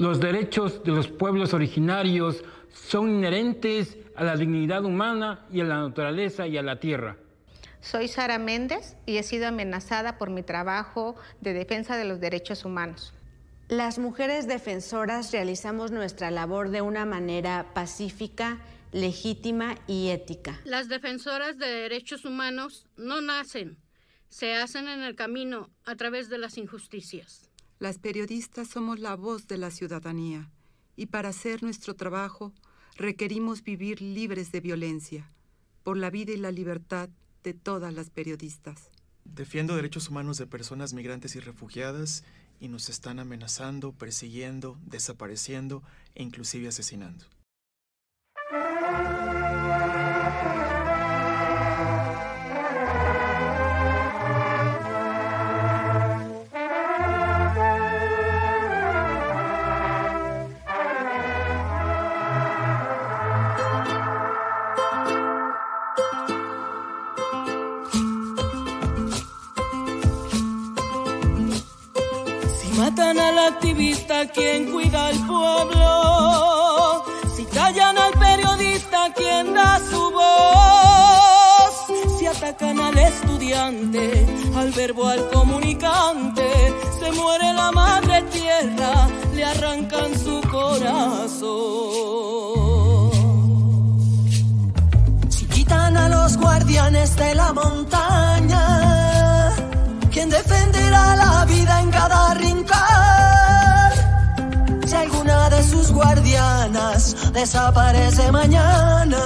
Los derechos de los pueblos originarios son inherentes a la dignidad humana y a la naturaleza y a la tierra. Soy Sara Méndez y he sido amenazada por mi trabajo de defensa de los derechos humanos. Las mujeres defensoras realizamos nuestra labor de una manera pacífica, legítima y ética. Las defensoras de derechos humanos no nacen, se hacen en el camino a través de las injusticias. Las periodistas somos la voz de la ciudadanía y para hacer nuestro trabajo requerimos vivir libres de violencia, por la vida y la libertad de todas las periodistas. Defiendo derechos humanos de personas migrantes y refugiadas y nos están amenazando, persiguiendo, desapareciendo e inclusive asesinando. Quien cuida al pueblo? Si callan al periodista, quien da su voz? Si atacan al estudiante, al verbo, al comunicante, se muere la madre tierra, le arrancan su corazón. Si quitan a los guardianes de la montaña, ¿quién defenderá la vida en cada rincón? Guardianas desaparece mañana,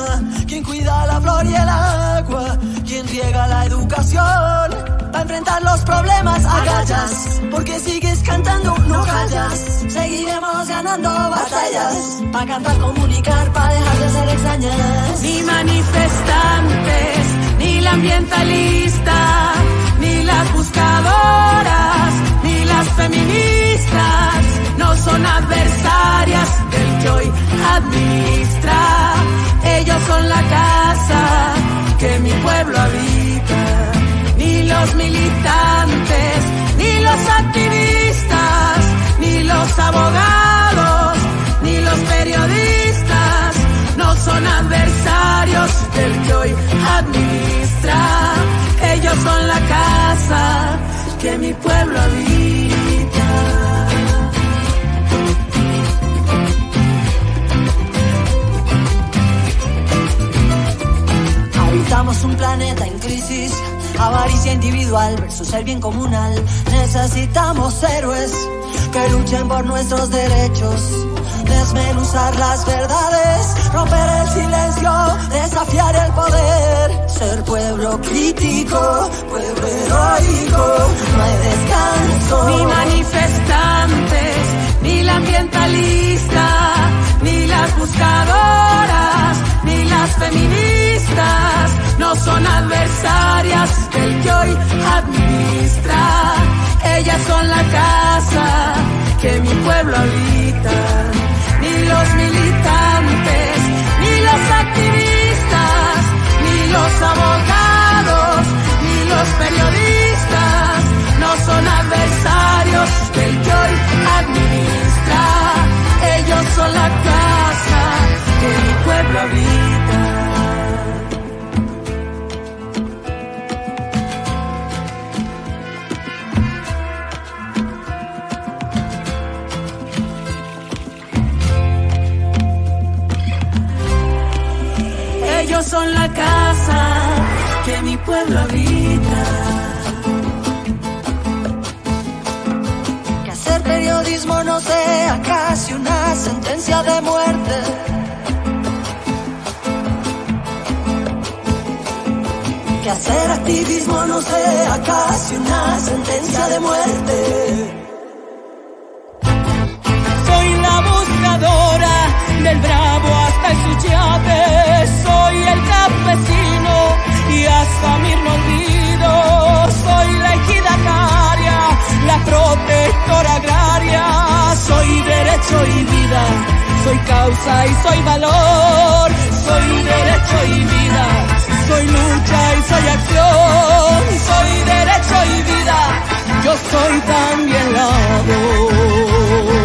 ¿quién cuida la flor y el agua? ¿Quién riega la educación? Para enfrentar los problemas agallas, porque sigues cantando, no callas. Seguiremos ganando batallas, para cantar, comunicar, para dejar de ser extrañas. Ni manifestantes, ni la ambientalista, ni las buscadoras, ni las feministas, no son adversarias del que hoy administra. Ellos son la casa que mi pueblo habita, ni los militantes, ni los activistas, ni los abogados, ni los periodistas, no son adversarios del que hoy administra. Ellos son la casa que mi pueblo habita. Habitamos un planeta en crisis, avaricia individual versus el bien comunal. Necesitamos héroes que luchen por nuestros derechos, desmenuzar las verdades, romper el silencio, desafiar el poder, ser pueblo crítico, pueblo heroico, Ni manifestantes, ni la ambientalista, ni las buscadoras, las feministas, no son adversarias del que hoy administra. Ellas son la casa que mi pueblo habita, ni los militantes, ni los activistas, ni los abogados, ni los periodistas, no son adversarios del que hoy administra. Ellos son la casa que mi pueblo habita. Ellos son la casa que mi pueblo habita. Que hacer periodismo no sea casi una sentencia de muerte. Que hacer activismo no sea casi una sentencia de muerte. Soy la buscadora del bravo hasta el suchiate. Soy el campesino y hasta mi no olvido. Soy la ejidataria, la protectora agraria. Soy derecho y vida, soy causa y soy valor. Soy derecho y vida, soy lucha y soy acción. Soy derecho y vida, yo soy también la voz.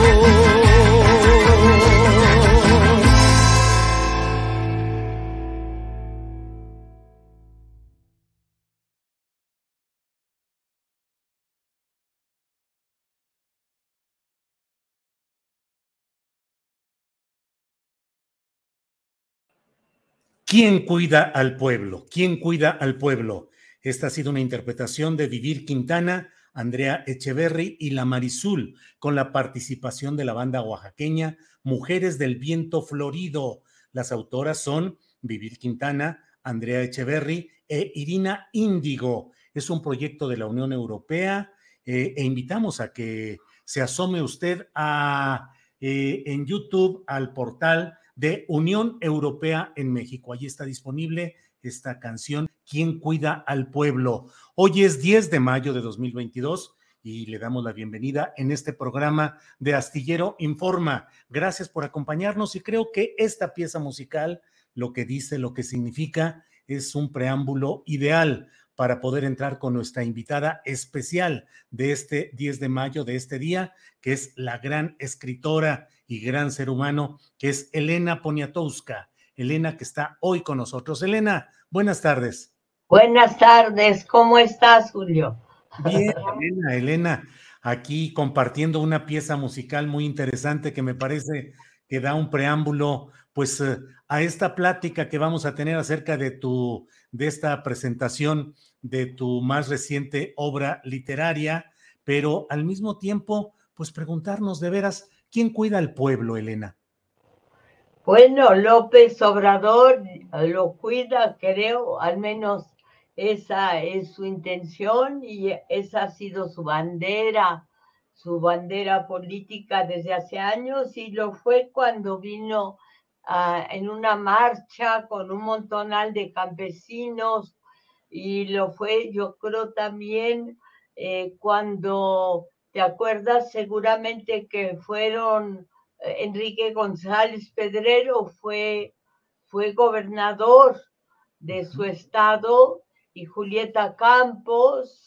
¿Quién cuida al pueblo? ¿Quién cuida al pueblo? Esta ha sido una interpretación de Vivir Quintana, Andrea Echeverry y La Marizul, con la participación de la banda oaxaqueña Mujeres del Viento Florido. Las autoras son Vivir Quintana, Andrea Echeverry e Irina Índigo. Es un proyecto de la Unión Europea eh, e invitamos a que se asome usted a, eh, en YouTube al portal de Unión Europea en México. Allí está disponible esta canción, ¿Quién cuida al pueblo? Hoy es 10 de mayo de 2022 y le damos la bienvenida en este programa de Astillero Informa. Gracias por acompañarnos y creo que esta pieza musical, lo que dice, lo que significa, es un preámbulo ideal para poder entrar con nuestra invitada especial de este 10 de mayo, de este día, que es la gran escritora y gran ser humano, que es Elena Poniatowska. Elena, que está hoy con nosotros. Elena, buenas tardes. Buenas tardes, ¿cómo estás, Julio? Bien, Elena, Elena, aquí compartiendo una pieza musical muy interesante que me parece que da un preámbulo, pues, eh, a esta plática que vamos a tener acerca de tu, de esta presentación de tu más reciente obra literaria, pero al mismo tiempo, pues preguntarnos de veras, ¿quién cuida al pueblo, Elena? Bueno, López Obrador lo cuida, creo, al menos esa es su intención y esa ha sido su bandera, su bandera política desde hace años y lo fue cuando vino ah, en una marcha con un montonal de campesinos y lo fue, yo creo también eh, cuando, ¿te acuerdas? Seguramente que fueron eh, Enrique González Pedrero, fue, fue gobernador de su estado y Julieta Campos,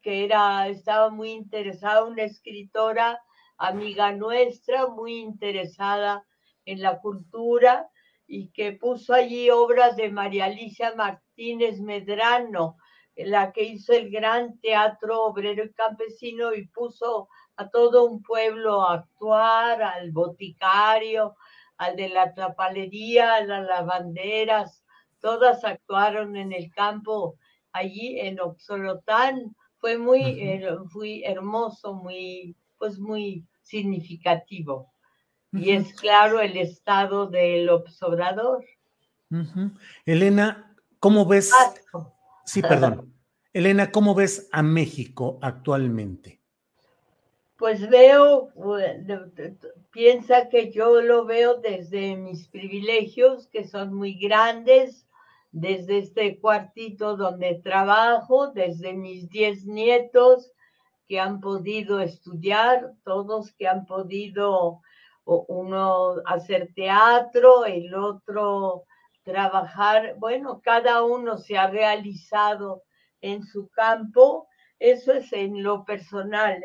que era, estaba muy interesada, una escritora amiga nuestra, muy interesada en la cultura y que puso allí obras de María Alicia Martínez Medrano, la que hizo el gran teatro obrero y campesino y puso a todo un pueblo a actuar, al boticario, al de la trapalería, a las lavanderas, todas actuaron en el campo allí en Oxolotán. Fue muy, muy hermoso, muy, pues muy significativo. Y es claro el estado del observador. Elena, ¿cómo ves? Sí, perdón. Elena, ¿cómo ves a México actualmente? Pues veo, piensa que yo lo veo desde mis privilegios, que son muy grandes, desde este cuartito donde trabajo, desde mis diez nietos que han podido estudiar, todos que han podido uno hacer teatro, el otro trabajar, bueno, cada uno se ha realizado en su campo, eso es en lo personal.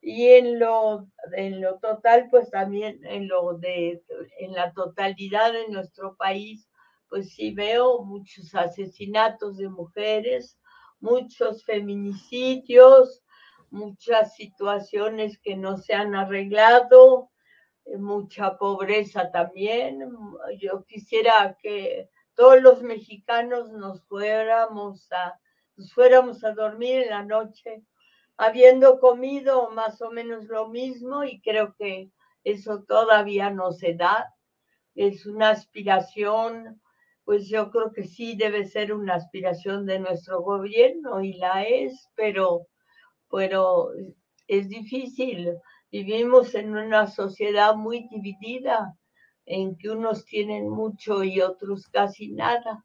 Y en lo, en lo total, pues también en lo de, en la totalidad de nuestro país, pues sí veo muchos asesinatos de mujeres, muchos feminicidios, muchas situaciones que no se han arreglado, mucha pobreza también. Yo quisiera que todos los mexicanos nos fuéramos a, nos fuéramos a dormir en la noche habiendo comido más o menos lo mismo y creo que eso todavía no se da. Es una aspiración, pues yo creo que sí debe ser una aspiración de nuestro gobierno y la es, pero, pero es difícil Vivimos en una sociedad muy dividida, en que unos tienen mucho y otros casi nada.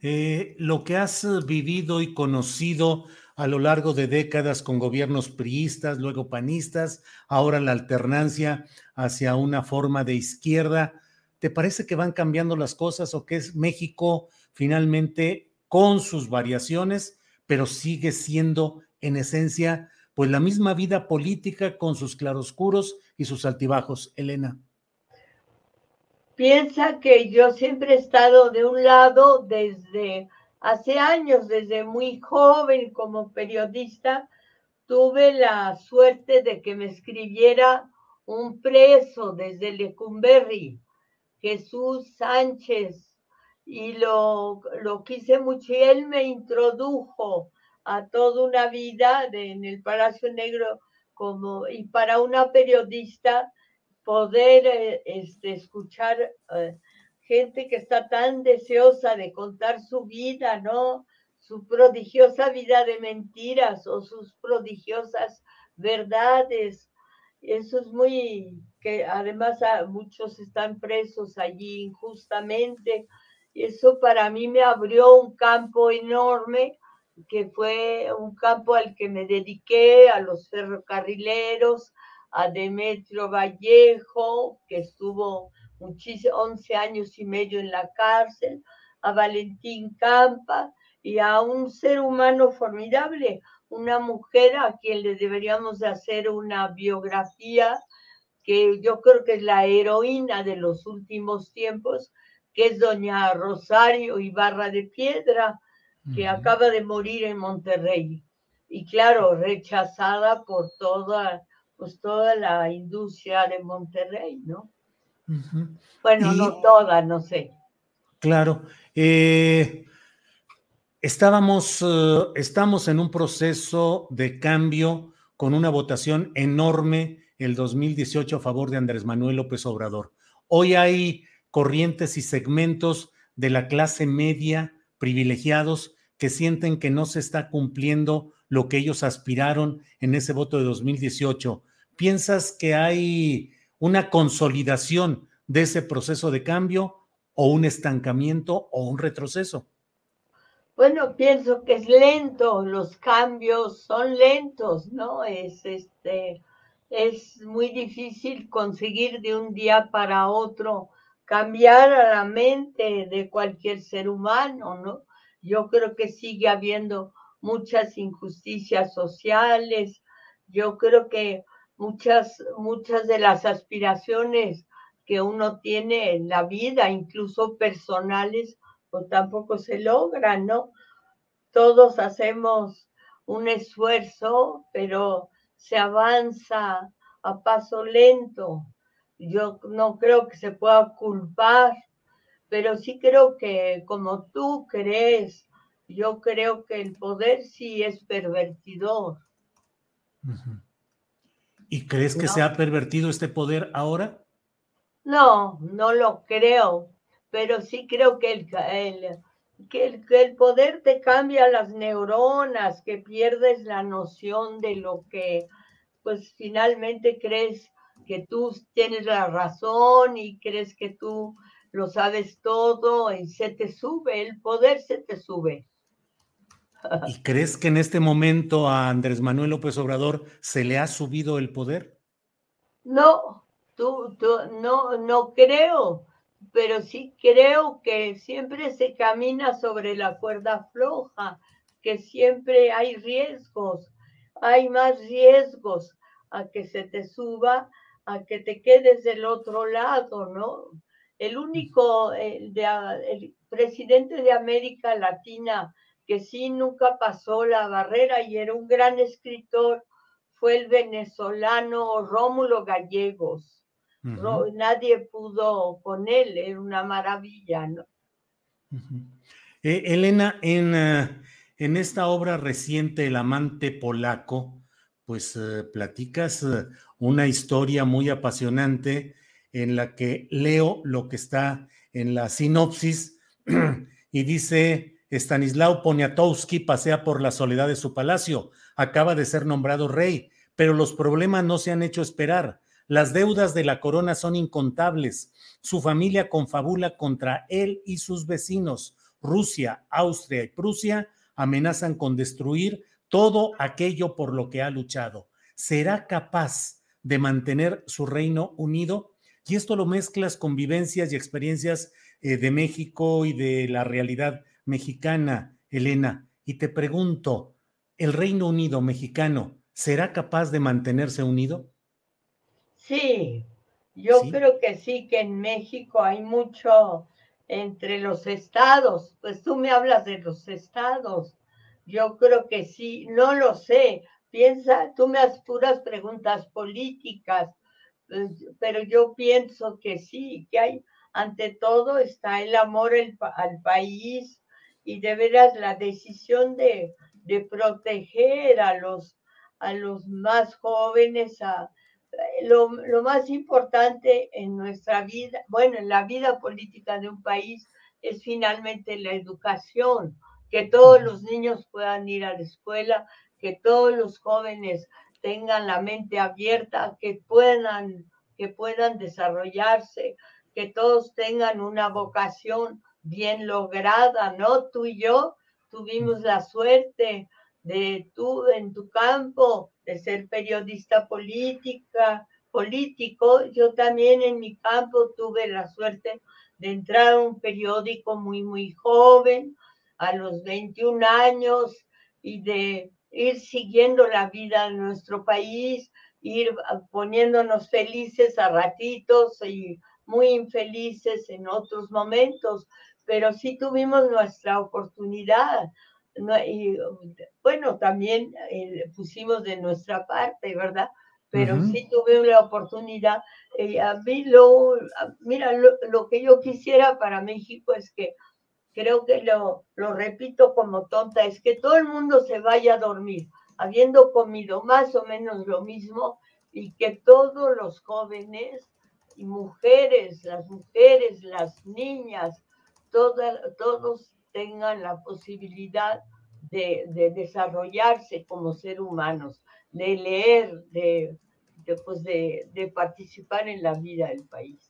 Eh, lo que has vivido y conocido a lo largo de décadas con gobiernos priistas, luego panistas, ahora la alternancia hacia una forma de izquierda, ¿te parece que van cambiando las cosas o que es México finalmente con sus variaciones, pero sigue siendo en esencia pues la misma vida política con sus claroscuros y sus altibajos. Elena. Piensa que yo siempre he estado de un lado desde hace años, desde muy joven como periodista, tuve la suerte de que me escribiera un preso desde Lecumberri, Jesús Sánchez, y lo, lo quise mucho y él me introdujo a toda una vida en el Palacio Negro como y para una periodista poder eh, este, escuchar eh, gente que está tan deseosa de contar su vida, ¿no? Su prodigiosa vida de mentiras o sus prodigiosas verdades. Eso es muy, que además muchos están presos allí injustamente. Eso para mí me abrió un campo enorme que fue un campo al que me dediqué, a los ferrocarrileros, a Demetrio Vallejo, que estuvo 11 años y medio en la cárcel, a Valentín Campa y a un ser humano formidable, una mujer a quien le deberíamos de hacer una biografía que yo creo que es la heroína de los últimos tiempos, que es doña Rosario Ibarra de Piedra, que acaba de morir en Monterrey. Y claro, rechazada por toda, pues toda la industria de Monterrey, ¿no? Bueno, no toda, no sé. Claro. Eh, estábamos, eh, estamos en un proceso de cambio con una votación enorme el 2018 a favor de Andrés Manuel López Obrador. Hoy hay corrientes y segmentos de la clase media privilegiados que sienten que no se está cumpliendo lo que ellos aspiraron en ese voto de 2018. ¿Piensas que hay una consolidación de ese proceso de cambio o un estancamiento o un retroceso? Bueno, pienso que es lento, los cambios son lentos, ¿no? Es este es muy difícil conseguir de un día para otro cambiar a la mente de cualquier ser humano, ¿no? Yo creo que sigue habiendo muchas injusticias sociales. Yo creo que muchas, muchas de las aspiraciones que uno tiene en la vida, incluso personales, pues tampoco se logran, ¿no? Todos hacemos un esfuerzo, pero se avanza a paso lento. Yo no creo que se pueda culpar pero sí creo que como tú crees, yo creo que el poder sí es pervertidor. ¿Y crees que se ha pervertido este poder ahora? No, no lo creo, pero sí creo que el, que el, que el poder te cambia las neuronas, que pierdes la noción de lo que pues finalmente crees que tú tienes la razón y crees que tú lo sabes todo y se te sube, el poder se te sube. ¿Y crees que en este momento a Andrés Manuel López Obrador se le ha subido el poder? No, tú, no, no creo, pero sí creo que siempre se camina sobre la cuerda floja, que siempre hay riesgos, hay más riesgos a que se te suba, a que te quedes del otro lado, ¿no? El único, el, de, el presidente de América Latina que sí nunca pasó la barrera y era un gran escritor, fue el venezolano Rómulo Gallegos. nadie pudo con él, era una maravilla, ¿no? Eh, Elena, en, eh, en, esta obra reciente, El amante polaco, pues eh, platicas una historia muy apasionante en la que leo lo que está en la sinopsis y dice Stanislao Poniatowski pasea por la soledad de su palacio. Acaba de ser nombrado rey, pero los problemas no se han hecho esperar. Las deudas de la corona son incontables. Su familia confabula contra él y sus vecinos. Rusia, Austria y Prusia amenazan con destruir todo aquello por lo que ha luchado. ¿Será capaz de mantener su reino unido? Y esto lo mezclas con vivencias y experiencias eh, de México y de la realidad mexicana, Elena, y te pregunto, ¿el Reino Unido mexicano será capaz de mantenerse unido? Sí, yo creo que sí, que en México hay mucho entre los estados, pues tú me hablas de los estados, yo creo que sí, no lo sé, piensa, tú me haces puras preguntas políticas, pero yo pienso que sí, que hay, ante todo está el amor al país, y de veras la decisión de, proteger a los, a los más jóvenes, a, lo, lo, más importante en nuestra vida, bueno, en la vida política de un país es finalmente la educación, que todos los niños puedan ir a la escuela, que todos los jóvenes tengan la mente abierta, que puedan, que puedan desarrollarse, que todos tengan una vocación bien lograda, ¿no? Tú y yo tuvimos la suerte de tú en tu campo de ser periodista política, político. Yo también en mi campo tuve la suerte de entrar a un periódico muy, muy joven, a los 21 años, y de ir siguiendo la vida de nuestro país, ir poniéndonos felices a ratitos y muy infelices en otros momentos pero sí tuvimos nuestra oportunidad. Y bueno, también eh, pusimos de nuestra parte, ¿verdad? Pero sí tuvimos la oportunidad. Y a mí lo, mira, lo, que yo quisiera para México es que, creo que lo, repito como tonta, es que todo el mundo se vaya a dormir, habiendo comido más o menos lo mismo, y que todos los jóvenes y mujeres, las mujeres, las niñas, todos tengan la posibilidad de, desarrollarse como ser humanos, de leer, de, pues, de participar en la vida del país.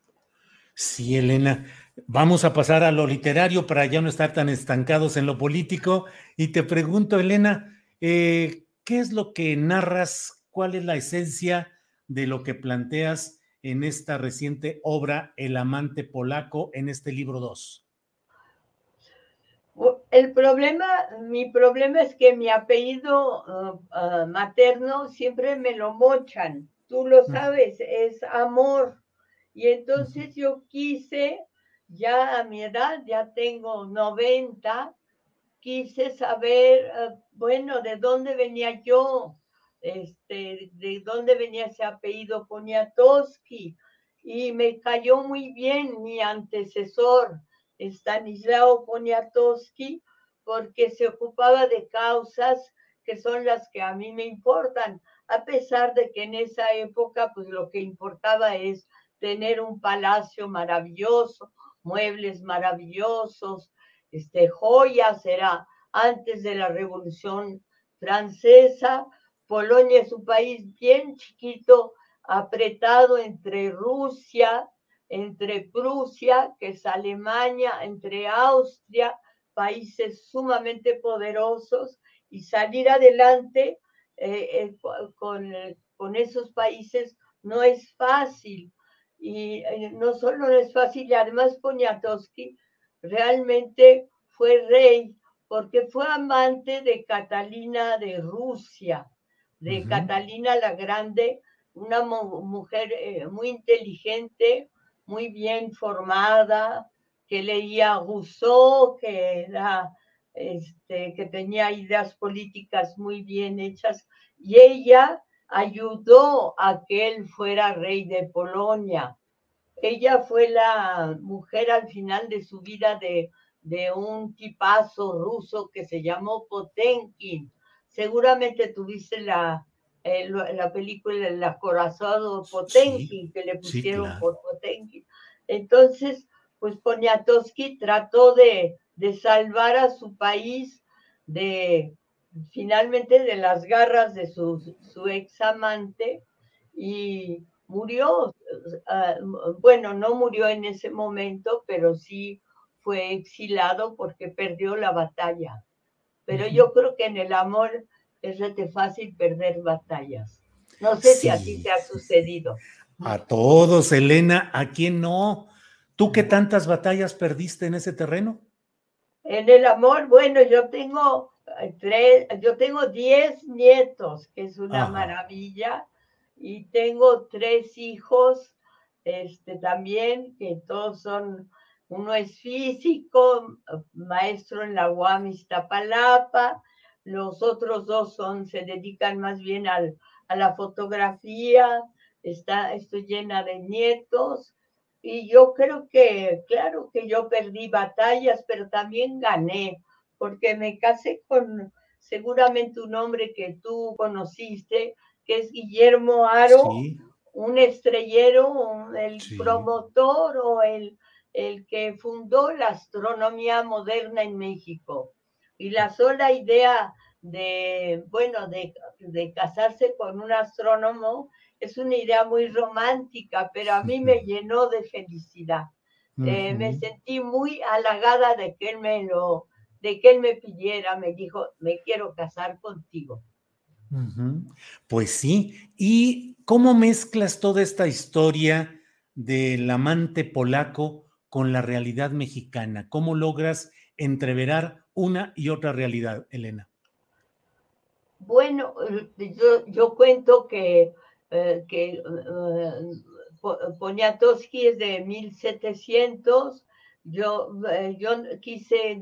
Sí, Elena. Vamos a pasar a lo literario para ya no estar tan estancados en lo político. Y te pregunto, Elena, eh, ¿qué es lo que narras? ¿Cuál es la esencia de lo que planteas en esta reciente obra, El amante polaco, en este libro 2? El problema, mi problema es que mi apellido uh, uh, materno siempre me lo mochan. Tú lo sabes, es amor. Y entonces yo quise, ya a mi edad, ya tengo 90, quise saber, uh, bueno, de dónde venía yo, este, de dónde venía ese apellido Poniatowski. Y me cayó muy bien mi antecesor, Stanislao Poniatowski porque se ocupaba de causas que son las que a mí me importan, a pesar de que en esa época pues lo que importaba es tener un palacio maravilloso, muebles maravillosos, este, joyas, era antes de la Revolución Francesa, Polonia es un país bien chiquito, apretado entre Rusia, entre Prusia, que es Alemania, entre Austria, países sumamente poderosos, y salir adelante eh, eh, con, con esos países no es fácil. Y eh, no solo es fácil, además Poniatowski realmente fue rey porque fue amante de Catalina de Rusia, de Catalina la Grande, una mujer eh, muy inteligente, muy bien formada, que leía Rousseau, que era este, que tenía ideas políticas muy bien hechas, y ella ayudó a que él fuera rey de Polonia. Ella fue la mujer al final de su vida de, de un tipazo ruso que se llamó Potenkin. Seguramente tuviste la, eh, la película El acorazado Potenkin, que le pusieron por Potenkin. Entonces, pues Poniatowski trató de, de salvar a su país de finalmente de las garras de su, su ex amante y murió, bueno, no murió en ese momento, pero sí fue exilado porque perdió la batalla. Pero yo creo que en el amor es rete fácil perder batallas. No sé si a ti te ha sucedido. A todos, Elena, ¿a quién no? ¿Tú qué tantas batallas perdiste en ese terreno? En el amor, bueno, yo tengo tres, yo tengo diez nietos, que es una maravilla, y tengo tres hijos, este también, que todos son, uno es físico, maestro en la UAM Iztapalapa, los otros dos son, se dedican más bien al, a la fotografía, está, estoy llena de nietos, y yo creo que, claro que yo perdí batallas, pero también gané, porque me casé con seguramente un hombre que tú conociste, que es Guillermo Aro, un estrellero, el promotor o el, el que fundó la astronomía moderna en México. Y la sola idea de, bueno, de, de casarse con un astrónomo es una idea muy romántica, pero a mí me llenó de felicidad. Eh, me sentí muy halagada de que él me lo, de que él me pidiera, me dijo, me quiero casar contigo. Pues sí. ¿Y cómo mezclas toda esta historia del amante polaco con la realidad mexicana? ¿Cómo logras entreverar una y otra realidad, Elena? Bueno, eh, yo, yo cuento que eh, que uh, Poniatowski es de 1700. Yo, eh, yo quise,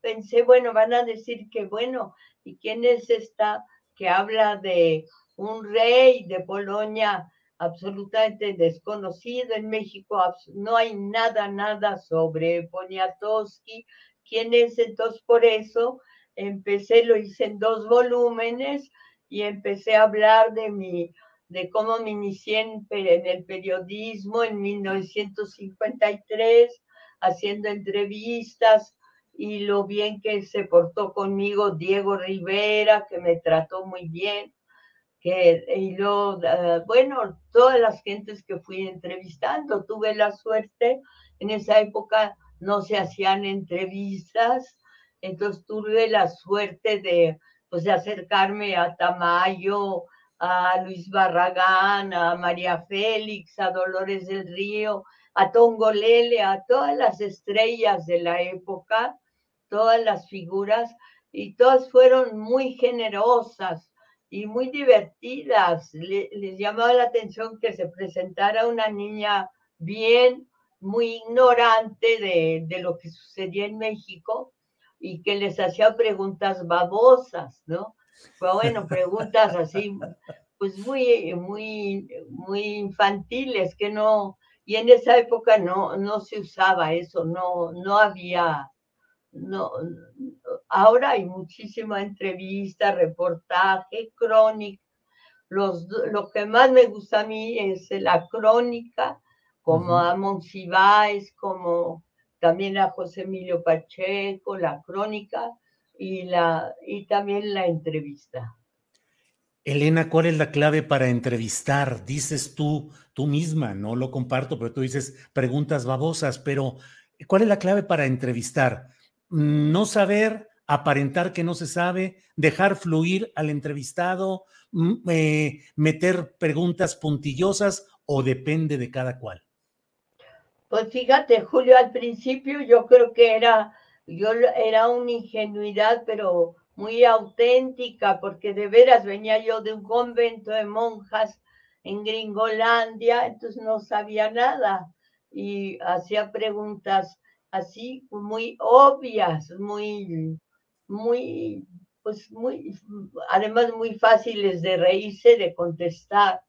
pensé, bueno, van a decir que, bueno, ¿y quién es esta que habla de un rey de Polonia absolutamente desconocido en México? No hay nada, nada sobre Poniatowski. ¿Quién es? Entonces, por eso empecé, lo hice en dos volúmenes y empecé a hablar de mi de cómo me inicié en, el periodismo en 1953, haciendo entrevistas y lo bien que se portó conmigo Diego Rivera, que me trató muy bien, que, y lo, ah, bueno, todas las gentes que fui entrevistando, tuve la suerte, en esa época no se hacían entrevistas, entonces tuve la suerte de, pues, de acercarme a Tamayo, a Luis Barragán, a María Félix, a Dolores del Río, a Tongolele, a todas las estrellas de la época, todas las figuras, y todas fueron muy generosas y muy divertidas. les llamaba la atención que se presentara una niña bien, muy ignorante de, de lo que sucedía en México y que les hacía preguntas babosas, ¿no? bueno, preguntas así, pues muy, muy, muy infantiles, que no, y en esa época no, no se usaba eso, no, no había, no, ahora hay muchísima entrevista, reportaje, crónica. Los, lo que más me gusta a mí es la crónica, como a Monsiváis, como también a José Emilio Pacheco, la crónica, y, la, y también la entrevista. Elena, ¿cuál es la clave para entrevistar? Dices tú, tú misma, no lo comparto, pero tú dices preguntas babosas, pero ¿cuál es la clave para entrevistar? No saber, aparentar que no se sabe, dejar fluir al entrevistado, mm, eh, meter preguntas puntillosas o depende de cada cual. Pues fíjate, Julio, al principio yo creo que era, yo era una ingenuidad, pero muy auténtica, porque de veras venía yo de un convento de monjas en Gringolandia, entonces no sabía nada y hacía preguntas así muy obvias, muy, muy, pues muy, además muy fáciles de reírse, de contestar.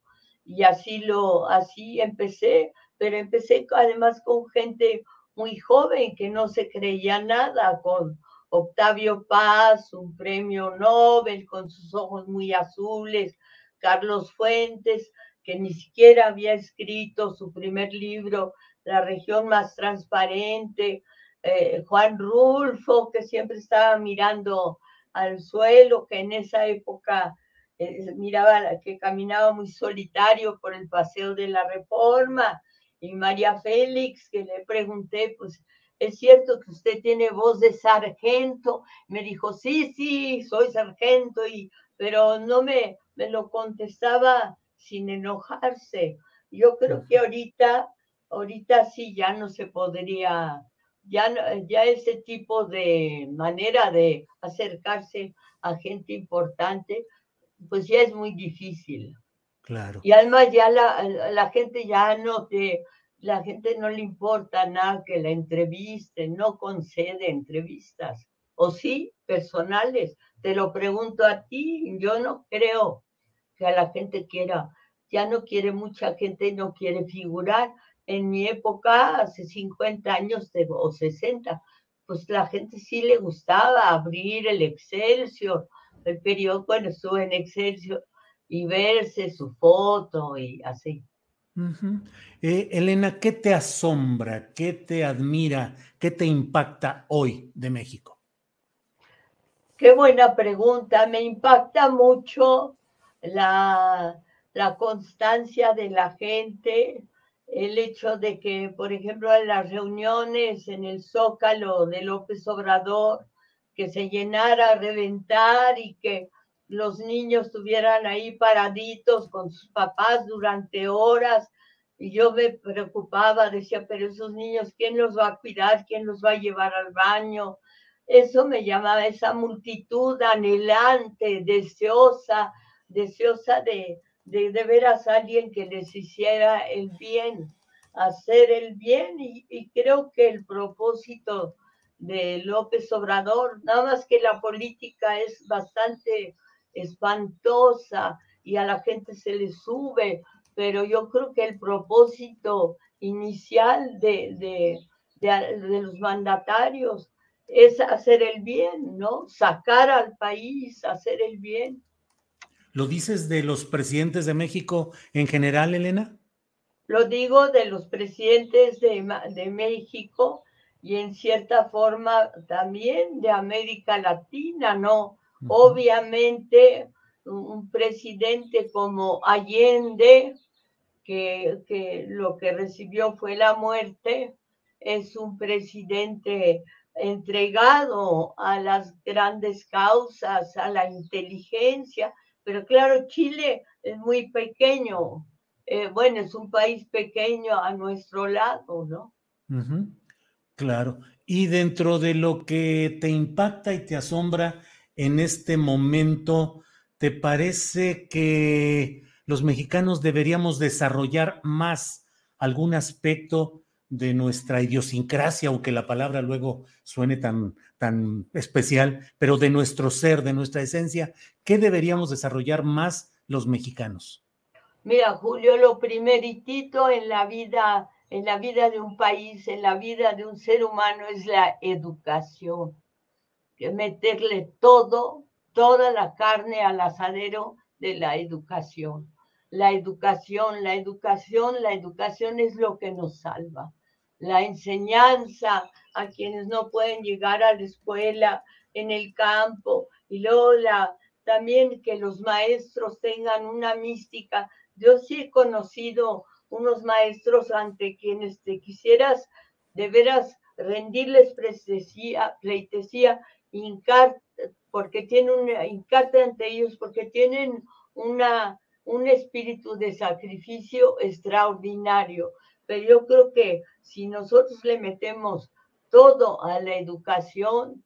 Y así lo, así empecé pero empecé además con gente muy joven que no se creía nada, con Octavio Paz, un premio Nobel, con sus ojos muy azules, Carlos Fuentes, que ni siquiera había escrito su primer libro, La región más transparente, eh, Juan Rulfo, que siempre estaba mirando al suelo, que en esa época eh, miraba que caminaba muy solitario por el paseo de la Reforma, y María Félix, que le pregunté, pues, ¿es cierto que usted tiene voz de sargento? Me dijo, sí, sí, soy sargento, y, pero no me, me lo contestaba sin enojarse. Yo creo que ahorita, ahorita sí ya no se podría, ya, ya ese tipo de manera de acercarse a gente importante, pues ya es muy difícil. Claro. Y además ya la, la, gente ya no te, la gente no le importa nada que la entreviste, no concede entrevistas. O sí, personales. Te lo pregunto a ti, yo no creo que a la gente quiera, ya no quiere mucha gente, no quiere figurar. En mi época, hace 50 años o 60, pues la gente sí le gustaba abrir el Excelsior, el periódico, bueno, estuve en Excelsior, y verse su foto y así. Eh, Elena, ¿qué te asombra, qué te admira, qué te impacta hoy de México? Qué buena pregunta. Me impacta mucho la, la constancia de la gente, el hecho de que, por ejemplo, en las reuniones en el Zócalo de López Obrador, que se llenara a reventar y que los niños estuvieran ahí paraditos con sus papás durante horas. Y yo me preocupaba, decía, pero esos niños, ¿quién los va a cuidar? ¿Quién los va a llevar al baño? Eso me llamaba esa multitud anhelante, deseosa, deseosa de, de, de veras alguien que les hiciera el bien, hacer el bien. Y, y creo que el propósito de López Obrador, nada más que la política es bastante espantosa y a la gente se le sube, pero yo creo que el propósito inicial de, de, de, los mandatarios es hacer el bien, ¿no? Sacar al país, hacer el bien. ¿Lo dices de los presidentes de México en general, Elena? Lo digo de los presidentes de, de México y en cierta forma también de América Latina, ¿no? Obviamente, un presidente como Allende, que, lo que recibió fue la muerte, es un presidente entregado a las grandes causas, a la inteligencia, pero claro, Chile es muy pequeño, eh, bueno, es un país pequeño a nuestro lado, ¿no? Claro, y dentro de lo que te impacta y te asombra, en este momento, ¿te parece que los mexicanos deberíamos desarrollar más algún aspecto de nuestra idiosincrasia, aunque la palabra luego suene tan, tan especial, pero de nuestro ser, de nuestra esencia, ¿qué deberíamos desarrollar más los mexicanos? Mira, Julio, lo primeritito en la vida, en la vida de un país, en la vida de un ser humano es la educación meterle todo, toda la carne al asadero de la educación. La educación, la educación, la educación es lo que nos salva. La enseñanza a quienes no pueden llegar a la escuela en el campo y luego la, también que los maestros tengan una mística. Yo sí he conocido unos maestros ante quienes te quisieras de veras rendirles pleitesía, hincar, porque tienen una, hincarte ante ellos, porque tienen una, un espíritu de sacrificio extraordinario. Pero yo creo que si nosotros le metemos todo a la educación,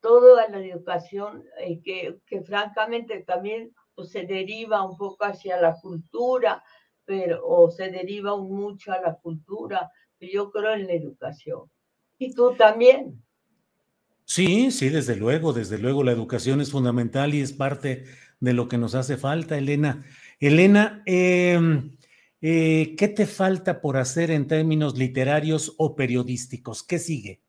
todo a la educación, eh, que, que, francamente también pues, se deriva un poco hacia la cultura, pero, o se deriva mucho a la cultura, yo creo en la educación. Y tú también. Sí, sí, desde luego, desde luego la educación es fundamental y es parte de lo que nos hace falta, Elena. Elena, em, eh, ¿qué te falta por hacer en términos literarios o periodísticos? ¿Qué sigue?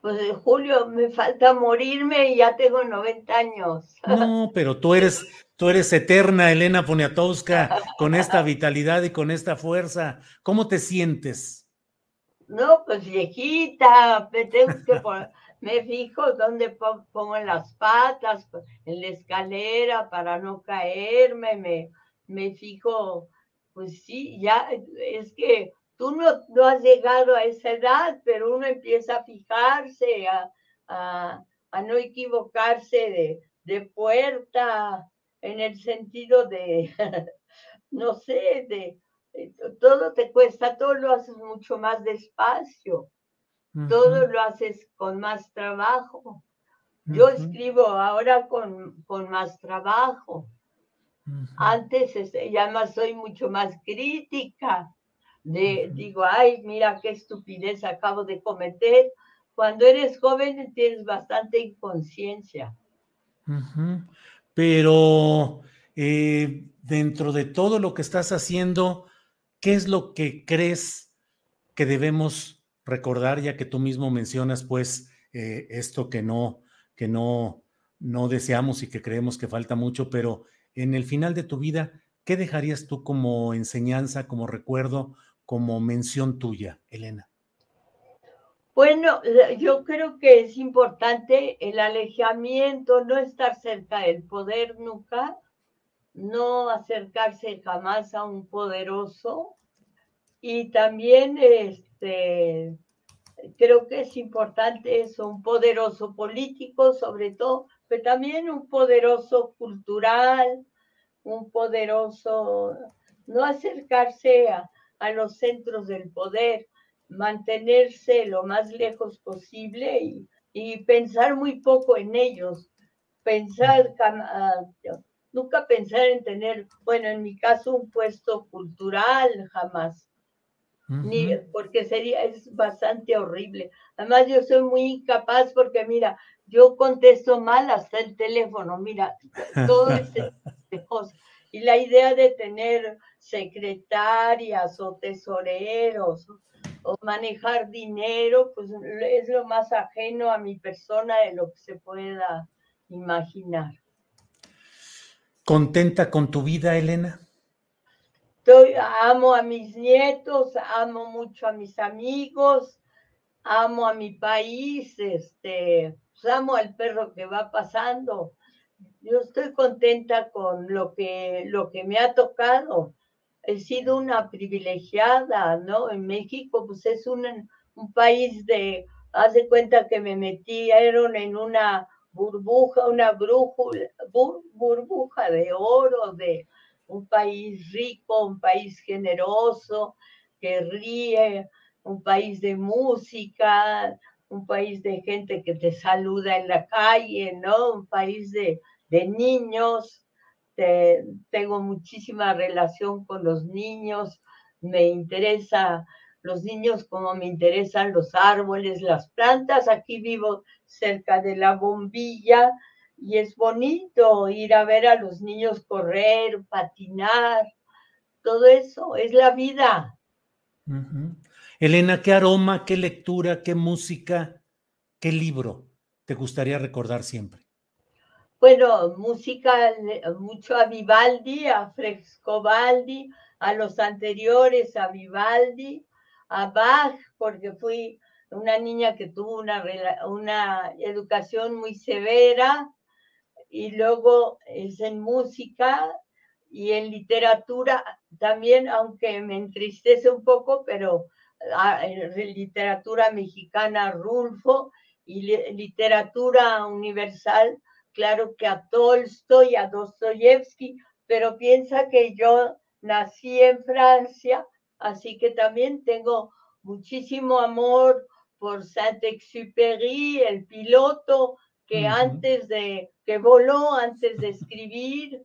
Pues Julio, me falta morirme y ya tengo 90 años. No, pero tú eres, tú eres eterna, Elena Poniatowska, con esta vitalidad y con esta fuerza. ¿Cómo te sientes? No, pues viejita, me tengo que me fijo dónde pongo las patas, en la escalera para no caerme, me, me fijo, pues sí, ya es que tú no, no, has llegado a esa edad, pero uno empieza a fijarse, a, a, no equivocarse de, de, puerta, en el sentido de, no sé, de, todo te cuesta, todo lo haces mucho más despacio, todo lo haces con más trabajo. Yo escribo ahora con, con más trabajo. Antes, ya más soy mucho más crítica de, digo, ay, mira qué estupidez acabo de cometer. Cuando eres joven tienes bastante inconsciencia. Pero eh, dentro de todo lo que estás haciendo, ¿qué es lo que crees que debemos recordar, ya que tú mismo mencionas, pues, eh, esto que no, que no, no deseamos y que creemos que falta mucho, pero en el final de tu vida, ¿qué dejarías tú como enseñanza, como recuerdo, como mención tuya, Elena? Bueno, yo creo que es importante el alejamiento, no estar cerca del poder nunca, no acercarse jamás a un poderoso y también este, creo que es importante eso, un poderoso político sobre todo, pero también un poderoso cultural, un poderoso, no acercarse a, a los centros del poder, mantenerse lo más lejos posible y, pensar muy poco en ellos, pensar, ah, nunca pensar en tener, bueno, en mi caso, un puesto cultural, jamás. Ni, porque sería, es bastante horrible. Además, yo soy muy incapaz porque, mira, yo contesto mal hasta el teléfono, mira, todo ese de cosas. Y la idea de tener secretarias o tesoreros o manejar dinero, pues es lo más ajeno a mi persona de lo que se pueda imaginar. ¿Contenta con tu vida, Elena? Estoy, amo a mis nietos, amo mucho a mis amigos, amo a mi país, este, pues amo al perro que va pasando. Yo estoy contenta con lo que, lo que me ha tocado he sido una privilegiada, ¿no? En México, pues es un, un país de, haz de cuenta que me metieron en una burbuja, una brújula, burbuja de oro, de un país rico, un país generoso, que ríe, un país de música, un país de gente que te saluda en la calle, ¿no? Un país de, de niños, tengo muchísima relación con los niños, me interesa los niños como me interesan los árboles, las plantas. Aquí vivo cerca de la bombilla y es bonito ir a ver a los niños correr, patinar, todo eso es la vida. Elena, ¿qué aroma, qué lectura, qué música, qué libro te gustaría recordar siempre? bueno, música mucho a Vivaldi, a Frescobaldi, a los anteriores a Vivaldi, a Bach, porque fui una niña que tuvo una, una educación muy severa y luego es en música y en literatura también, aunque me entristece un poco, pero ah, literatura mexicana, Rulfo, y literatura universal, claro que a Tolstoy, a Dostoyevsky, pero piensa que yo nací en Francia, así que también tengo muchísimo amor por Saint-Exupéry, el piloto que antes de, que voló antes de escribir,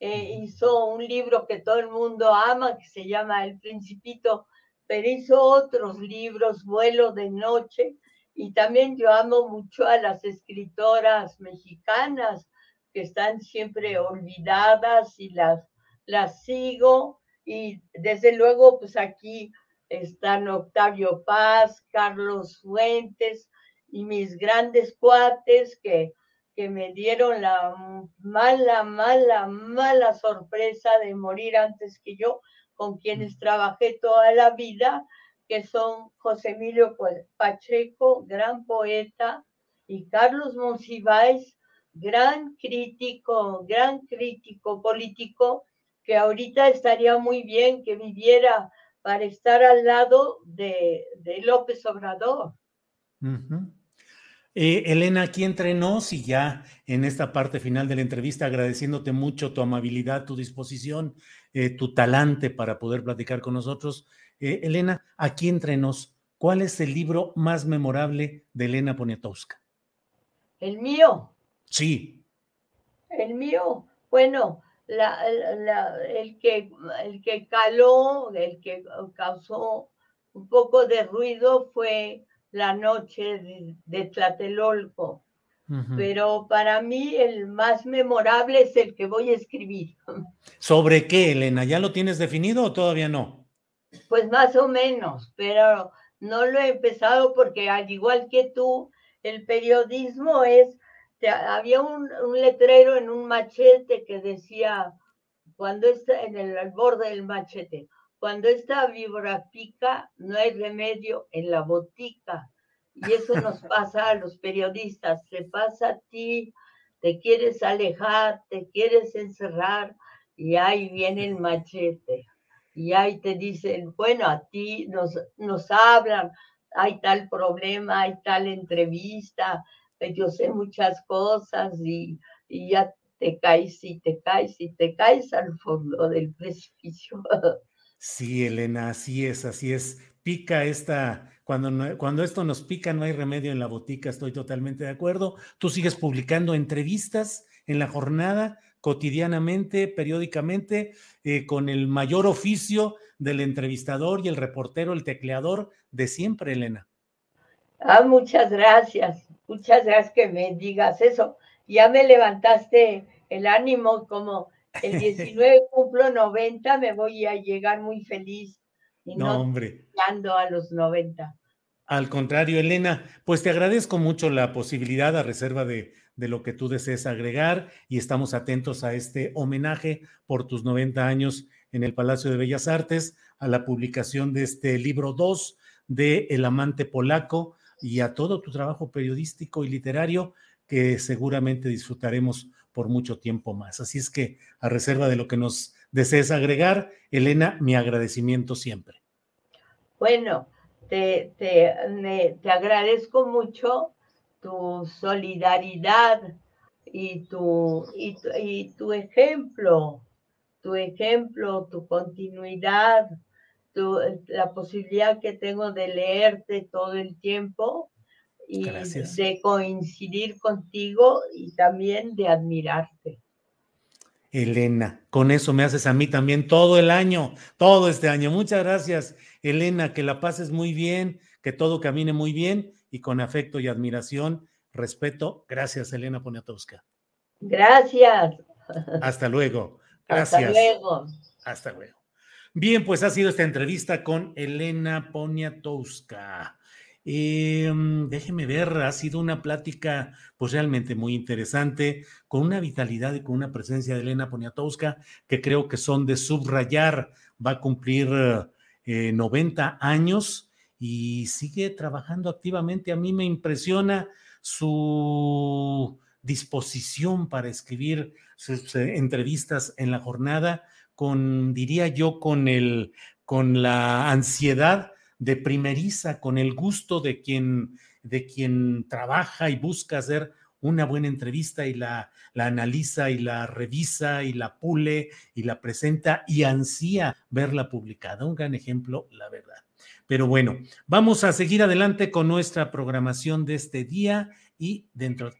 eh, hizo un libro que todo el mundo ama, que se llama El Principito, pero hizo otros libros, Vuelo de Noche, y también yo amo mucho a las escritoras mexicanas que están siempre olvidadas y las, las sigo. Y desde luego, pues aquí están Octavio Paz, Carlos Fuentes y mis grandes cuates que, que me dieron la mala, mala, mala sorpresa de morir antes que yo, con quienes trabajé toda la vida que son José Emilio Pacheco, gran poeta, y Carlos Monsiváis, gran crítico, gran crítico político, que ahorita estaría muy bien que viviera para estar al lado de, López Obrador. Eh, Elena, aquí entre nos y ya en esta parte final de la entrevista, agradeciéndote mucho tu amabilidad, tu disposición, eh, tu talante para poder platicar con nosotros. Eh, Elena, aquí entre nos, ¿cuál es el libro más memorable de Elena Poniatowska? El mío. Sí. El mío, bueno, el, que, el que caló, el que causó un poco de ruido fue La noche de, Tlatelolco. Pero para mí el más memorable es el que voy a escribir. ¿Sobre qué, Elena? ¿Ya lo tienes definido o todavía no? Pues más o menos, pero no lo he empezado porque al igual que tú, el periodismo es, había un, letrero en un machete que decía, cuando está en el, borde del machete, cuando esta víbora pica, no hay remedio en la botica. Y eso nos pasa a los periodistas, te pasa a ti, te quieres alejar, te quieres encerrar y ahí viene el machete y ahí te dicen, bueno, a ti nos, nos hablan, hay tal problema, hay tal entrevista, eh, yo sé muchas cosas y, ya te caes y te caes y te caes al fondo del precipicio. Sí, Elena, así es, así es. Pica esta, cuando, cuando esto nos pica no hay remedio en la botica, estoy totalmente de acuerdo. Tú sigues publicando entrevistas en la jornada, cotidianamente, periódicamente, eh, con el mayor oficio del entrevistador y el reportero, el tecleador de siempre, Elena. Ah, muchas gracias, muchas gracias que me digas eso. Ya me levantaste el ánimo, como el 19 cumplo 90, me voy a llegar muy feliz. Y no, hombre. a los 90. Al contrario, Elena, pues te agradezco mucho la posibilidad a reserva de de lo que tú desees agregar y estamos atentos a este homenaje por tus 90 años en el Palacio de Bellas Artes, a la publicación de este libro 2 de El amante polaco y a todo tu trabajo periodístico y literario que seguramente disfrutaremos por mucho tiempo más. Así es que, a reserva de lo que nos desees agregar, Elena, mi agradecimiento siempre. Bueno, te, te, te agradezco mucho tu solidaridad y tu, y, tu ejemplo, tu ejemplo, tu continuidad, la posibilidad que tengo de leerte todo el tiempo y de coincidir contigo y también de admirarte. Elena, con eso me haces a mí también todo el año, todo este año. Muchas gracias, Elena, que la pases muy bien, que todo camine muy bien y con afecto y admiración, respeto. Gracias, Elena Poniatowska. Gracias. Hasta luego. Gracias. Hasta luego. Hasta luego. Bien, pues ha sido esta entrevista con Elena Poniatowska. Em, déjeme ver, ha sido una plática pues realmente muy interesante, con una vitalidad y con una presencia de Elena Poniatowska que creo que son de subrayar. Va a cumplir 90 eh, años y sigue trabajando activamente. A mí me impresiona su disposición para escribir sus eh, entrevistas en la jornada, con, diría yo, con, el, con la ansiedad de primeriza, con el gusto de quien, de quien trabaja y busca hacer una buena entrevista y la, la analiza y la revisa y la pule y la presenta y ansía verla publicada. Un gran ejemplo, la verdad. Pero bueno, vamos a seguir adelante con nuestra programación de este día y dentro.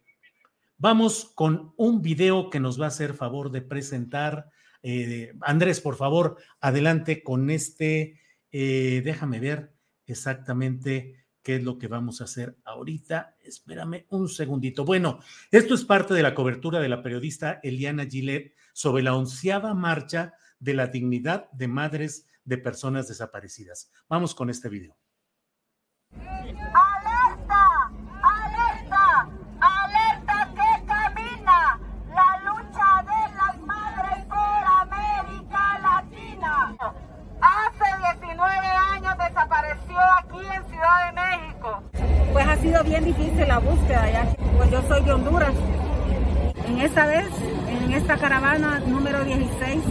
Vamos con un video que nos va a hacer favor de presentar. Eh, Andrés, por favor, adelante con este. Eh, déjame ver exactamente qué es lo que vamos a hacer ahorita. Espérame un segundito. Bueno, esto es parte de la cobertura de la periodista Eliana Gillet sobre la onceava marcha de la dignidad de madres de personas desaparecidas. Vamos con este video. ¡Alerta! ¡Alerta! ¡Alerta que camina la lucha de las madres por América Latina! Hace 19 años desapareció aquí en Ciudad de México. Pues ha sido bien difícil la búsqueda, ya pues yo soy de Honduras. En esta vez, en esta caravana número 16,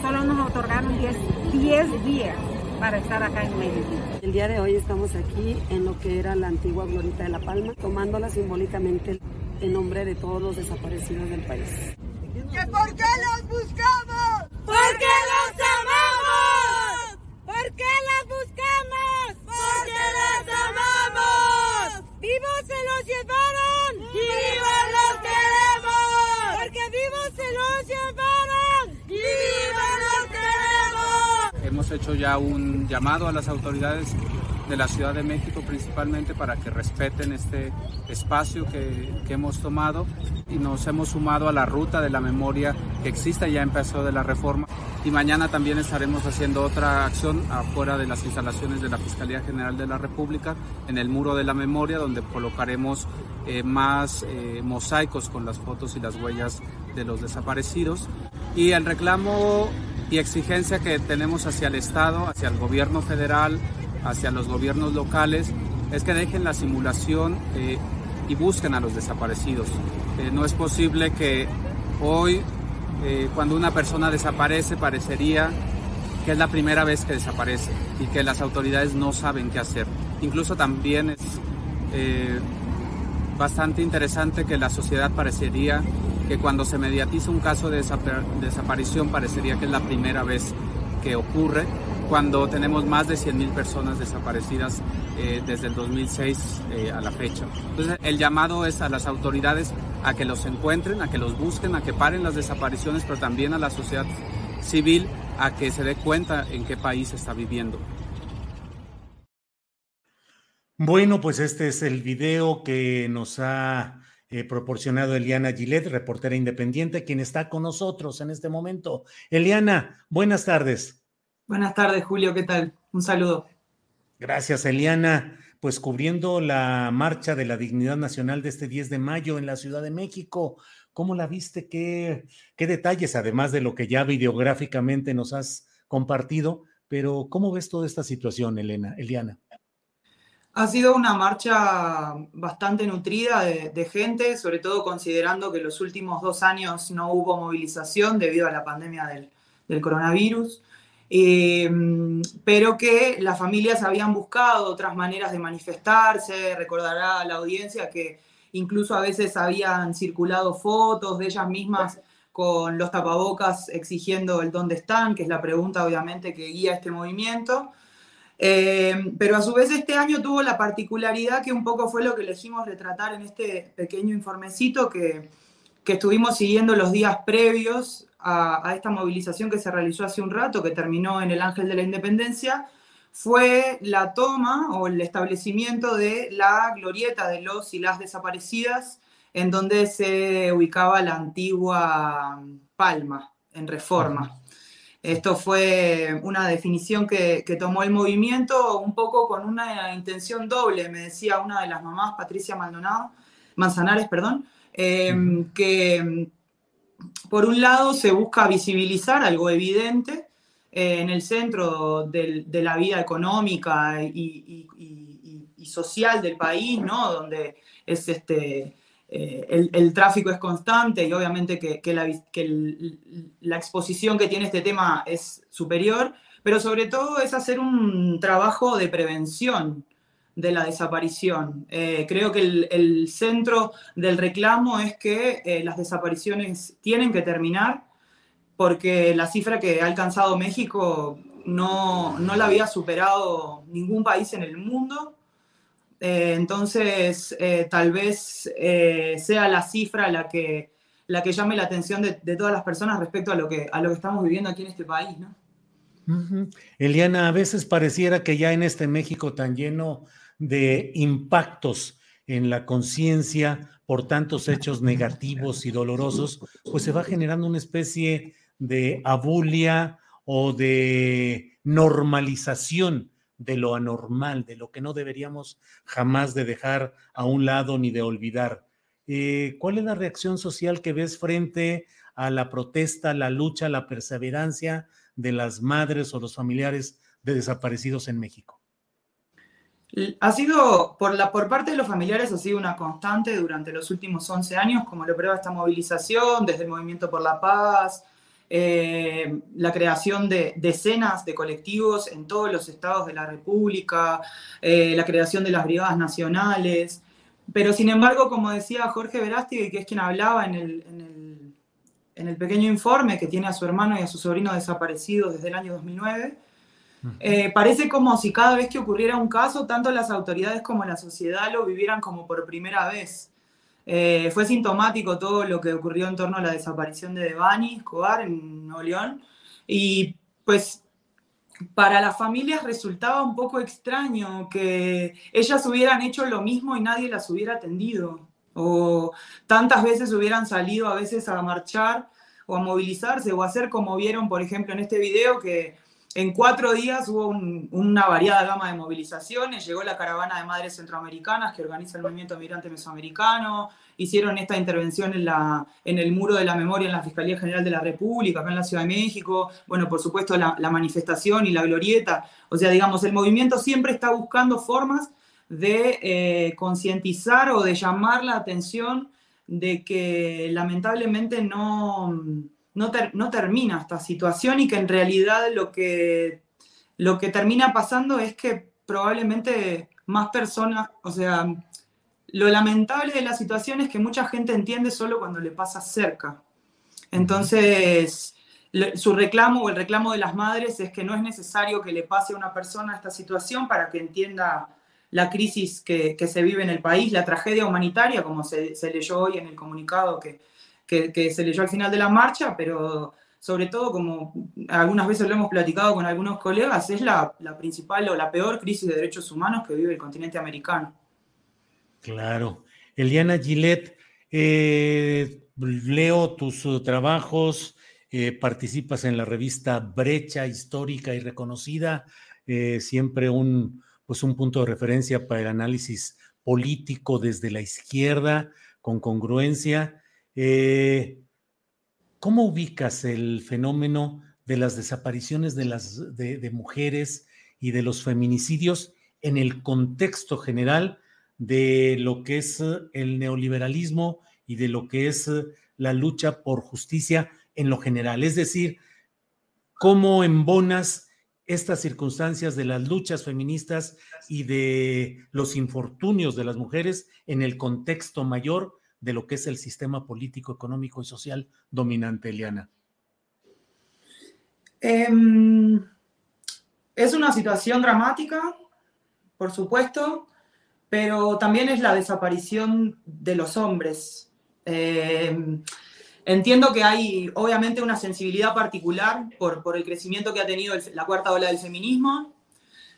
solo nos otorgaron 10, 10 días para estar acá en México. El día de hoy estamos aquí en lo que era la antigua Glorita de la Palma, tomándola simbólicamente en nombre de todos los desaparecidos del país. ¿Que ¿Por qué los buscamos? ¡Porque los amamos! ¿Por qué los buscamos? ¡Porque los amamos! ¡Vivos se los llevaron! ¡Y vivos los queremos! ¡Porque vivos se los llevaron! ¡Y vivos los queremos! Un llamado a las autoridades de la Ciudad de México principalmente para que respeten este espacio que, que, hemos tomado y nos hemos sumado a la ruta de la memoria que existe, ya empezó de la reforma. Y mañana también estaremos haciendo otra acción afuera de las instalaciones de la Fiscalía General de la República en el muro de la memoria donde colocaremos eh, más eh, mosaicos con las fotos y las huellas de los desaparecidos. Y el reclamo y exigencia que tenemos hacia el Estado, hacia el gobierno federal, hacia los gobiernos locales es que dejen la simulación eh, y busquen a los desaparecidos. Eh, no es posible que hoy, eh, cuando una persona desaparece, parecería que es la primera vez que desaparece y que las autoridades no saben qué hacer. Incluso también es bastante interesante que la sociedad parecería que cuando se mediatiza un caso de desaparición parecería que es la primera vez que ocurre cuando tenemos más de 100.000 personas desaparecidas eh, desde el 2006 eh, a la fecha. Entonces, el llamado es a las autoridades a que los encuentren, a que los busquen, a que paren las desapariciones, pero también a la sociedad civil a que se dé cuenta en qué país está viviendo. Bueno, pues este es el video que nos ha eh, proporcionado Eliana Gillet, reportera independiente, quien está con nosotros en este momento. Eliana, buenas tardes. Buenas tardes, Julio, ¿qué tal? Un saludo. Gracias, Eliana. Pues cubriendo la marcha de la dignidad nacional de este 10 de mayo en la Ciudad de México, ¿cómo la viste? ¿Qué, qué detalles, además de lo que ya videográficamente nos has compartido? Pero, ¿cómo ves toda esta situación, Elena, Eliana? Ha sido una marcha bastante nutrida de, gente, sobre todo considerando que los últimos dos años no hubo movilización debido a la pandemia del, del coronavirus. Eh, pero que las familias habían buscado otras maneras de manifestarse, recordará a la audiencia que incluso a veces habían circulado fotos de ellas mismas con los tapabocas exigiendo el dónde están, que es la pregunta obviamente que guía este movimiento. Eh, pero a su vez este año tuvo la particularidad que un poco fue lo que elegimos retratar en este pequeño informecito que, que estuvimos siguiendo los días previos a, esta movilización que se realizó hace un rato, que terminó en el Ángel de la Independencia, fue la toma o el establecimiento de la glorieta de los y las desaparecidas, en donde se ubicaba la antigua Palma, en reforma. Esto fue una definición que, tomó el movimiento un poco con una intención doble, me decía una de las mamás, Patricia Maldonado, Manzanares, perdón, eh, que por un lado, se busca visibilizar algo evidente eh, en el centro de la vida económica y, social del país, ¿no? donde es este, eh, el, tráfico es constante y obviamente que, la, la, exposición que tiene este tema es superior, pero sobre todo es hacer un trabajo de prevención de la desaparición. Eh, creo que el, centro del reclamo es que eh, las desapariciones tienen que terminar porque la cifra que ha alcanzado México no, no la había superado ningún país en el mundo eh, entonces, eh, tal vez eh, sea la cifra la que, la que llame la atención de, todas las personas respecto a lo, que, a lo que estamos viviendo aquí en este país, ¿no? Eliana, a veces pareciera que ya en este México tan lleno de impactos en la conciencia por tantos hechos negativos y dolorosos, pues se va generando una especie de abulia o de normalización de lo anormal, de lo que no deberíamos jamás de dejar a un lado ni de olvidar. Eh, ¿Cuál es la reacción social que ves frente a la protesta, la lucha, la perseverancia de las madres o los familiares de desaparecidos en México? Ha sido, por, la, por parte de los familiares, ha sido una constante durante los últimos 11 años, como lo prueba esta movilización, desde el Movimiento por la Paz, eh, la creación de decenas de colectivos en todos los estados de la República, eh, la creación de las brigadas nacionales. Pero sin embargo, como decía Jorge Verástegui, que es quien hablaba en el, en el, pequeño informe que tiene a su hermano y a su sobrino desaparecidos desde el año 2009, eh, parece como si cada vez que ocurriera un caso, tanto las autoridades como la sociedad lo vivieran como por primera vez. Eh, fue sintomático todo lo que ocurrió en torno a la desaparición de Devani Escobar en Nuevo. Y pues para las familias resultaba un poco extraño que ellas hubieran hecho lo mismo y nadie las hubiera atendido. O tantas veces hubieran salido a veces a marchar o a movilizarse o a hacer como vieron, por ejemplo, en este video que en cuatro días hubo una variada gama de movilizaciones, llegó la caravana de madres centroamericanas que organiza el movimiento migrante mesoamericano, hicieron esta intervención en, el muro de la memoria en la Fiscalía General de la República, acá en la Ciudad de México, bueno, por supuesto la, manifestación y la glorieta, o sea, digamos, el movimiento siempre está buscando formas de eh, concientizar o de llamar la atención de que lamentablemente no no, termina esta situación y que en realidad lo que, lo que termina pasando es que probablemente más personas, o sea, lo lamentable de la situación es que mucha gente entiende solo cuando le pasa cerca. Entonces, su reclamo o el reclamo de las madres es que no es necesario que le pase a una persona esta situación para que entienda la crisis que, se vive en el país, la tragedia humanitaria, como se, se leyó hoy en el comunicado que, que, se leyó al final de la marcha, pero sobre todo, como algunas veces lo hemos platicado con algunos colegas, es la, principal o la peor crisis de derechos humanos que vive el continente americano. Claro. Eliana Gillette, eh, leo tus uh, trabajos, eh, participas en la revista Brecha Histórica y Reconocida, eh, siempre un, pues un punto de referencia para el análisis político desde la izquierda, con congruencia. Eh, ¿Cómo ubicas el fenómeno de las desapariciones de, las, de, mujeres y de los feminicidios en el contexto general de lo que es el neoliberalismo y de lo que es la lucha por justicia en lo general? Es decir, ¿cómo embonas estas circunstancias de las luchas feministas y de los infortunios de las mujeres en el contexto mayor de lo que es el sistema político, económico y social dominante, Eliana? Em, es una situación dramática, por supuesto, pero también es la desaparición de los hombres. Em, entiendo que hay obviamente una sensibilidad particular por, por el crecimiento que ha tenido la cuarta ola del feminismo,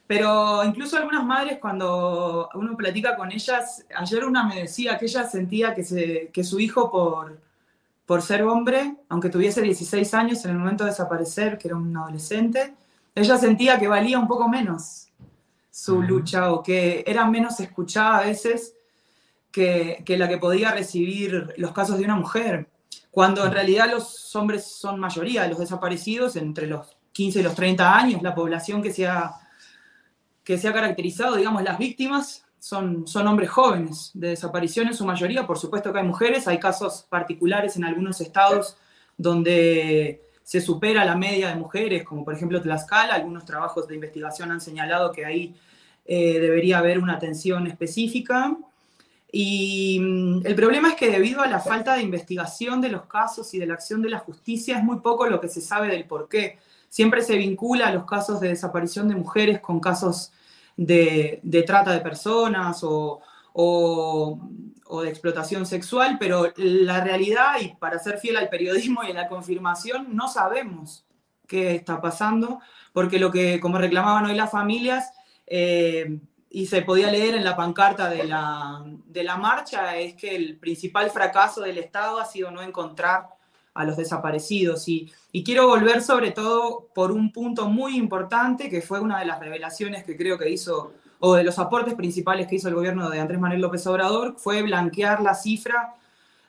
pero incluso algunas madres, cuando uno platica con ellas, ayer una me decía que ella sentía que, se, que su hijo, por, por ser hombre, aunque tuviese 16 años en el momento de desaparecer, que era un adolescente, ella sentía que valía un poco menos su lucha o que era menos escuchada a veces que, que, la que podía recibir los casos de una mujer, cuando en realidad los hombres son mayoría, los desaparecidos entre los 15 y los 30 años, la población que se ha que se ha caracterizado, digamos, las víctimas son, son hombres jóvenes de desaparición en su mayoría. Por supuesto que hay mujeres, hay casos particulares en algunos estados donde se supera la media de mujeres, como por ejemplo Tlaxcala. Algunos trabajos de investigación han señalado que ahí eh, debería haber una atención específica. Y mm, el problema es que debido a la falta de investigación de los casos y de la acción de la justicia, es muy poco lo que se sabe del por qué. Siempre se vincula a los casos de desaparición de mujeres con casos de, trata de personas o, o de explotación sexual, pero la realidad, y para ser fiel al periodismo y a la confirmación, no sabemos qué está pasando, porque lo que, como reclamaban hoy las familias, eh, y se podía leer en la pancarta de la, de la marcha, es que el principal fracaso del Estado ha sido no encontrar a los desaparecidos. Y, y, quiero volver sobre todo por un punto muy importante, que fue una de las revelaciones que creo que hizo o de los aportes principales que hizo el gobierno de Andrés Manuel López Obrador fue blanquear la cifra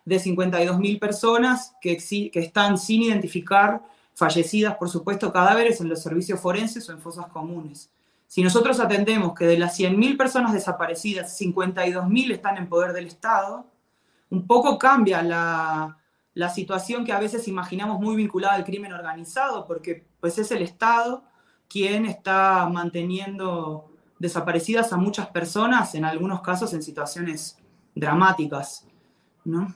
de 52.000 personas que, que están sin identificar, fallecidas, por supuesto, cadáveres en los servicios forenses o en fosas comunes. Si nosotros atendemos que de las 100.000 personas desaparecidas, 52.000 están en poder del Estado, un poco cambia la, la situación que a veces imaginamos muy vinculada al crimen organizado, porque pues es el Estado quien está manteniendo desaparecidas a muchas personas, en algunos casos en situaciones dramáticas, ¿no?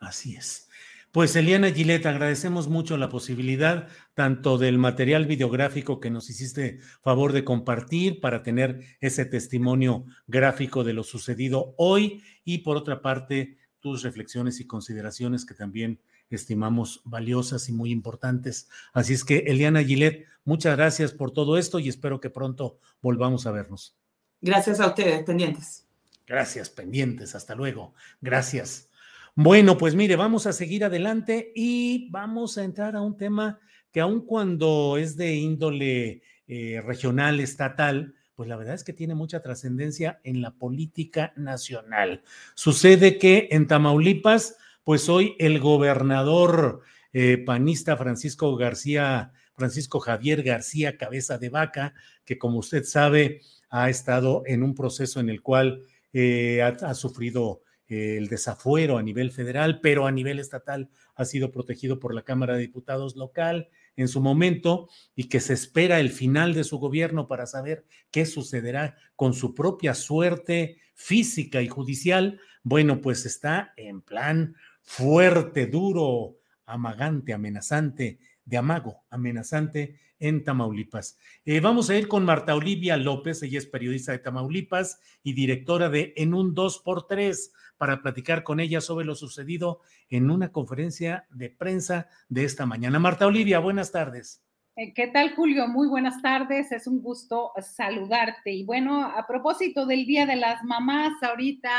así es. Pues Eliana Gillette, agradecemos mucho la posibilidad tanto del material videográfico que nos hiciste favor de compartir para tener ese testimonio gráfico de lo sucedido hoy y por otra parte tus reflexiones y consideraciones que también estimamos valiosas y muy importantes. Así es que, Eliana Gillette, muchas gracias por todo esto y espero que pronto volvamos a vernos. Gracias a ustedes, pendientes. Gracias, pendientes. Hasta luego. Gracias. Bueno, pues mire, vamos a seguir adelante y vamos a entrar a un tema que aun cuando es de índole eh, regional, estatal, pues la verdad es que tiene mucha trascendencia en la política nacional. Sucede que en Tamaulipas pues hoy el gobernador eh, panista Francisco García, Francisco Javier García Cabeza de Vaca, que como usted sabe ha estado en un proceso en el cual eh, ha, sufrido eh, el desafuero a nivel federal, pero a nivel estatal ha sido protegido por la Cámara de Diputados local en su momento y que se espera el final de su gobierno para saber qué sucederá con su propia suerte física y judicial, bueno, pues está en plan fuerte, duro, amagante, amenazante, de amago, amenazante en Tamaulipas. Eh, vamos a ir con Marta Olivia López, ella es periodista de Tamaulipas y directora de En un 2x3 para platicar con ella sobre lo sucedido en una conferencia de prensa de esta mañana. Marta Olivia, buenas tardes. Eh, ¿Qué tal, Julio? Muy buenas tardes. Es un gusto saludarte. Y bueno, a propósito del Día de las Mamás, ahorita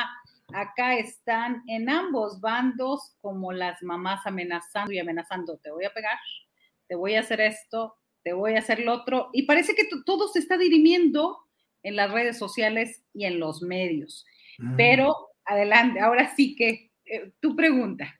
acá están en ambos bandos como las mamás amenazando y amenazando, te voy a pegar, te voy a hacer esto, te voy a hacer lo otro. Y parece que todo se está dirimiendo en las redes sociales y en los medios. Mm. Pero adelante, ahora sí que eh, tu pregunta.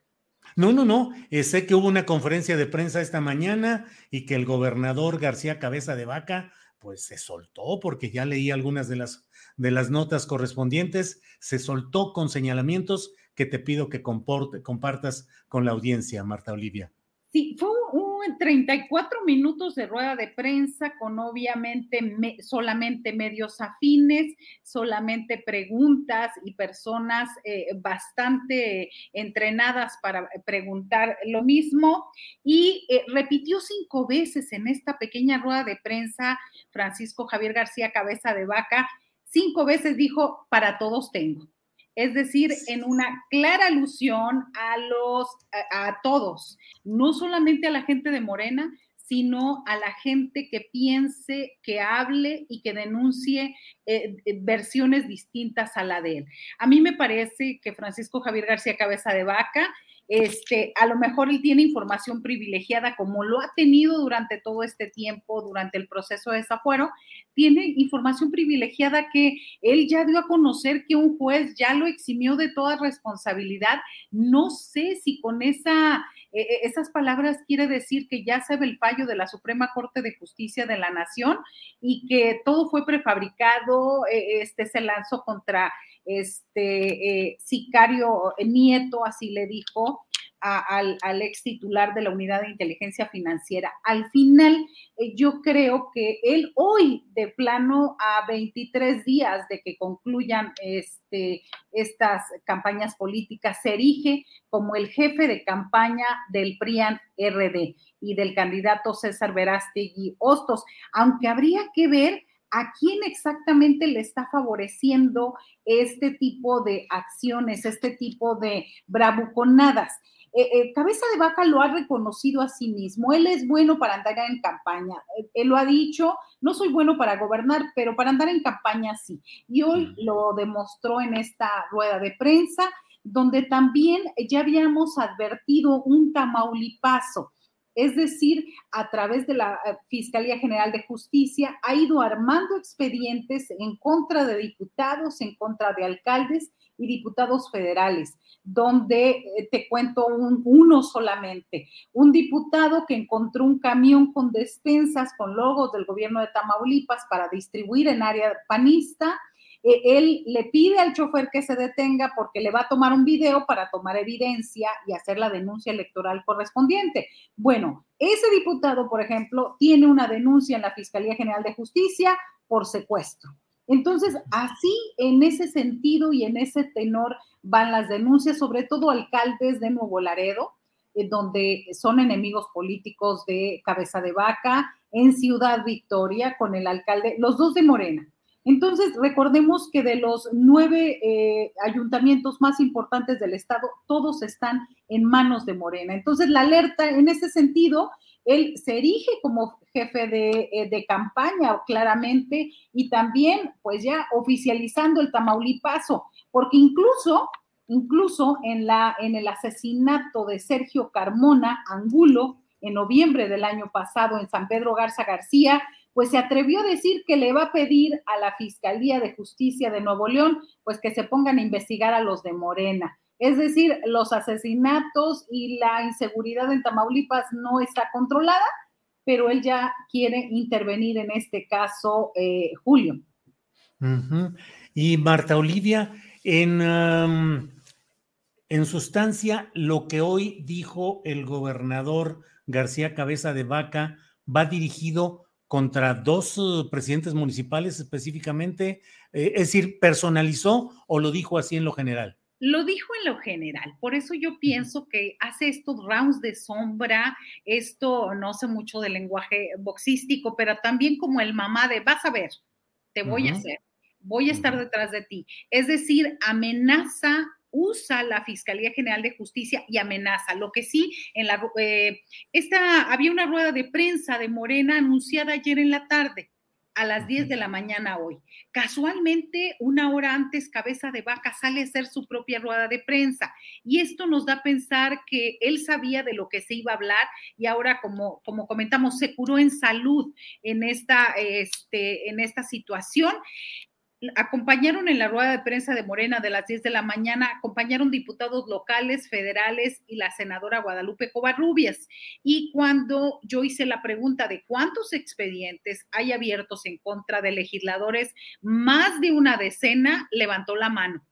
No, no, no. Eh, sé que hubo una conferencia de prensa esta mañana y que el gobernador García Cabeza de Vaca, pues se soltó porque ya leí algunas de las de las notas correspondientes, se soltó con señalamientos que te pido que compartas con la audiencia, Marta Olivia. Sí, fue un, 34 minutos de rueda de prensa con obviamente solamente medios afines, solamente preguntas y personas eh, bastante entrenadas para preguntar lo mismo. Y eh, repitió cinco veces en esta pequeña rueda de prensa Francisco Javier García Cabeza de Vaca cinco veces dijo, para todos tengo. Es decir, en una clara alusión a los, a, todos, no solamente a la gente de Morena, sino a la gente que piense, que hable y que denuncie eh, eh, versiones distintas a la de él. A mí me parece que Francisco Javier García Cabeza de Vaca este, a lo mejor él tiene información privilegiada como lo ha tenido durante todo este tiempo, durante el proceso de desafuero, tiene información privilegiada que él ya dio a conocer que un juez ya lo eximió de toda responsabilidad. No sé si con esa esas palabras quiere decir que ya se ve el fallo de la Suprema Corte de Justicia de la Nación y que todo fue prefabricado, este se lanzó contra este sicario Nieto, así le dijo, al, ex titular de la unidad de inteligencia financiera. Al final, eh, yo creo que él hoy, de plano a 23 días de que concluyan este, estas campañas políticas, se erige como el jefe de campaña del PRIAN RD y del candidato César Verástegui Hostos, aunque habría que ver a quién exactamente le está favoreciendo este tipo de acciones, este tipo de bravuconadas. Eh, eh, Cabeza de Vaca lo ha reconocido a sí mismo. Él es bueno para andar en campaña. Eh, él, lo ha dicho, no soy bueno para gobernar, pero para andar en campaña sí. Y hoy lo demostró en esta rueda de prensa, donde también ya habíamos advertido un tamaulipaso. Es decir, a través de la Fiscalía General de Justicia ha ido armando expedientes en contra de diputados, en contra de alcaldes y diputados federales, donde eh, te cuento uno solamente. Un diputado que encontró un camión con despensas con logos del gobierno de Tamaulipas para distribuir en área panista. Eh, él le pide al chofer que se detenga porque le va a tomar un video para tomar evidencia y hacer la denuncia electoral correspondiente. Bueno, ese diputado, por ejemplo, tiene una denuncia en la Fiscalía General de Justicia por secuestro. Entonces, así en ese sentido y en ese tenor van las denuncias, sobre todo alcaldes de Nuevo Laredo, donde son enemigos políticos de Cabeza de Vaca, en Ciudad Victoria con el alcalde, los dos de Morena. Entonces, recordemos que de los nueve eh, ayuntamientos más importantes del estado, todos están en manos de Morena. Entonces, la alerta en ese sentido él se erige como jefe eh, de, campaña claramente y también pues ya oficializando el Tamaulipaso, porque incluso, incluso en, la, en el asesinato de Sergio Carmona Angulo en noviembre del año pasado en San Pedro Garza García, pues se atrevió a decir que le va a pedir a la Fiscalía de Justicia de Nuevo León, pues que se pongan a investigar a los de Morena. Es decir, los asesinatos y la inseguridad en Tamaulipas no está controlada, pero él ya quiere intervenir en este caso, eh, Julio. Y Marta Olivia, en, en sustancia, lo que hoy dijo el gobernador García Cabeza de Vaca va dirigido contra dos uh, presidentes municipales específicamente, eh, es decir, personalizó o lo dijo así en lo general. Lo dijo en lo general, por eso yo pienso que hace estos rounds de sombra, esto no sé mucho del lenguaje boxístico, pero también como el mamá de vas a ver, te voy a hacer, voy a estar detrás de ti. Es decir, amenaza usa la Fiscalía General de Justicia y amenaza. Lo que sí, en la, eh, esta, había una rueda de prensa de Morena anunciada ayer en la tarde a las 10 de la mañana hoy. Casualmente, una hora antes, Cabeza de Vaca sale a hacer su propia rueda de prensa. Y esto nos da a pensar que él sabía de lo que se iba a hablar y ahora, como, como comentamos, se curó en salud en esta, este, en esta situación acompañaron en la rueda de prensa de Morena de las 10 de la mañana, acompañaron diputados locales, federales y la senadora Guadalupe Covarrubias. Y cuando yo hice la pregunta de cuántos expedientes hay abiertos en contra de legisladores, más de una decena levantó la mano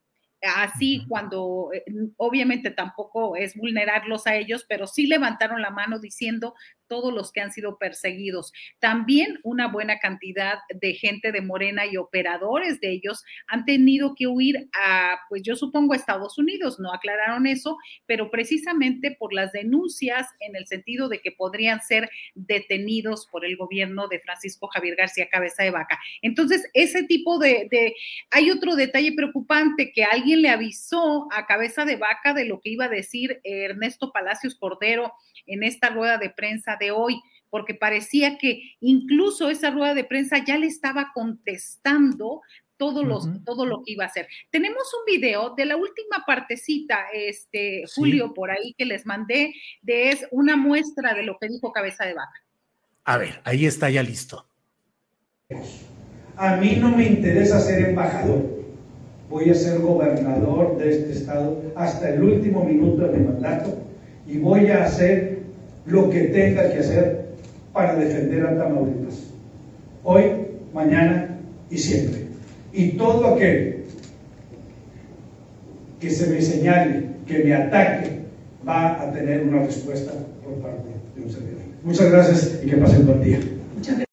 así cuando eh, obviamente tampoco es vulnerarlos a ellos, pero sí levantaron la mano diciendo todos los que han sido perseguidos. También una buena cantidad de gente de Morena y operadores de ellos han tenido que huir a, pues yo supongo, a Estados Unidos. No aclararon eso, pero precisamente por las denuncias en el sentido de que podrían ser detenidos por el gobierno de Francisco Javier García Cabeza de Vaca. Entonces, ese tipo de, de hay otro detalle preocupante que alguien le avisó a Cabeza de Vaca de lo que iba a decir Ernesto Palacios Cordero en esta rueda de prensa de hoy, porque parecía que incluso esa rueda de prensa ya le estaba contestando todo, los, todo lo que iba a hacer. Tenemos un video de la última partecita, este, Julio, por ahí que les mandé, de es una muestra de lo que dijo Cabeza de Vaca. A ver, ahí está ya listo. A mí no me interesa ser embajador. Voy a ser gobernador de este estado hasta el último minuto de mi mandato y voy a hacer lo que tenga que hacer para defender a Tamaulipas. Hoy, mañana y siempre. Y todo aquel que se me señale, que me ataque, va a tener una respuesta por parte de un servidor. Muchas gracias y que pasen buen día. Muchas gracias.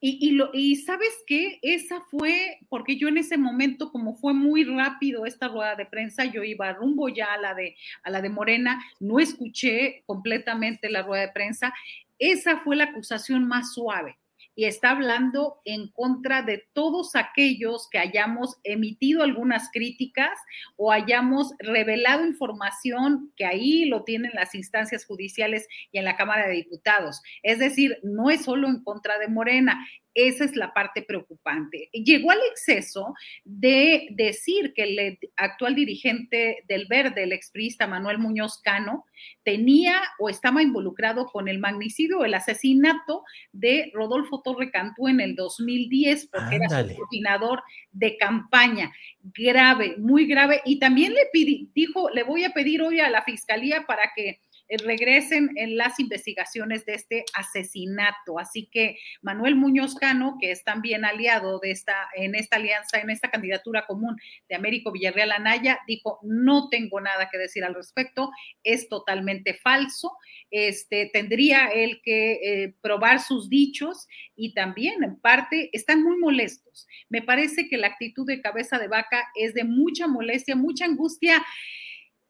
Y, lo, y sabes qué, esa fue, porque yo en ese momento, como fue muy rápido esta rueda de prensa, yo iba rumbo ya a la de, a la de Morena, no escuché completamente la rueda de prensa, esa fue la acusación más suave y está hablando en contra de todos aquellos que hayamos emitido algunas críticas o hayamos revelado información que ahí lo tienen las instancias judiciales y en la Cámara de Diputados. Es decir, no es solo en contra de Morena, esa es la parte preocupante. Llegó al exceso de decir que el actual dirigente del Verde, el exprista Manuel Muñoz Cano, tenía o estaba involucrado con el magnicidio o el asesinato de Rodolfo Torre Cantú en el 2010, porque era su coordinador de campaña. Grave, muy grave. Y también le dijo, le voy a pedir hoy a la fiscalía para que regresen en las investigaciones de este asesinato. Así que Manuel Muñoz Cano, que es también aliado de esta, en esta alianza, en esta candidatura común de Américo Villarreal Anaya, dijo, no tengo nada que decir al respecto, es totalmente falso, este, tendría él que eh, probar sus dichos y también en parte están muy molestos. Me parece que la actitud de cabeza de vaca es de mucha molestia, mucha angustia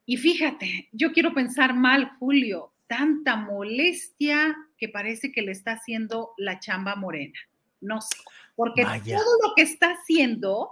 y fíjate, yo quiero pensar mal, Julio, tanta molestia que parece que le está haciendo la chamba morena. No sé, porque todo lo que está haciendo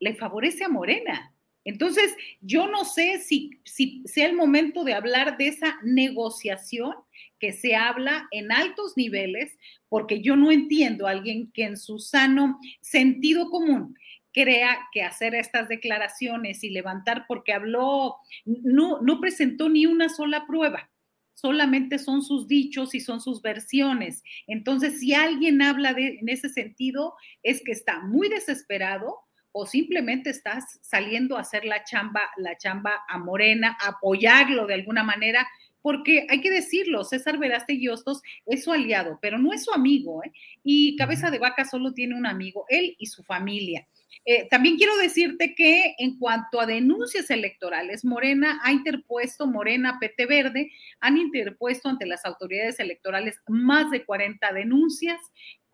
le favorece a Morena. Entonces, yo no sé si, si sea el momento de hablar de esa negociación que se habla en altos niveles, porque yo no entiendo a alguien que en su sano sentido común crea que hacer estas declaraciones y levantar, porque habló, no, no presentó ni una sola prueba, solamente son sus dichos y son sus versiones. Entonces, si alguien habla de, en ese sentido, es que está muy desesperado o simplemente estás saliendo a hacer la chamba, la chamba a Morena, apoyarlo de alguna manera, porque hay que decirlo, César Veraste Hostos es su aliado, pero no es su amigo, ¿eh? y Cabeza de Vaca solo tiene un amigo, él y su familia. Eh, también quiero decirte que en cuanto a denuncias electorales, Morena ha interpuesto, Morena, PT Verde, han interpuesto ante las autoridades electorales más de 40 denuncias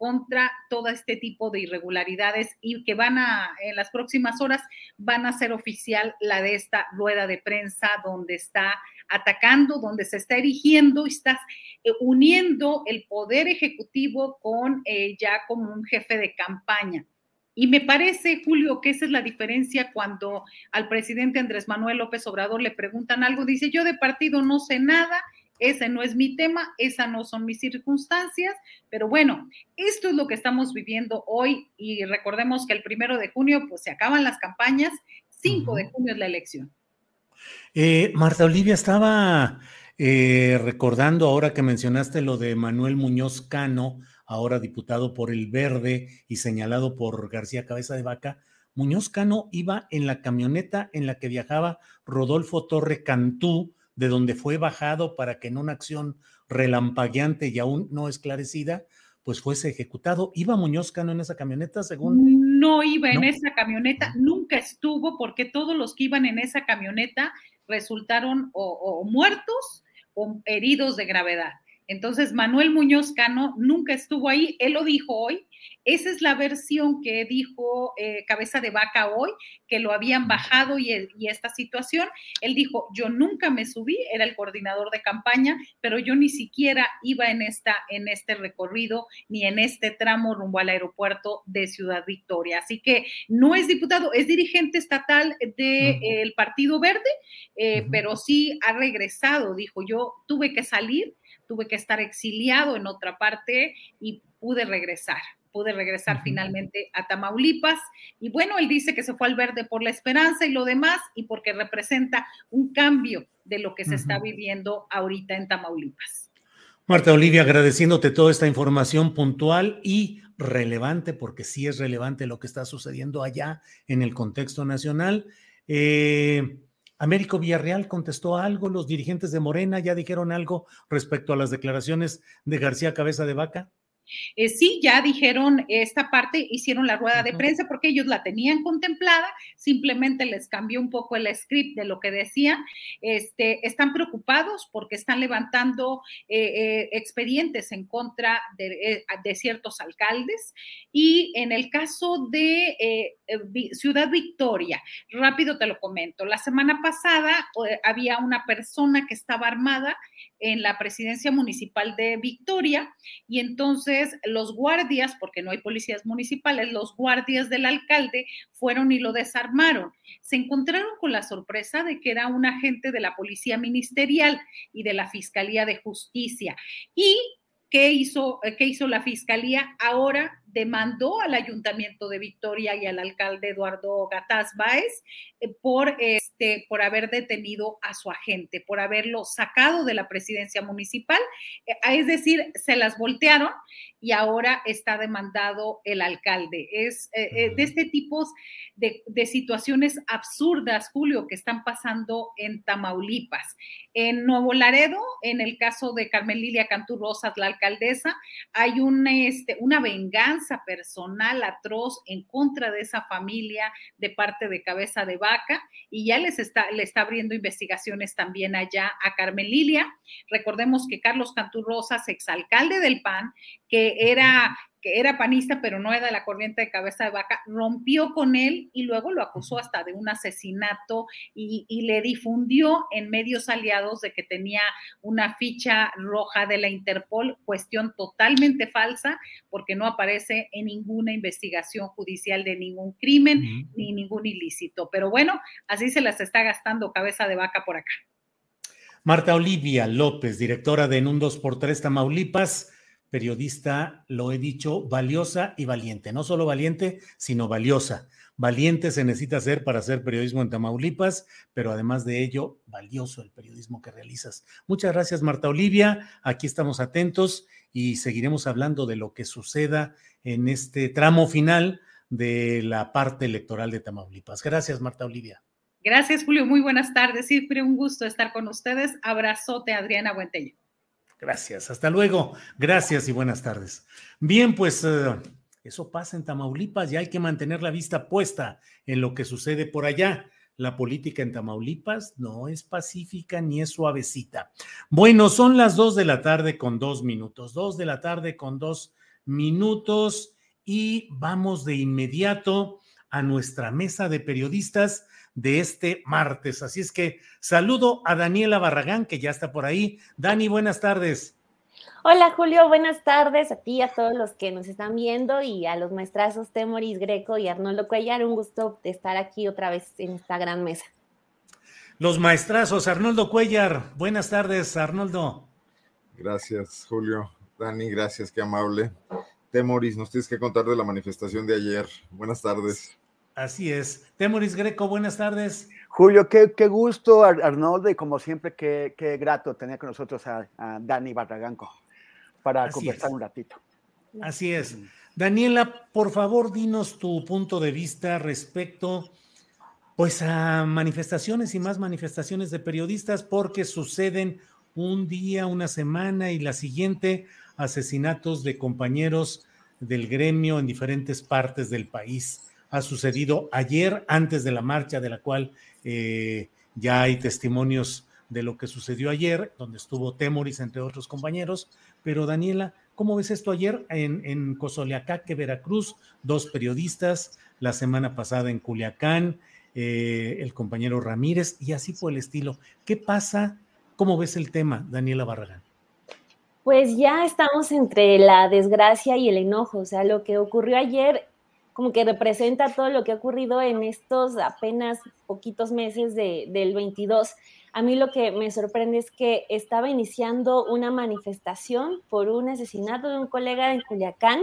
contra todo este tipo de irregularidades y que van a, en las próximas horas, van a ser oficial la de esta rueda de prensa donde está atacando, donde se está erigiendo y está eh, uniendo el poder ejecutivo con eh, ya como un jefe de campaña. Y me parece, Julio, que esa es la diferencia cuando al presidente Andrés Manuel López Obrador le preguntan algo, dice, yo de partido no sé nada, ese no es mi tema, esas no son mis circunstancias, pero bueno, esto es lo que estamos viviendo hoy y recordemos que el primero de junio pues se acaban las campañas, 5 de junio es la elección. Eh, Marta Olivia estaba eh, recordando ahora que mencionaste lo de Manuel Muñoz Cano, ahora diputado por el Verde y señalado por García Cabeza de Vaca, Muñoz Cano iba en la camioneta en la que viajaba Rodolfo Torre Cantú, de donde fue bajado para que en una acción relampagueante y aún no esclarecida, pues fuese ejecutado. ¿Iba Muñoz Cano en esa camioneta, según? No iba en esa camioneta, nunca estuvo, porque todos los que iban en esa camioneta resultaron o muertos o heridos de gravedad. Entonces, Manuel Muñoz Cano nunca estuvo ahí, él lo dijo hoy. Esa es la versión que dijo eh, Cabeza de Vaca hoy, que lo habían bajado y, esta situación. Él dijo, yo nunca me subí, era el coordinador de campaña, pero yo ni siquiera iba en, esta, en este recorrido ni en este tramo rumbo al aeropuerto de Ciudad Victoria. Así que no es diputado, es dirigente estatal del Partido Verde, eh, pero sí ha regresado, dijo, yo tuve que salir tuve que estar exiliado en otra parte y pude regresar. Pude regresar finalmente a Tamaulipas. Y bueno, él dice que se fue al verde por la esperanza y lo demás, y porque representa un cambio de lo que se está viviendo ahorita en Tamaulipas. Marta Olivia, agradeciéndote toda esta información puntual y relevante, porque sí es relevante lo que está sucediendo allá en el contexto nacional. Eh, Américo Villarreal contestó algo, los dirigentes de Morena ya dijeron algo respecto a las declaraciones de García Cabeza de Vaca. Eh, sí, ya dijeron esta parte, hicieron la rueda de prensa porque ellos la tenían contemplada, simplemente les cambió un poco el script de lo que decían. Este, están preocupados porque están levantando eh, eh, expedientes en contra de, de, ciertos alcaldes. Y en el caso de Ciudad Victoria, rápido te lo comento, la semana pasada había una persona que estaba armada en la presidencia municipal de Victoria y entonces los guardias, porque no hay policías municipales, los guardias del alcalde fueron y lo desarmaron. Se encontraron con la sorpresa de que era un agente de la policía ministerial y de la Fiscalía de Justicia y ¿Qué hizo, ¿Qué hizo la fiscalía? Ahora demandó al ayuntamiento de Victoria y al alcalde Eduardo Gataz Báez eh, por, este, por haber detenido a su agente, por haberlo sacado de la presidencia municipal. Eh, es decir, se las voltearon y ahora está demandado el alcalde. Es eh, de este tipo de, de situaciones absurdas, Julio, que están pasando en Tamaulipas. En Nuevo Laredo, en el caso de Carmen Lilia Cantú Rosas, la alcaldesa, hay una, este, una venganza personal atroz en contra de esa familia de parte de Cabeza de Vaca y ya les está, le está abriendo investigaciones también allá a Carmen Lilia. Recordemos que Carlos Cantú Rosas, exalcalde del PAN, que era que era panista, pero no era de la corriente de cabeza de vaca, rompió con él y luego lo acusó hasta de un asesinato y, le difundió en medios aliados de que tenía una ficha roja de la Interpol, cuestión totalmente falsa, porque no aparece en ninguna investigación judicial de ningún crimen ni ningún ilícito. Pero bueno, así se las está gastando cabeza de vaca por acá. Marta Olivia López, directora de En un 2x3 Tamaulipas periodista, lo he dicho, valiosa y valiente. No solo valiente, sino valiosa. Valiente se necesita hacer para hacer periodismo en Tamaulipas, pero además de ello, valioso el periodismo que realizas. Muchas gracias, Marta Olivia. Aquí estamos atentos y seguiremos hablando de lo que suceda en este tramo final de la parte electoral de Tamaulipas. Gracias, Marta Olivia. Gracias, Julio. Muy buenas tardes. Siempre un gusto estar con ustedes. Abrazote, Adriana Buentello. Gracias, hasta luego. Gracias y buenas tardes. Bien, pues eh, eso pasa en Tamaulipas y hay que mantener la vista puesta en lo que sucede por allá. La política en Tamaulipas no es pacífica ni es suavecita. Bueno, son las dos de la tarde con dos minutos, dos de la tarde con dos minutos y vamos de inmediato a nuestra mesa de periodistas de este martes. Así es que saludo a Daniela Barragán, que ya está por ahí. Dani, buenas tardes. Hola Julio, buenas tardes a ti, a todos los que nos están viendo y a los maestrazos Temoris Greco y Arnoldo Cuellar. Un gusto de estar aquí otra vez en esta gran mesa. Los maestrazos, Arnoldo Cuellar. Buenas tardes, Arnoldo. Gracias, Julio. Dani, gracias, qué amable. Temoris, nos tienes que contar de la manifestación de ayer. Buenas tardes. Así es. Temoris Greco, buenas tardes. Julio, qué, gusto, Arnoldo, y como siempre, qué, grato tener con nosotros a, Dani Barraganco para conversar un ratito. Así es. Daniela, por favor, dinos tu punto de vista respecto pues a manifestaciones y más manifestaciones de periodistas porque suceden un día, una semana y la siguiente asesinatos de compañeros del gremio en diferentes partes del país ha sucedido ayer antes de la marcha, de la cual eh, ya hay testimonios de lo que sucedió ayer, donde estuvo Temoris, entre otros compañeros. Pero Daniela, ¿cómo ves esto ayer en, en Cozoleacaque, Veracruz? Dos periodistas, la semana pasada en Culiacán, eh, el compañero Ramírez, y así fue el estilo. ¿Qué pasa? ¿Cómo ves el tema, Daniela Barragán? Pues ya estamos entre la desgracia y el enojo. O sea, lo que ocurrió ayer como que representa todo lo que ha ocurrido en estos apenas poquitos meses de, del 22. A mí lo que me sorprende es que estaba iniciando una manifestación por un asesinato de un colega en Culiacán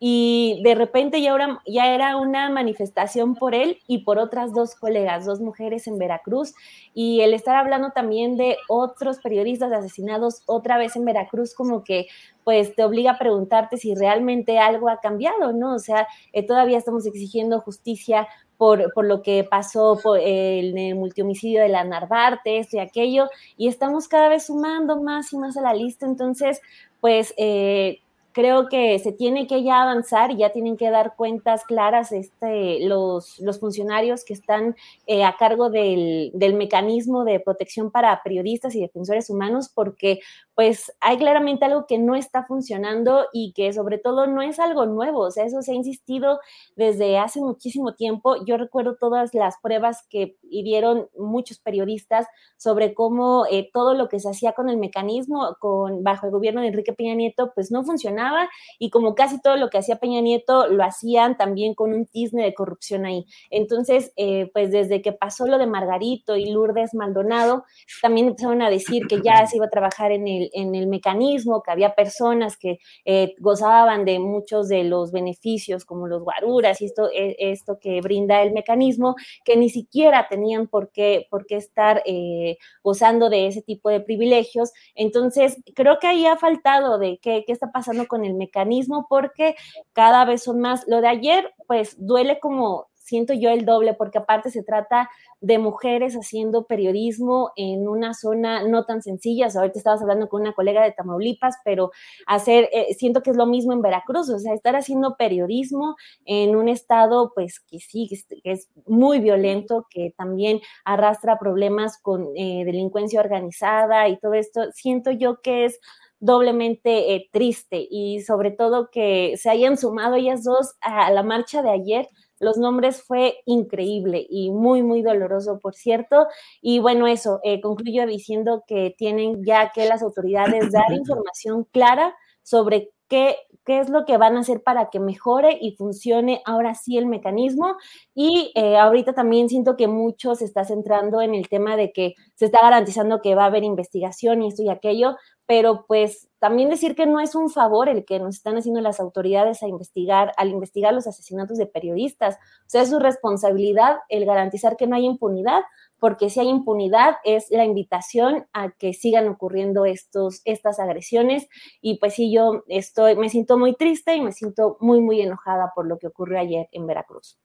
y de repente ya, ahora, ya era una manifestación por él y por otras dos colegas, dos mujeres en Veracruz, y el estar hablando también de otros periodistas asesinados otra vez en Veracruz, como que pues te obliga a preguntarte si realmente algo ha cambiado, ¿no? O sea, eh, todavía estamos exigiendo justicia por, por lo que pasó por el, el multihomicidio de la Narvarte, esto y aquello, y estamos cada vez sumando más y más a la lista, entonces, pues... Eh, creo que se tiene que ya avanzar y ya tienen que dar cuentas claras este, los, los funcionarios que están eh, a cargo del, del, mecanismo de protección para periodistas y defensores humanos, porque pues hay claramente algo que no está funcionando y que sobre todo no es algo nuevo, o sea, eso se ha insistido desde hace muchísimo tiempo. Yo recuerdo todas las pruebas que dieron muchos periodistas sobre cómo eh, todo lo que se hacía con el mecanismo con, bajo el gobierno de Enrique Peña Nieto, pues no funcionaba y como casi todo lo que hacía Peña Nieto lo hacían también con un tizne de corrupción ahí. Entonces, eh, pues desde que pasó lo de Margarito y Lourdes Maldonado, también empezaron a decir que ya se iba a trabajar en el en el mecanismo, que había personas que eh, gozaban de muchos de los beneficios, como los guaruras y esto, e, esto que brinda el mecanismo, que ni siquiera tenían por qué, por qué estar eh, gozando de ese tipo de privilegios. Entonces, creo que ahí ha faltado de qué, qué está pasando con el mecanismo, porque cada vez son más. Lo de ayer, pues duele como siento yo el doble, porque aparte se trata de mujeres haciendo periodismo en una zona no tan sencilla. ahorita estabas hablando con una colega de Tamaulipas, pero hacer, eh, siento que es lo mismo en Veracruz, o sea, estar haciendo periodismo en un estado, pues que sí, que es muy violento, que también arrastra problemas con eh, delincuencia organizada y todo esto, siento yo que es doblemente eh, triste y sobre todo que se hayan sumado ellas dos a la marcha de ayer los nombres fue increíble y muy, muy doloroso, por cierto. Y bueno, eso, eh, concluyo diciendo que tienen ya que las autoridades dar información clara sobre qué, qué es lo que van a hacer para que mejore y funcione ahora sí el mecanismo. Y eh, ahorita también siento que mucho se está centrando en el tema de que se está garantizando que va a haber investigación y esto y aquello, pero pues también decir que no es un favor el que nos están haciendo las autoridades a investigar, al investigar los asesinatos de periodistas. O sea, es su responsabilidad el garantizar que no hay impunidad, porque si hay impunidad es la invitación a que sigan ocurriendo estos, estas agresiones. Y pues sí, yo estoy, me siento muy triste y me siento muy, muy enojada por lo que ocurrió ayer en Veracruz.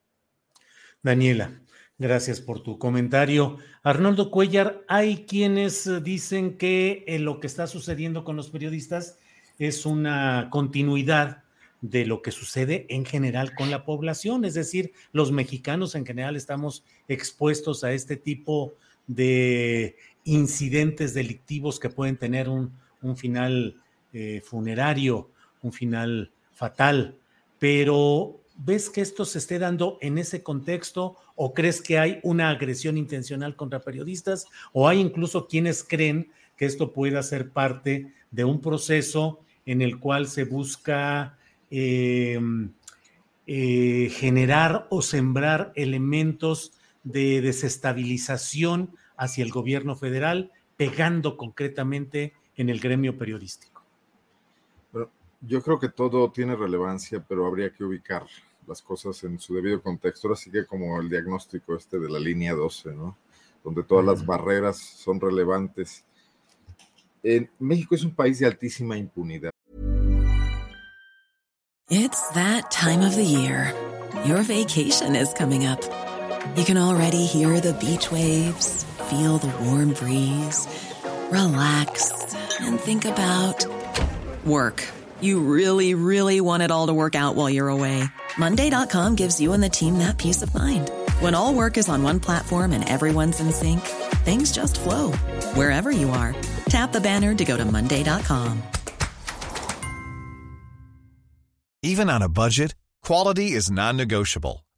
Daniela. Gracias por tu comentario. Arnoldo Cuellar, hay quienes eh, dicen que eh, lo que está sucediendo con los periodistas es una continuidad de lo que sucede en general con la población, es decir, los mexicanos en general estamos expuestos a este tipo de incidentes delictivos que pueden tener un, final eh, funerario, un final fatal, pero ¿ves que esto se esté dando en ese contexto o crees que hay una agresión intencional contra periodistas o hay incluso quienes creen que esto pueda ser parte de un proceso en el cual se busca em, eh, generar o sembrar elementos de desestabilización hacia el gobierno federal, pegando concretamente en el gremio periodístico? Yo creo que todo tiene relevancia, pero habría que ubicar las cosas en su debido contexto. Así que como el diagnóstico este de la línea 12, ¿no? Donde todas las barreras son relevantes. En México es un país de altísima impunidad. It's that time of the year. Your vacation is coming up. You can already hear the beach waves, feel the warm breeze, relax and think about work. You really, really want it all to work out while you're away. Monday.com gives you and the team that peace of mind. When all work is on one platform and everyone's in sync, things just flow wherever you are. Tap the banner to go to Monday.com. Even on a budget, quality is non negotiable.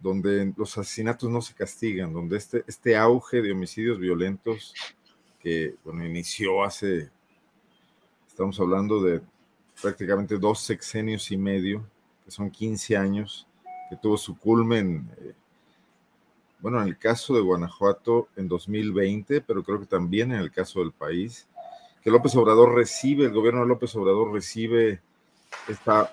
Donde los asesinatos no se castigan, donde este este auge de homicidios violentos que bueno, inició hace estamos hablando de prácticamente dos sexenios y medio, que son 15 años, que tuvo su culmen eh, bueno, en el caso de Guanajuato en 2020, pero creo que también en el caso del país, que López Obrador recibe, el gobierno de López Obrador recibe esta,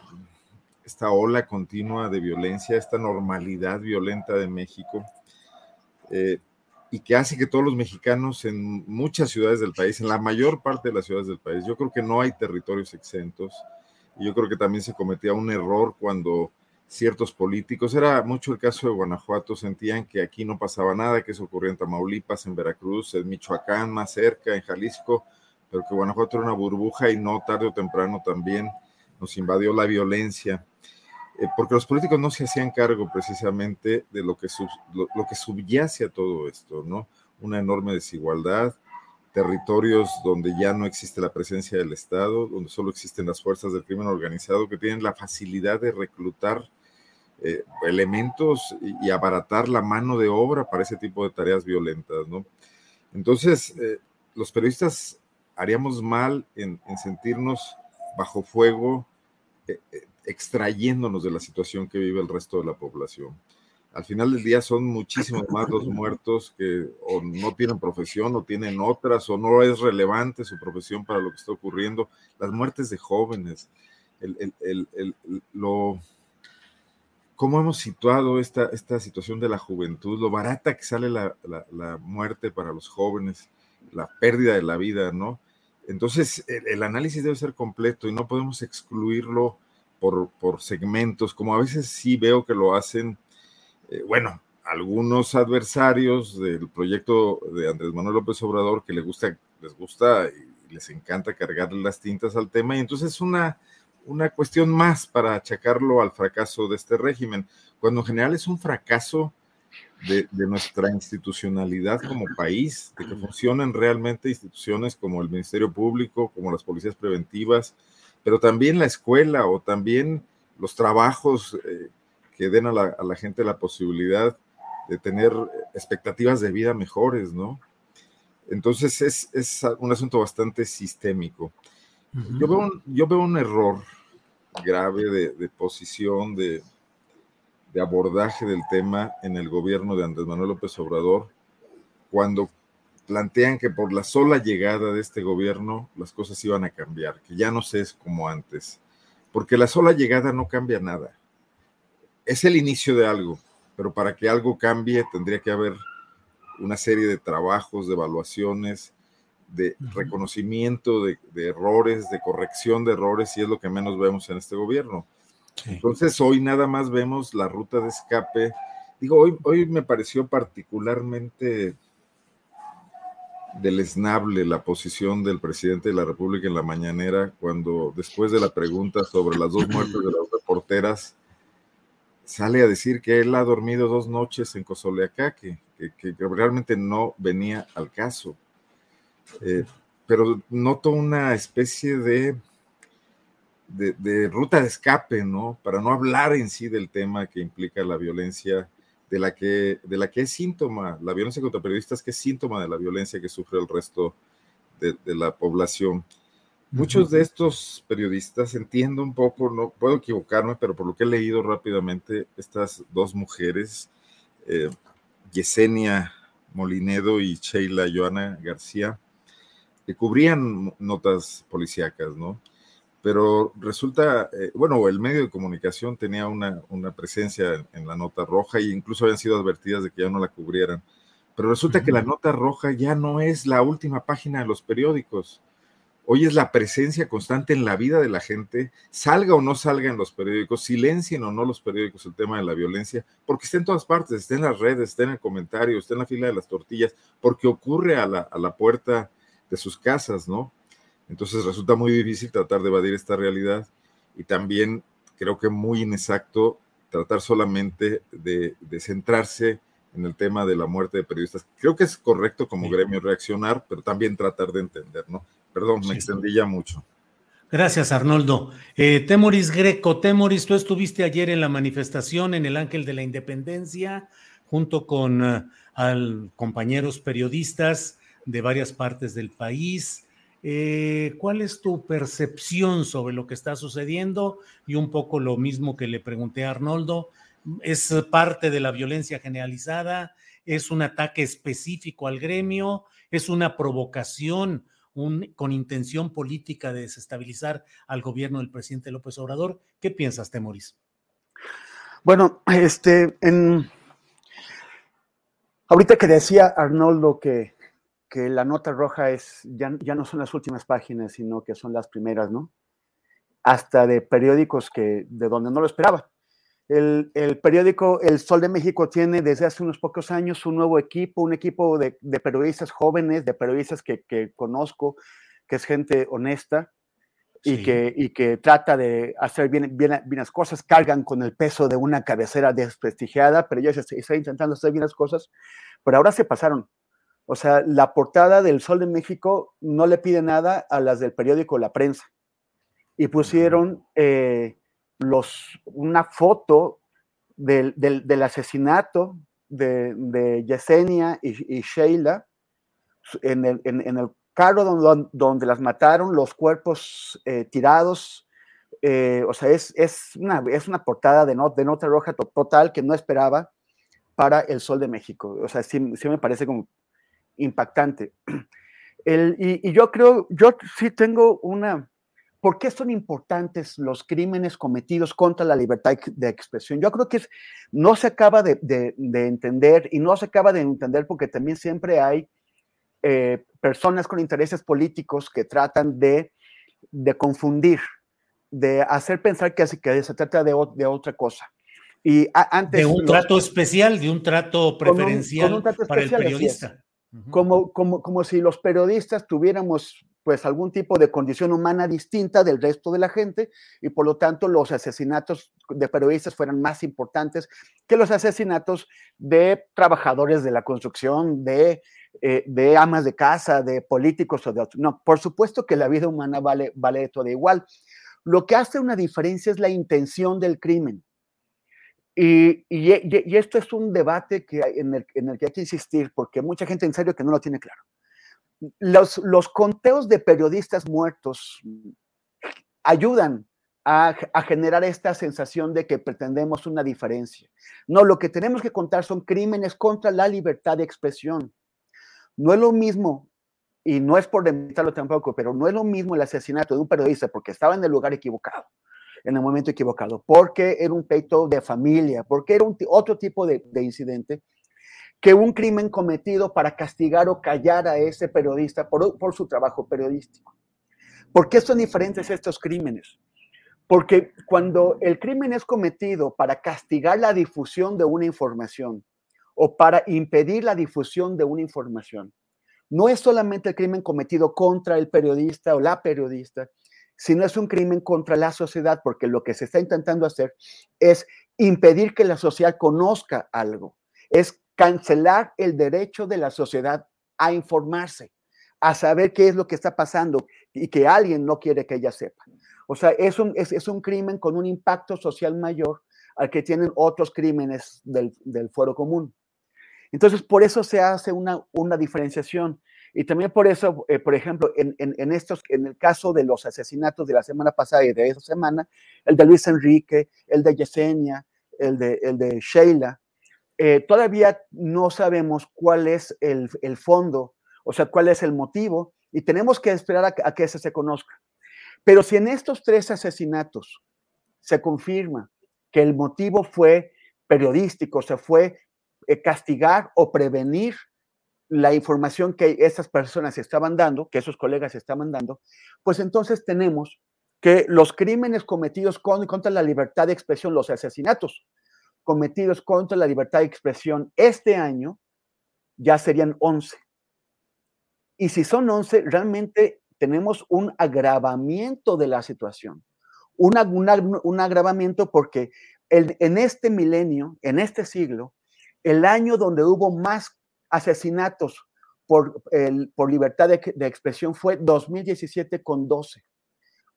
esta ola continua de violencia, esta normalidad violenta de México, eh, y que hace que todos los mexicanos en muchas ciudades del país, en la mayor parte de las ciudades del país, yo creo que no hay territorios exentos, y yo creo que también se cometía un error cuando ciertos políticos, era mucho el caso de Guanajuato, sentían que aquí no pasaba nada, que eso ocurría en Tamaulipas, en Veracruz, en Michoacán, más cerca, en Jalisco, pero que Guanajuato era una burbuja y no tarde o temprano también nos invadió la violencia, eh, porque los políticos no se hacían cargo precisamente de lo que, subyace a todo esto, ¿no? Una enorme desigualdad, territorios donde ya no existe la presencia del Estado, donde solo existen las fuerzas del crimen organizado que tienen la facilidad de reclutar eh, elementos y, abaratar la mano de obra para ese tipo de tareas violentas, ¿no? Entonces, eh, los periodistas haríamos mal en, sentirnos bajo fuego, eh, extrayéndonos de la situación que vive el resto de la población. Al final del día son muchísimos más los muertos que o no tienen profesión o tienen otras o no es relevante su profesión para lo que está ocurriendo. Las muertes de jóvenes, el, el, el, lo, cómo hemos situado esta, esta situación de la juventud, lo barata que sale la, la, muerte para los jóvenes, la pérdida de la vida, ¿no? Entonces, el, análisis debe ser completo y no podemos excluirlo por, por, segmentos, como a veces sí veo que lo hacen, eh, bueno, algunos adversarios del proyecto de Andrés Manuel López Obrador que les gusta, les gusta y les encanta cargarle las tintas al tema, y entonces es una una cuestión más para achacarlo al fracaso de este régimen, cuando en general es un fracaso de, nuestra institucionalidad como país, de que funcionen realmente instituciones como el Ministerio Público, como las policías preventivas, pero también la escuela o también los trabajos eh, que den a la, gente la posibilidad de tener expectativas de vida mejores, ¿no? Entonces es, es un asunto bastante sistémico. Yo veo, un, yo veo un error grave de, posición, de, de, abordaje del tema en el gobierno de Andrés Manuel López Obrador, cuando plantean que por la sola llegada de este gobierno las cosas iban a cambiar, que ya no se es como antes, porque la sola llegada no cambia nada. Es el inicio de algo, pero para que algo cambie tendría que haber una serie de trabajos, de evaluaciones, de reconocimiento de, errores, de corrección de errores, y es lo que menos vemos en este gobierno. Entonces, hoy nada más vemos la ruta de escape. Digo, hoy, hoy me pareció particularmente deleznable la posición del presidente de la República en la mañanera, cuando después de la pregunta sobre las dos muertes de las reporteras, sale a decir que él ha dormido dos noches en Cozoleacaque, que, que realmente no venía al caso. Eh, pero noto una especie de, de, ruta de escape, ¿no? Para no hablar en sí del tema que implica la violencia de la que, de la que es síntoma, la violencia contra periodistas que es síntoma de la violencia que sufre el resto de, la población. Muchos de estos periodistas, entiendo un poco, no puedo equivocarme, pero por lo que he leído rápidamente, estas dos mujeres, eh, Yesenia Molinedo y Sheila Joana García, que cubrían notas policíacas, ¿no? Pero resulta, eh, bueno, el medio de comunicación tenía una, una presencia en, la nota roja e incluso habían sido advertidas de que ya no la cubrieran. Pero resulta que la nota roja ya no es la última página de los periódicos. Hoy es la presencia constante en la vida de la gente, salga o no salga en los periódicos, silencien o no los periódicos el tema de la violencia, porque está en todas partes, está en las redes, está en el comentario, está en la fila de las tortillas, porque ocurre a la, a la puerta de sus casas, ¿no? Entonces resulta muy difícil tratar de evadir esta realidad y también creo que muy inexacto tratar solamente de, centrarse en el tema de la muerte de periodistas. Creo que es correcto como gremio reaccionar, pero también tratar de entender, ¿no? Perdón, me extendí ya mucho. Gracias, Arnoldo. Eh, Temoris Greco, Temoris, tú estuviste ayer en la manifestación en el Ángel de la Independencia junto con eh, al, compañeros periodistas de varias partes del país. Eh, ¿Cuál es tu percepción sobre lo que está sucediendo? Y un poco lo mismo que le pregunté a Arnoldo, ¿es parte de la violencia generalizada? ¿Es un ataque específico al gremio? ¿Es una provocación un, con intención política de desestabilizar al gobierno del presidente López Obrador? ¿Qué piensas, Temoris? Bueno, este, en, ahorita que decía Arnoldo que, que la nota roja es, ya, ya no son las últimas páginas, sino que son las primeras, ¿no? Hasta de periódicos que, de donde no lo esperaba. El, el, periódico El Sol de México tiene desde hace unos pocos años un nuevo equipo, un equipo de, de periodistas jóvenes, de periodistas que, que, conozco, que es gente honesta y, sí. que, y que trata de hacer bien, bien, bien, las cosas, cargan con el peso de una cabecera desprestigiada, pero ellos están intentando hacer bien las cosas, pero ahora se pasaron. O sea, la portada del Sol de México no le pide nada a las del periódico La Prensa. Y pusieron... Eh, los, una foto del, del, del asesinato de, de Yesenia y, y, Sheila en el, en, en el carro donde, donde, las mataron, los cuerpos eh, tirados. Eh, o sea, es, es, una, es una portada de, not, de nota roja total que no esperaba para el Sol de México. O sea, sí, sí me parece como impactante. El, y, y yo creo, yo sí tengo una, ¿Por qué son importantes los crímenes cometidos contra la libertad de expresión? Yo creo que es, no se acaba de, de, de, entender y no se acaba de entender porque también siempre hay eh, personas con intereses políticos que tratan de, de confundir, de hacer pensar que, que se trata de, de otra cosa. Y antes, de un los, trato especial, de un trato preferencial con un, con un trato para el periodista. Como, como, como si los periodistas tuviéramos pues algún tipo de condición humana distinta del resto de la gente y por lo tanto los asesinatos de periodistas fueran más importantes que los asesinatos de trabajadores de la construcción, de, eh, de amas de casa, de políticos o de otros. No, por supuesto que la vida humana vale, vale todo igual. Lo que hace una diferencia es la intención del crimen. Y, y, y esto es un debate que en, el, en el que hay que insistir porque mucha gente en serio que no lo tiene claro los, los conteos de periodistas muertos ayudan a, generar esta sensación de que pretendemos una diferencia. No, lo que tenemos que contar son crímenes contra la libertad de expresión. No es lo mismo, y no es por limitarlo tampoco, pero no es lo mismo el asesinato de un periodista porque estaba en el lugar equivocado, en el momento equivocado, porque era un peito de familia, porque era un otro tipo de, de incidente, que un crimen cometido para castigar o callar a ese periodista por, por, su trabajo periodístico. ¿Por qué son diferentes estos crímenes? Porque cuando el crimen es cometido para castigar la difusión de una información o para impedir la difusión de una información, no es solamente el crimen cometido contra el periodista o la periodista, sino es un crimen contra la sociedad, porque lo que se está intentando hacer es impedir que la sociedad conozca algo, es cancelar el derecho de la sociedad a informarse, a saber qué es lo que está pasando y que alguien no quiere que ella sepa. O sea, es un, es un crimen con un impacto social mayor al que tienen otros crímenes del, del fuero común. Entonces, por eso se hace una, una diferenciación. Y también por eso, eh, por ejemplo, en, en, estos, en el caso de los asesinatos de la semana pasada y de esa semana, el de Luis Enrique, el de Yesenia, el de, el de Sheila, eh, todavía no sabemos cuál es el, el, fondo, o sea, cuál es el motivo, y tenemos que esperar a, a, que ese se conozca. Pero si en estos tres asesinatos se confirma que el motivo fue periodístico, se fue eh, castigar o prevenir la información que esas personas estaban dando, que esos colegas estaban dando, pues entonces tenemos que los crímenes cometidos con, contra la libertad de expresión, los asesinatos, cometidos contra la libertad de expresión este año ya serían 11. Y si son 11, realmente tenemos un agravamiento de la situación. Una, una, un agravamiento porque en este milenio, en este siglo, el año donde hubo más asesinatos por, el, por libertad de, de, expresión fue 2017 con 12.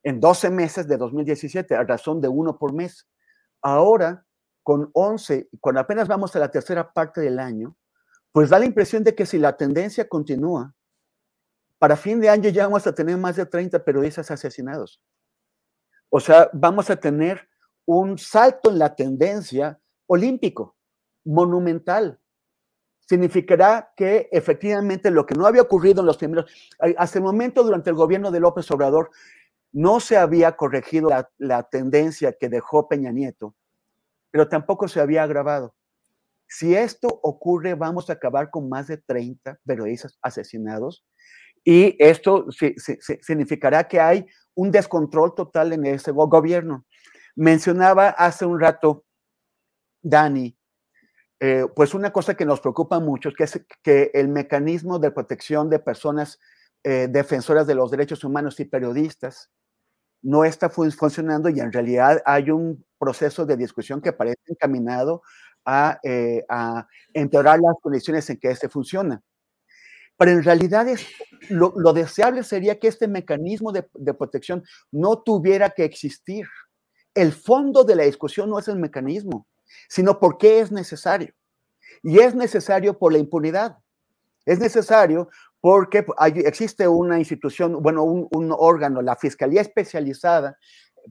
En 12 meses de 2017, a razón de uno por mes. Ahora con 11, cuando apenas vamos a la tercera parte del año, pues da la impresión de que si la tendencia continúa, para fin de año ya vamos a tener más de 30 periodistas asesinados. O sea, vamos a tener un salto en la tendencia olímpico, monumental. Significará que efectivamente lo que no había ocurrido en los primeros, hasta el momento durante el gobierno de López Obrador, no se había corregido la, la tendencia que dejó Peña Nieto, pero tampoco se había agravado. Si esto ocurre, vamos a acabar con más de 30 periodistas asesinados y esto significará que hay un descontrol total en ese gobierno. Mencionaba hace un rato Dani, eh, pues una cosa que nos preocupa mucho es que, el mecanismo de protección de personas eh, defensoras de los derechos humanos y periodistas no está funcionando y en realidad hay un proceso de discusión que parece encaminado a, eh, empeorar las condiciones en que este funciona. Pero en realidad es, lo, deseable sería que este mecanismo de, protección no tuviera que existir. El fondo de la discusión no es el mecanismo, sino por qué es necesario. Y es necesario por la impunidad. Es necesario porque hay, existe una institución, bueno, un, un, órgano, la Fiscalía Especializada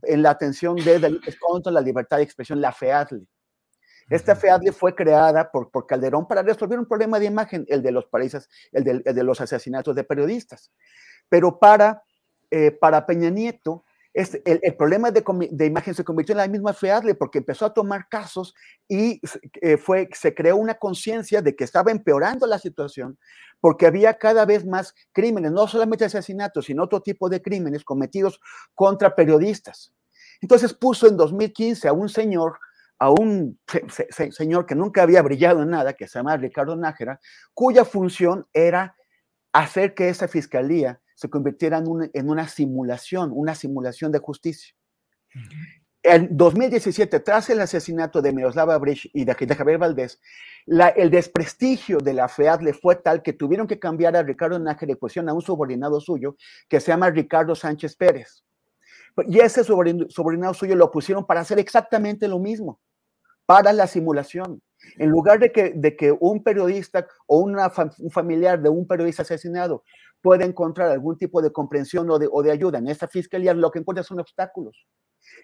en la atención de delitos contra la libertad de expresión, la FEADLE. Esta FEADLE fue creada por, por, Calderón para resolver un problema de imagen, el de los países, el de, el de los asesinatos de periodistas. Pero para, eh, para Peña Nieto, el, problema de, imagen se convirtió en la misma FEADLE porque empezó a tomar casos y eh, fue, se creó una conciencia de que estaba empeorando la situación porque había cada vez más crímenes, no solamente asesinatos, sino otro tipo de crímenes cometidos contra periodistas. Entonces puso en 2015 a un señor a un se, se, señor que nunca había brillado en nada, que se llama Ricardo Nájera, cuya función era hacer que esa fiscalía se convirtiera en una, en una simulación, una simulación de justicia. En 2017, tras el asesinato de Miroslava Brich y de, de Javier Valdés, la, el desprestigio de la FEAD le fue tal que tuvieron que cambiar a Ricardo Nájera y pusieron a un subordinado suyo que se llama Ricardo Sánchez Pérez. Y ese subordinado suyo lo pusieron para hacer exactamente lo mismo para la simulación. En lugar de que, de que un periodista o una, un familiar de un periodista asesinado pueda encontrar algún tipo de comprensión o de, o de ayuda. En esta fiscalía, lo que encuentra son obstáculos.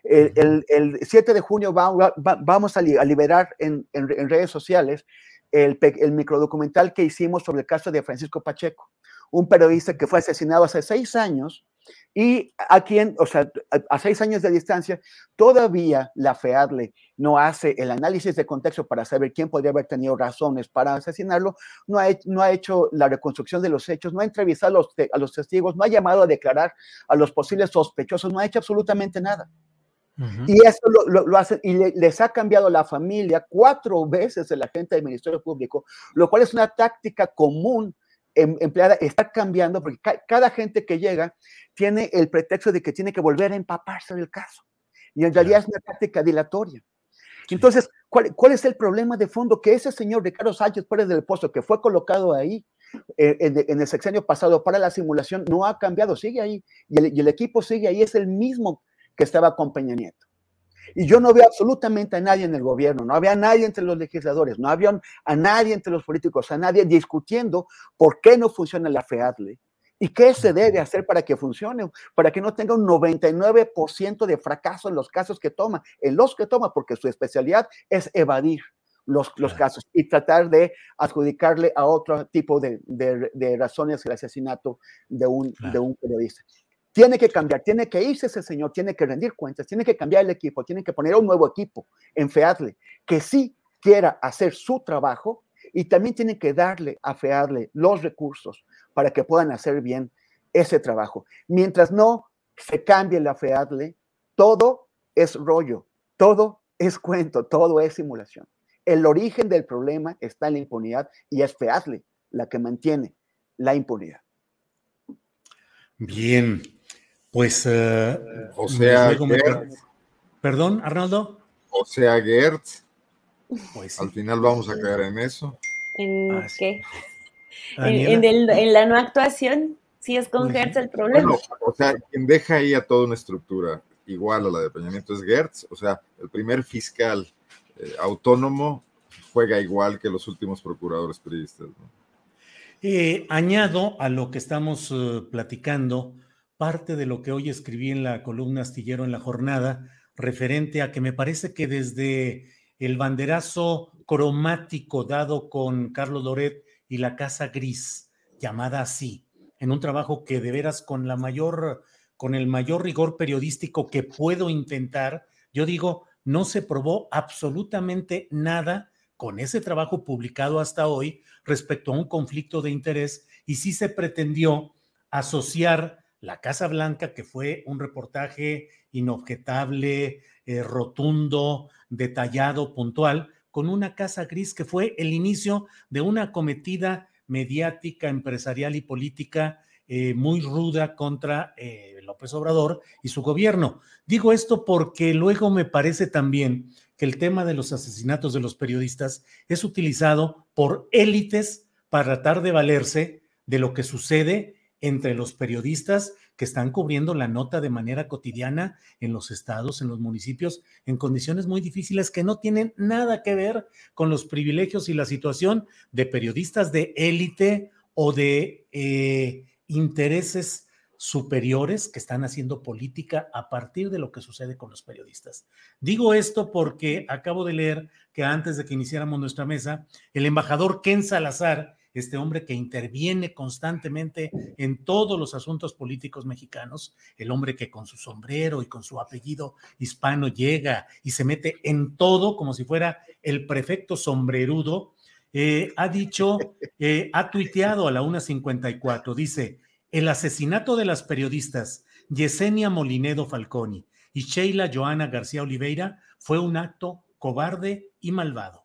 El, el, el 7 de junio va, va, vamos a liberar en, en, en, redes sociales el, el microdocumental que hicimos sobre el caso de Francisco Pacheco, un periodista que fue asesinado hace seis años y a quien, o sea, a, seis años de distancia, todavía la FEADLE no hace el análisis de contexto para saber quién podría haber tenido razones para asesinarlo, no ha, no ha hecho la reconstrucción de los hechos, no ha entrevistado a los, a los testigos, no ha llamado a declarar a los posibles sospechosos, no ha hecho absolutamente nada. Uh -huh. Y eso lo, lo, lo hacen y le, les ha cambiado la familia cuatro veces el agente del Ministerio Público, lo cual es una táctica común empleada, está cambiando porque ca cada gente que llega tiene el pretexto de que tiene que volver a empaparse del caso. Y en realidad es una táctica dilatoria. Entonces, ¿cuál, ¿cuál, es el problema de fondo? Que ese señor Ricardo Sánchez Pérez del Pozo, que fue colocado ahí eh, en, en, el sexenio pasado para la simulación, no ha cambiado, sigue ahí. Y el, y el equipo sigue ahí, es el mismo que estaba con Peña Nieto. Y yo no veo absolutamente a nadie en el gobierno, no había a nadie entre los legisladores, no había a nadie entre los políticos, a nadie discutiendo por qué no funciona la FEADLE y qué se debe hacer para que funcione, para que no tenga un 99% de fracaso en los casos que toma, en los que toma, porque su especialidad es evadir los, los casos y tratar de adjudicarle a otro tipo de, de, de razones el asesinato de un, de un periodista. Tiene que cambiar, tiene que irse ese señor, tiene que rendir cuentas, tiene que cambiar el equipo, tiene que poner un nuevo equipo en FEADLE que sí quiera hacer su trabajo y también tiene que darle a FEADLE los recursos para que puedan hacer bien ese trabajo. Mientras no se cambie la FEADLE, todo es rollo, todo es cuento, todo es simulación. El origen del problema está en la impunidad y es FEADLE la que mantiene la impunidad. Bien, pues, uh, o sea, Gertz, perdón, Arnaldo. O sea, Gertz. Pues sí. Al final vamos a caer en eso. ¿En ah, qué? En, en, el, en, la no actuación, si es con Gertz el problema. Bueno, o sea, quien deja ahí a toda una estructura igual a la de Peña Nieto es Gertz, o sea, el primer fiscal eh, autónomo juega igual que los últimos procuradores periodistas. ¿no? Eh, añado a lo que estamos uh, platicando parte de lo que hoy escribí en la columna astillero en la jornada, referente a que me parece que desde el banderazo cromático dado con Carlos Loret y la Casa Gris, llamada así, en un trabajo que de veras con la mayor, con el mayor rigor periodístico que puedo intentar, yo digo, no se probó absolutamente nada con ese trabajo publicado hasta hoy respecto a un conflicto de interés y sí se pretendió asociar la Casa Blanca, que fue un reportaje inobjetable, eh, rotundo, detallado, puntual, con una Casa Gris que fue el inicio de una cometida mediática, empresarial y política eh, muy ruda contra eh, López Obrador y su gobierno. Digo esto porque luego me parece también que el tema de los asesinatos de los periodistas es utilizado por élites para tratar de valerse de lo que sucede entre los periodistas que están cubriendo la nota de manera cotidiana en los estados, en los municipios, en condiciones muy difíciles que no tienen nada que ver con los privilegios y la situación de periodistas de élite o de eh, intereses superiores que están haciendo política a partir de lo que sucede con los periodistas. Digo esto porque acabo de leer que antes de que iniciáramos nuestra mesa, el embajador Ken Salazar, este hombre que interviene constantemente en todos los asuntos políticos mexicanos, el hombre que con su sombrero y con su apellido hispano llega y se mete en todo como si fuera el prefecto sombrerudo, eh, ha dicho, eh, ha tuiteado a la 1.54, dice, el asesinato de las periodistas Yesenia Molinedo Falconi y Sheila Joana García Oliveira fue un acto cobarde y malvado.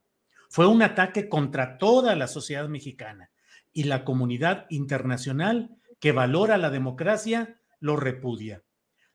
Fue un ataque contra toda la sociedad mexicana y la comunidad internacional que valora la democracia lo repudia.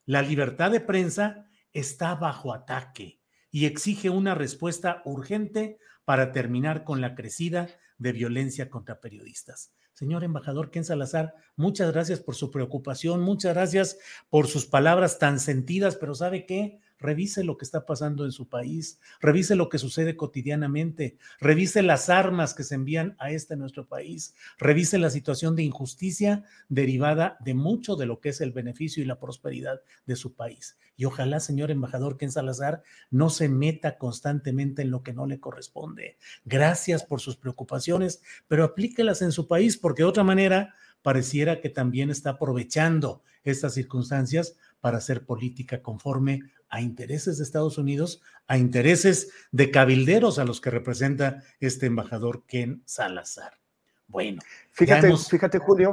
La libertad de prensa está bajo ataque y exige una respuesta urgente para terminar con la crecida de violencia contra periodistas. Señor embajador Ken Salazar, muchas gracias por su preocupación, muchas gracias por sus palabras tan sentidas, pero ¿sabe qué? Revise lo que está pasando en su país, revise lo que sucede cotidianamente, revise las armas que se envían a este nuestro país, revise la situación de injusticia derivada de mucho de lo que es el beneficio y la prosperidad de su país. Y ojalá, señor embajador Ken Salazar, no se meta constantemente en lo que no le corresponde. Gracias por sus preocupaciones, pero aplíquelas en su país porque de otra manera pareciera que también está aprovechando estas circunstancias para hacer política conforme a intereses de Estados Unidos, a intereses de cabilderos a los que representa este embajador Ken Salazar. Bueno, fíjate, fíjate Julio,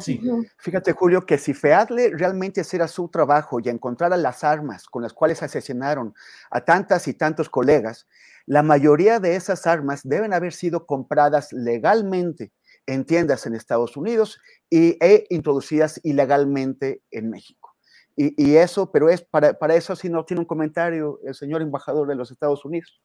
fíjate Julio que si Feadle realmente hiciera su trabajo y encontrara las armas con las cuales asesinaron a tantas y tantos colegas, la mayoría de esas armas deben haber sido compradas legalmente en tiendas en Estados Unidos y, e introducidas ilegalmente en México. Y, eso, pero es para, para eso si no tiene un comentario el señor embajador de los Estados Unidos.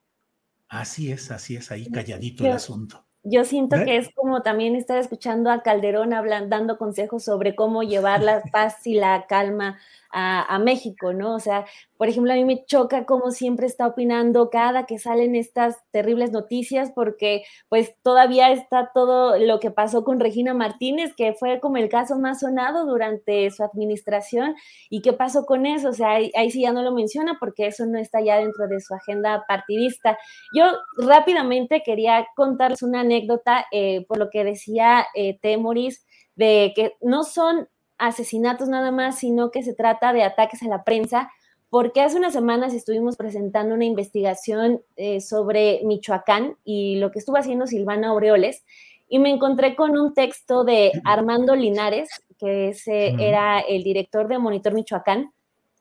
Así es, así es, ahí calladito el asunto. Yo siento ¿Eh? que es como también estar escuchando a Calderón hablando, dando consejos sobre cómo llevar la paz y la calma a, México, ¿no? O sea, por ejemplo, a mí me choca cómo siempre está opinando cada que salen estas terribles noticias, porque pues todavía está todo lo que pasó con Regina Martínez, que fue como el caso más sonado durante su administración, y qué pasó con eso, o sea, ahí, sí ya no lo menciona porque eso no está ya dentro de su agenda partidista. Yo rápidamente quería contarles una anécdota eh, por lo que decía eh, Temoris, de que no son asesinatos nada más, sino que se trata de ataques a la prensa, porque hace unas semanas estuvimos presentando una investigación eh, sobre Michoacán y lo que estuvo haciendo Silvana Aureoles, y me encontré con un texto de Armando Linares, que ese era el director de Monitor Michoacán,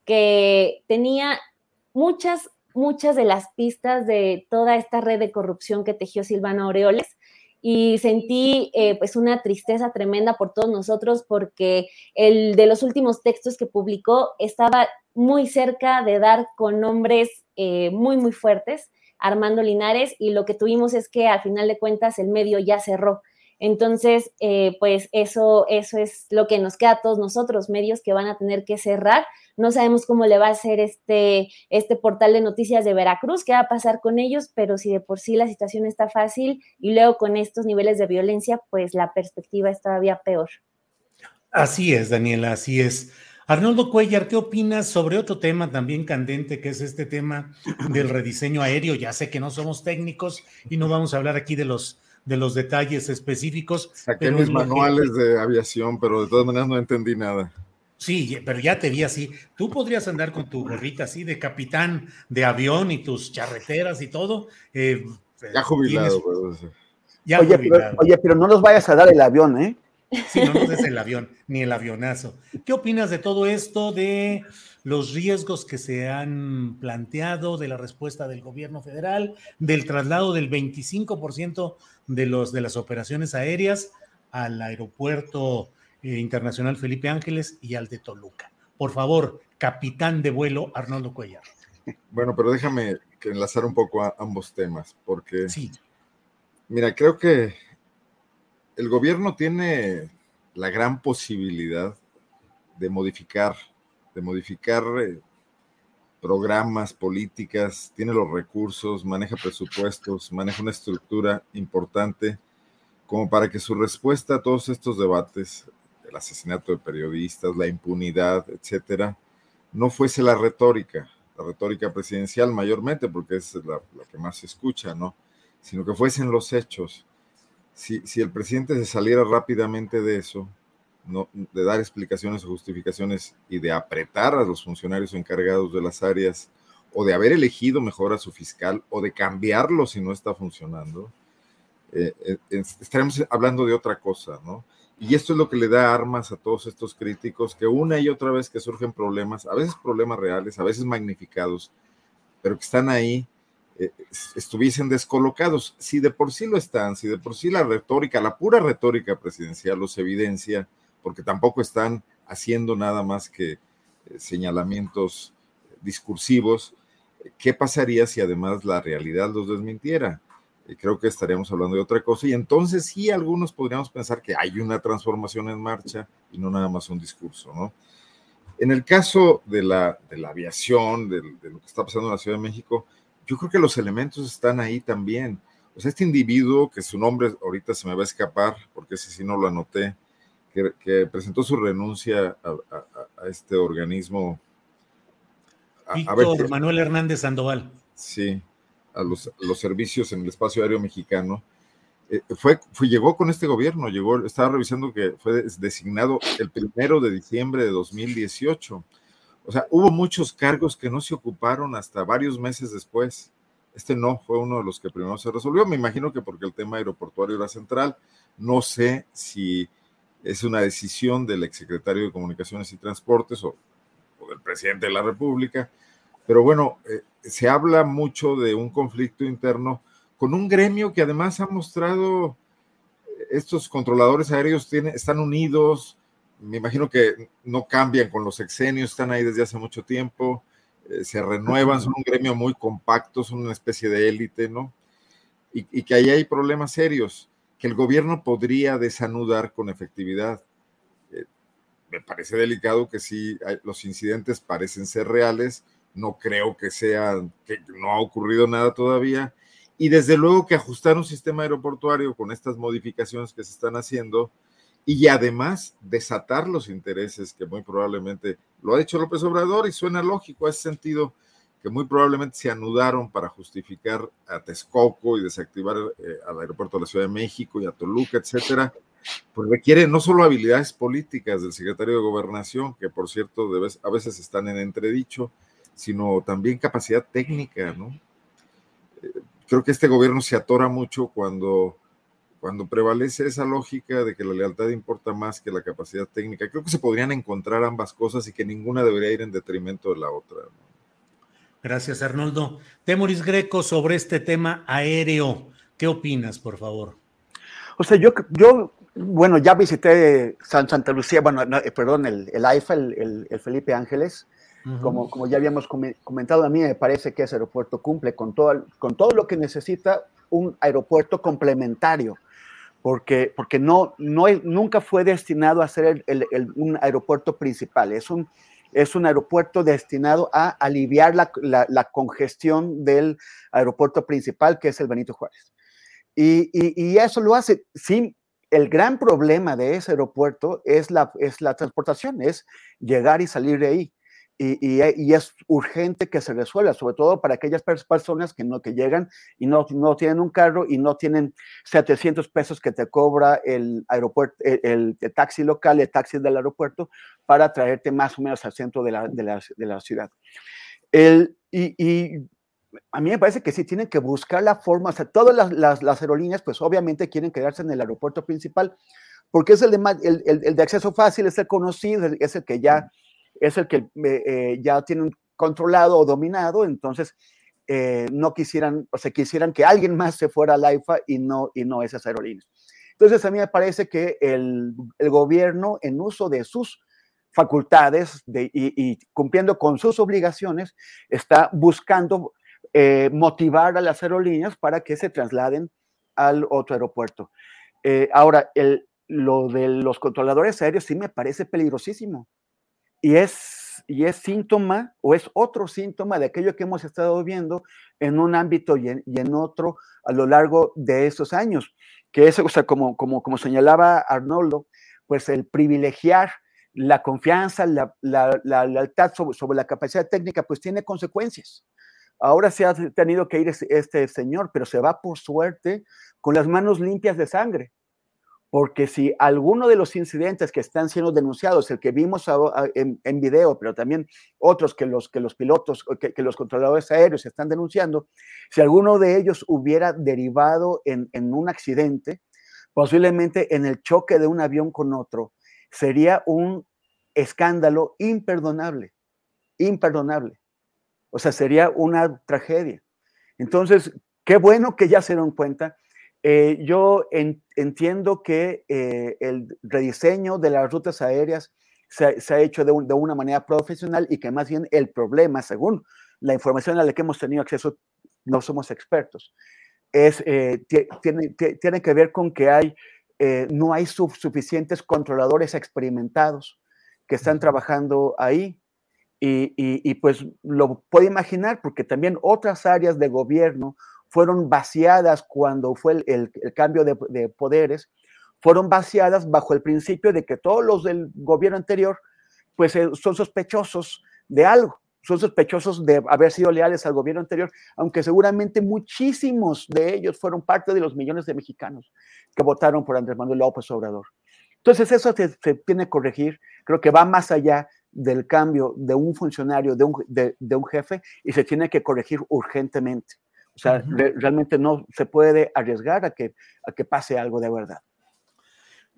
que tenía muchas, muchas de las pistas de toda esta red de corrupción que tejió Silvana Aureoles y sentí eh, pues una tristeza tremenda por todos nosotros porque el de los últimos textos que publicó estaba muy cerca de dar con nombres eh, muy, muy fuertes, Armando Linares, y lo que tuvimos es que al final de cuentas el medio ya cerró. Entonces, eh, pues eso, eso es lo que nos queda a todos nosotros, medios que van a tener que cerrar. No sabemos cómo le va a hacer este, este portal de noticias de Veracruz, qué va a pasar con ellos, pero si de por sí la situación está fácil y luego con estos niveles de violencia, pues la perspectiva es todavía peor. Así es, Daniela, así es. Arnoldo Cuellar, ¿qué opinas sobre otro tema también candente, que es este tema del rediseño aéreo? Ya sé que no somos técnicos y no vamos a hablar aquí de los, de los detalles específicos. Saqué mis manuales de aviación, pero de todas maneras no entendí nada. Sí, pero ya te vi así. Tú podrías andar con tu gorrita así de capitán de avión y tus charreteras y todo. Eh, ya jubilado. Ya oye, jubilado. Pero, oye, pero no nos vayas a dar el avión, ¿eh? Sí, no nos des el avión, ni el avionazo. ¿Qué opinas de todo esto, de los riesgos que se han planteado, de la respuesta del gobierno federal, del traslado del 25% de, los, de las operaciones aéreas al aeropuerto eh, internacional Felipe Ángeles y al de Toluca? Por favor, capitán de vuelo Arnoldo Cuellar. Bueno, pero déjame enlazar un poco a ambos temas, porque sí. Mira, creo que el gobierno tiene la gran posibilidad de modificar, de modificar eh, programas, políticas, tiene los recursos, maneja presupuestos, maneja una estructura importante como para que su respuesta a todos estos debates, el asesinato de periodistas, la impunidad, etcétera, no fuese la retórica, la retórica presidencial mayormente, porque es la, que más se escucha, ¿no? Sino que fuesen los hechos si, el presidente se saliera rápidamente de eso, no, de dar explicaciones o justificaciones y de apretar a los funcionarios encargados de las áreas, o de haber elegido mejor a su fiscal, o de cambiarlo si no está funcionando, eh, eh, estaremos hablando de otra cosa, ¿no? Y esto es lo que le da armas a todos estos críticos, que una y otra vez que surgen problemas, a veces problemas reales, a veces magnificados, pero que están ahí eh, estuviesen descolocados. Si de por sí lo están, si de por sí la retórica, la pura retórica presidencial los evidencia, porque tampoco están haciendo nada más que eh, señalamientos discursivos, ¿qué pasaría si además la realidad los desmintiera? Eh, creo que estaríamos hablando de otra cosa y entonces sí algunos podríamos pensar que hay una transformación en marcha y no nada más un discurso, ¿no? En el caso de la, de la aviación, de, de lo que está pasando en la Ciudad de México, yo creo que los elementos están ahí también. O sea, este individuo, que su nombre ahorita se me va a escapar, porque ese sí no lo anoté, que, presentó su renuncia a, este organismo. Víctor Manuel Hernández Sandoval. Sí, a los, servicios en el espacio aéreo mexicano. Eh, fue, fue, llegó con este gobierno, llegó, estaba revisando que fue designado el primero de diciembre de 2018. O sea, hubo muchos cargos que no se ocuparon hasta varios meses después. Este no fue uno de los que primero se resolvió. Me imagino que porque el tema aeroportuario era central. No sé si es una decisión del exsecretario de Comunicaciones y Transportes o, del presidente de la República. Pero bueno, eh, se habla mucho de un conflicto interno con un gremio que además ha mostrado, eh, estos controladores aéreos tienen, están unidos, me imagino que no cambian con los exenios, están ahí desde hace mucho tiempo, eh, se renuevan, son un gremio muy compacto, son una especie de élite, ¿no? Y, que ahí hay problemas serios que el gobierno podría desanudar con efectividad. Eh, me parece delicado que sí, los incidentes parecen ser reales, no creo que sea, que no ha ocurrido nada todavía, y desde luego que ajustar un sistema aeroportuario con estas modificaciones que se están haciendo, y además desatar los intereses que muy probablemente lo ha hecho López Obrador y suena lógico a ese sentido que muy probablemente se anudaron para justificar a Texcoco y desactivar eh, al aeropuerto de la Ciudad de México y a Toluca, etcétera, pues requiere no solo habilidades políticas del secretario de Gobernación, que por cierto a veces están en entredicho, sino también capacidad técnica, ¿no? Eh, creo que este gobierno se atora mucho cuando cuando prevalece esa lógica de que la lealtad importa más que la capacidad técnica, creo que se podrían encontrar ambas cosas y que ninguna debería ir en detrimento de la otra. Gracias, Arnoldo. Temoris Greco, sobre este tema aéreo, ¿qué opinas, por favor? O sea, yo, yo bueno, ya visité San, Santa Lucía, bueno, eh, perdón, el, el AIFA, el, el, Felipe Ángeles. Como, como ya habíamos comentado, a mí me parece que ese aeropuerto cumple con todo, con todo lo que necesita un aeropuerto complementario porque, porque no, no, nunca fue destinado a ser un aeropuerto principal, es un, es un aeropuerto destinado a aliviar la, la, congestión del aeropuerto principal, que es el Benito Juárez. Y, y, eso lo hace, sí, el gran problema de ese aeropuerto es la, es la transportación, es llegar y salir de ahí. Y, y, es urgente que se resuelva, sobre todo para aquellas personas que, no, que llegan y no, no tienen un carro y no tienen 700 pesos que te cobra el aeropuerto, el, el, taxi local, el taxi del aeropuerto, para traerte más o menos al centro de la, de la, de la ciudad. El, y, y, a mí me parece que sí tienen que buscar la forma, o sea, todas las, las, las aerolíneas, pues obviamente quieren quedarse en el aeropuerto principal, porque es el de, el, el, el de acceso fácil, es el conocido, es el que ya es el que eh, ya tienen controlado o dominado, entonces eh, no quisieran, o sea, quisieran que alguien más se fuera al AIFA y no, y no esas aerolíneas. Entonces a mí me parece que el, el gobierno en uso de sus facultades de, y, cumpliendo con sus obligaciones está buscando eh, motivar a las aerolíneas para que se trasladen al otro aeropuerto. Ahora, el, lo de los controladores aéreos sí me parece peligrosísimo y es, y es síntoma o es otro síntoma de aquello que hemos estado viendo en un ámbito y en, otro a lo largo de estos años, que es, como, como, como señalaba Arnoldo, pues el privilegiar la confianza, la, la, la lealtad sobre, sobre, la capacidad técnica, pues tiene consecuencias. Ahora se ha tenido que ir este señor, pero se va por suerte con las manos limpias de sangre porque si alguno de los incidentes que están siendo denunciados, el que vimos en, en video, pero también otros que los, que los pilotos, que, que, los controladores aéreos están denunciando, si alguno de ellos hubiera derivado en, en un accidente, posiblemente en el choque de un avión con otro, sería un escándalo imperdonable, imperdonable. O sea, sería una tragedia. Entonces, qué bueno que ya se dieron cuenta eh, yo en, entiendo que eh, el rediseño de las rutas aéreas se, se ha hecho de, un, de, una manera profesional y que más bien el problema, según la información a la que hemos tenido acceso, no somos expertos, es, eh, tiene, tiene, que ver con que hay, eh, no hay su, suficientes controladores experimentados que están trabajando ahí. Y, y, y pues lo puede imaginar porque también otras áreas de gobierno fueron vaciadas cuando fue el, cambio de, de, poderes, fueron vaciadas bajo el principio de que todos los del gobierno anterior pues eh, son sospechosos de algo, son sospechosos de haber sido leales al gobierno anterior, aunque seguramente muchísimos de ellos fueron parte de los millones de mexicanos que votaron por Andrés Manuel López Obrador. Entonces eso se, tiene que corregir, creo que va más allá del cambio de un funcionario, de un, de un jefe, y se tiene que corregir urgentemente. O sea, uh -huh. re realmente no se puede arriesgar a que, a que pase algo de verdad.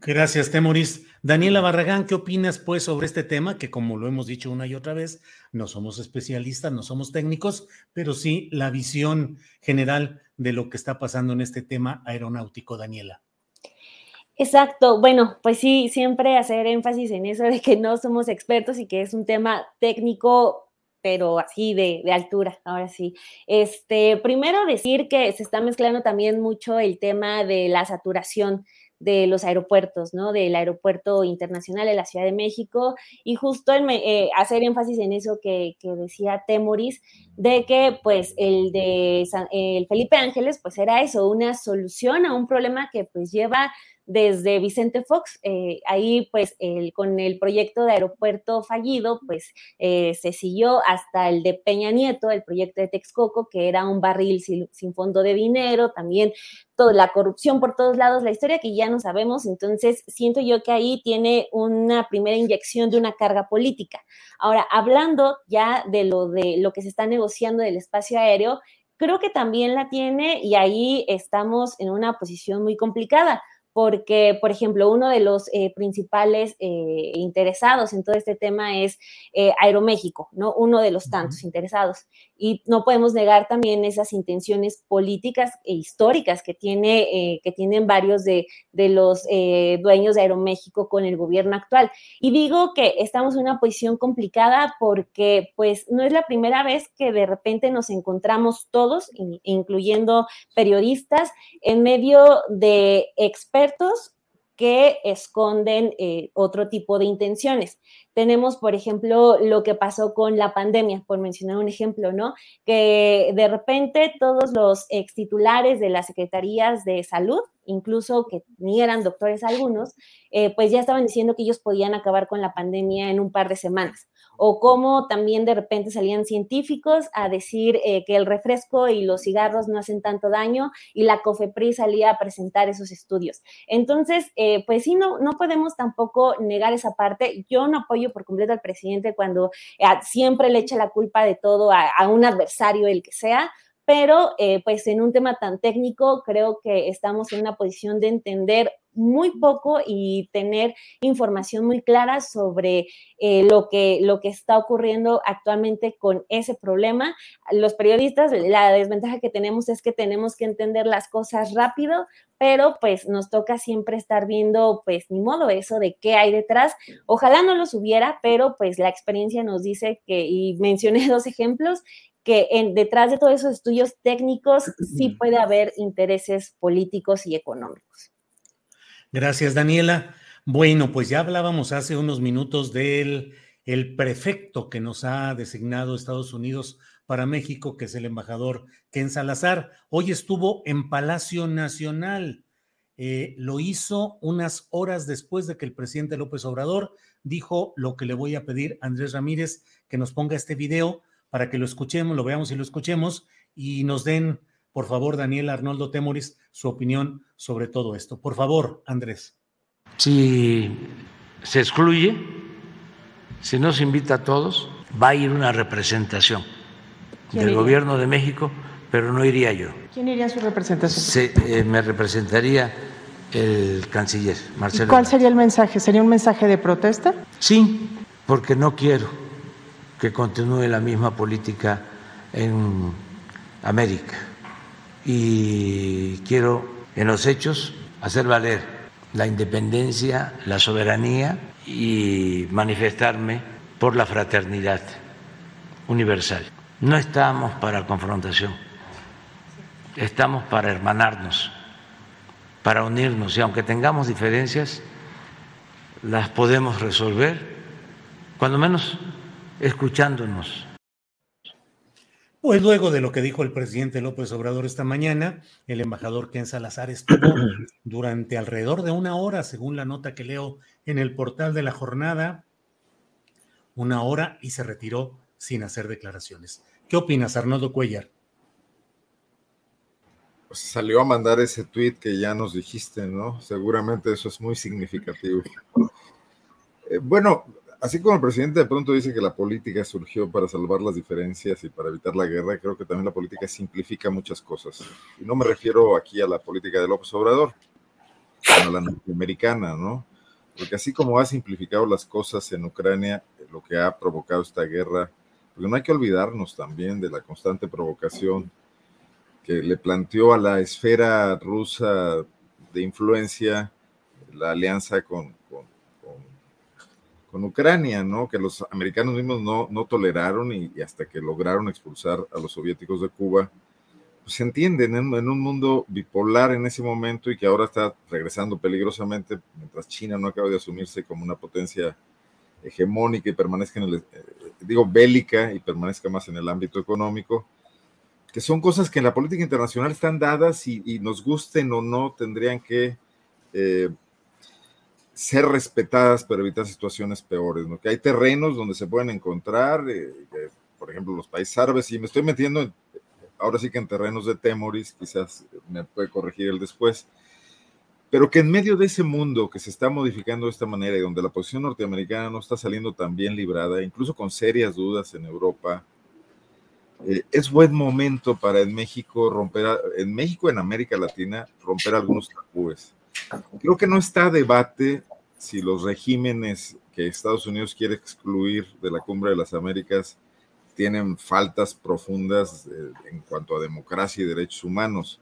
Gracias, Temoris. Daniela Barragán, ¿qué opinas pues sobre este tema? Que como lo hemos dicho una y otra vez, no somos especialistas, no somos técnicos, pero sí la visión general de lo que está pasando en este tema aeronáutico, Daniela. Exacto, bueno, pues sí, siempre hacer énfasis en eso de que no somos expertos y que es un tema técnico pero así de, de, altura, ahora sí. Este, primero decir que se está mezclando también mucho el tema de la saturación de los aeropuertos, ¿no? Del aeropuerto internacional de la Ciudad de México y justo el, eh, hacer énfasis en eso que, que, decía Temoris, de que pues el de San, el Felipe Ángeles pues era eso, una solución a un problema que pues lleva desde Vicente Fox. Eh, ahí, pues, el, con el proyecto de aeropuerto fallido, pues, eh, se siguió hasta el de Peña Nieto, el proyecto de Texcoco, que era un barril sin, sin fondo de dinero, también toda la corrupción por todos lados, la historia que ya no sabemos. Entonces, siento yo que ahí tiene una primera inyección de una carga política. Ahora, hablando ya de lo de lo que se está negociando del espacio aéreo, creo que también la tiene y ahí estamos en una posición muy complicada porque, por ejemplo, uno de los eh, principales eh, interesados en todo este tema es eh, Aeroméxico, ¿no? Uno de los tantos uh -huh. interesados. Y no podemos negar también esas intenciones políticas e históricas que, tiene, que tienen varios de, de los dueños de Aeroméxico con el gobierno actual. Y digo que estamos en una posición complicada porque, pues, no es la primera vez que de repente nos encontramos todos, incluyendo periodistas, en medio de expertos que esconden eh, otro tipo de intenciones. Tenemos, por ejemplo, lo que pasó con la pandemia, por mencionar un ejemplo, ¿no? Que de repente todos los ex titulares de las secretarías de salud, incluso que ni eran doctores algunos, eh, pues ya estaban diciendo que ellos podían acabar con la pandemia en un par de semanas o cómo también de repente salían científicos a decir eh, que el refresco y los cigarros no hacen tanto daño y la COFEPRIS salía a presentar esos estudios. Entonces, eh, pues sí, no, no podemos tampoco negar esa parte. Yo no apoyo por completo al presidente cuando eh, siempre le echa la culpa de todo a un adversario, el que sea, pero eh, pues en un tema tan técnico creo que estamos en una posición de entender muy poco y tener información muy clara sobre eh, lo, que, lo que está ocurriendo actualmente con ese problema. Los periodistas, la desventaja que tenemos es que tenemos que entender las cosas rápido, pero pues nos toca siempre estar viendo, pues ni modo, eso de qué hay detrás. Ojalá no los hubiera, pero pues la experiencia nos dice que, y mencioné dos ejemplos, que en, detrás de todos esos estudios técnicos sí puede haber intereses políticos y económicos. Gracias, Daniela. Bueno, pues ya hablábamos hace unos minutos del el prefecto que nos ha designado Estados Unidos para México, que es el embajador Ken Salazar. Hoy estuvo en Palacio Nacional. Eh, lo hizo unas horas después de que el presidente López Obrador dijo lo que le voy a pedir a Andrés Ramírez que nos ponga este video para que lo escuchemos, lo veamos y lo escuchemos y nos den, por favor, Daniel Arnoldo Temoris, su opinión sobre todo esto. Por favor, Andrés. Si se excluye, si no se invita a todos, va a ir una representación del gobierno de México, pero no iría yo. ¿Quién iría a su representación? Se, eh, me representaría el canciller, Marcelo. ¿Y ¿Cuál sería el mensaje? ¿Sería un mensaje de protesta? Sí, porque no quiero que continúe la misma política en América. Y quiero, en los hechos, hacer valer la independencia, la soberanía y manifestarme por la fraternidad universal. No estamos para confrontación, estamos para hermanarnos, para unirnos y aunque tengamos diferencias, las podemos resolver, cuando menos escuchándonos. Pues luego de lo que dijo el presidente López Obrador esta mañana, el embajador Ken Salazar estuvo durante alrededor de una hora, según la nota que leo en el portal de la jornada, una hora y se retiró sin hacer declaraciones. ¿Qué opinas, Arnoldo Cuellar? Pues salió a mandar ese tweet que ya nos dijiste, ¿no? Seguramente eso es muy significativo. Eh, bueno, así como el presidente de pronto dice que la política surgió para salvar las diferencias y para evitar la guerra, creo que también la política simplifica muchas cosas. Y no me refiero aquí a la política de López Obrador, sino a la norteamericana, ¿no? Porque así como ha simplificado las cosas en Ucrania, lo que ha provocado esta guerra, porque no hay que olvidarnos también de la constante provocación que le planteó a la esfera rusa de influencia la alianza con, con Ucrania, ¿no? Que los americanos mismos no, no toleraron y, hasta que lograron expulsar a los soviéticos de Cuba, pues se entienden en, un mundo bipolar en ese momento y que ahora está regresando peligrosamente mientras China no acaba de asumirse como una potencia hegemónica y permanezca en el, eh, digo, bélica y permanezca más en el ámbito económico, que son cosas que en la política internacional están dadas y, y nos gusten o no, tendrían que... Eh, ser respetadas para evitar situaciones peores, ¿no? Que hay terrenos donde se pueden encontrar, eh, por ejemplo, los países árabes, y me estoy metiendo ahora sí que en terrenos de Temoris, quizás me puede corregir el después, pero que en medio de ese mundo que se está modificando de esta manera y donde la posición norteamericana no está saliendo tan bien librada, incluso con serias dudas en Europa, eh, es buen momento para en México romper, en México, en América Latina, romper algunos tabúes Creo que no está a debate si los regímenes que Estados Unidos quiere excluir de la Cumbre de las Américas tienen faltas profundas eh, en cuanto a democracia y derechos humanos.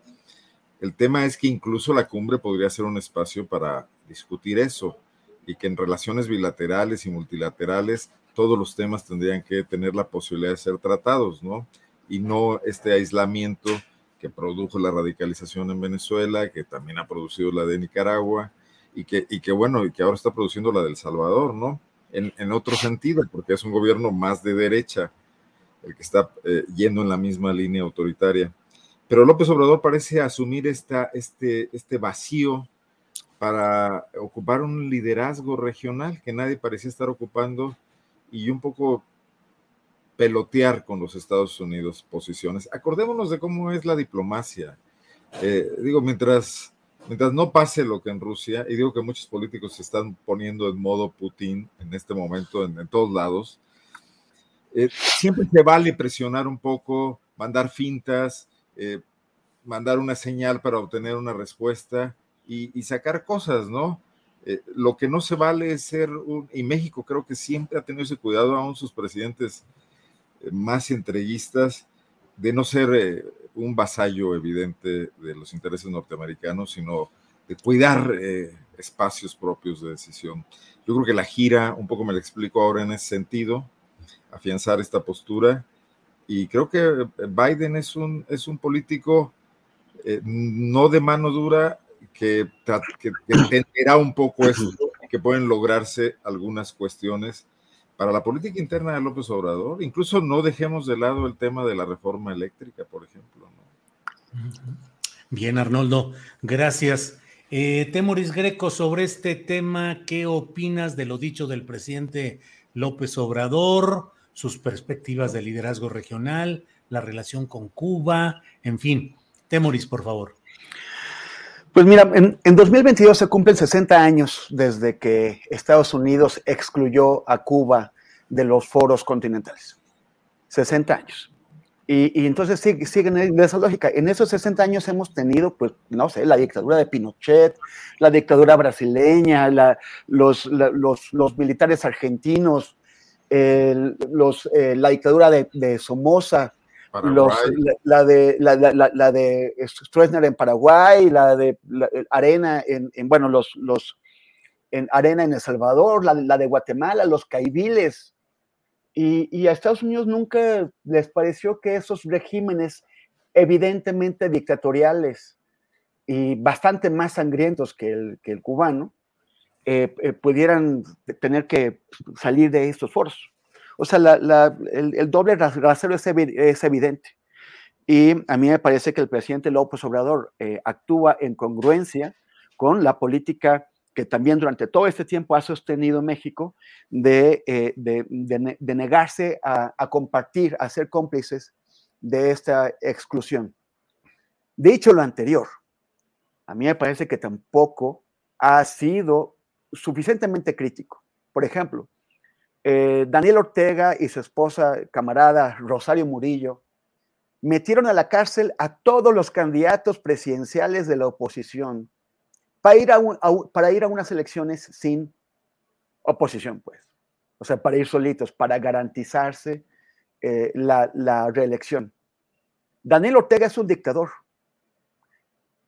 El tema es que incluso la cumbre podría ser un espacio para discutir eso y que en relaciones bilaterales y multilaterales todos los temas tendrían que tener la posibilidad de ser tratados, ¿no? Y no este aislamiento que produjo la radicalización en Venezuela, que también ha producido la de Nicaragua y que, y que bueno, y que ahora está produciendo la del Salvador, ¿no? en, otro sentido, porque es un gobierno más de derecha, el que está eh, yendo en la misma línea autoritaria. Pero López Obrador parece asumir esta, este, este vacío para ocupar un liderazgo regional que nadie parecía estar ocupando y un poco pelotear con los Estados Unidos posiciones. Acordémonos de cómo es la diplomacia. Eh, digo, mientras, mientras no pase lo que en Rusia, y digo que muchos políticos se están poniendo en modo Putin en este momento en, todos lados, eh, siempre se vale presionar un poco, mandar fintas, eh, mandar una señal para obtener una respuesta y, sacar cosas, ¿no? lo que no se vale es ser un, y México creo que siempre ha tenido ese cuidado, aún sus presidentes más entreguistas, de no ser eh, un vasallo evidente de los intereses norteamericanos, sino de cuidar eh, espacios propios de decisión. Yo creo que la gira, un poco me lo explico ahora en ese sentido, afianzar esta postura, y creo que eh, Biden es un, es un político no de mano dura, que, que, que entenderá un poco eso, que pueden lograrse algunas cuestiones para la política interna de López Obrador. Incluso no dejemos de lado el tema de la reforma eléctrica, por ejemplo. Bien, Arnoldo, gracias. Eh, Temoris Greco, sobre este tema, ¿qué opinas de lo dicho del presidente López Obrador, sus perspectivas de liderazgo regional, la relación con Cuba, en fin? Temoris, por favor. Pues mira, en, 2022 se cumplen 60 años desde que Estados Unidos excluyó a Cuba de los foros continentales. 60 años. Y, entonces siguen en esa lógica. En esos 60 años hemos tenido, pues, no sé, la dictadura de Pinochet, la dictadura brasileña, los, militares argentinos, eh, la dictadura de, de Somoza, la, de, la, de Stroessner en Paraguay, la de Arena en, bueno, los, los en Arena en El Salvador, la, de Guatemala, los caibiles. Y, a Estados Unidos nunca les pareció que esos regímenes evidentemente dictatoriales y bastante más sangrientos que el, que el cubano, eh, eh, pudieran tener que salir de estos foros. O sea, el, doble rasero es, evidente. Y a mí me parece que el presidente López Obrador eh, actúa en congruencia con la política que también durante todo este tiempo ha sostenido México de, eh, negarse a, compartir, a ser cómplices de esta exclusión. Dicho lo anterior, a mí me parece que tampoco ha sido suficientemente crítico. Por ejemplo, eh, Daniel Ortega y su esposa, camarada Rosario Murillo, metieron a la cárcel a todos los candidatos presidenciales de la oposición para ir a, para ir a unas elecciones sin oposición, pues. O sea, para ir solitos, para garantizarse eh, la, la reelección. Daniel Ortega es un dictador.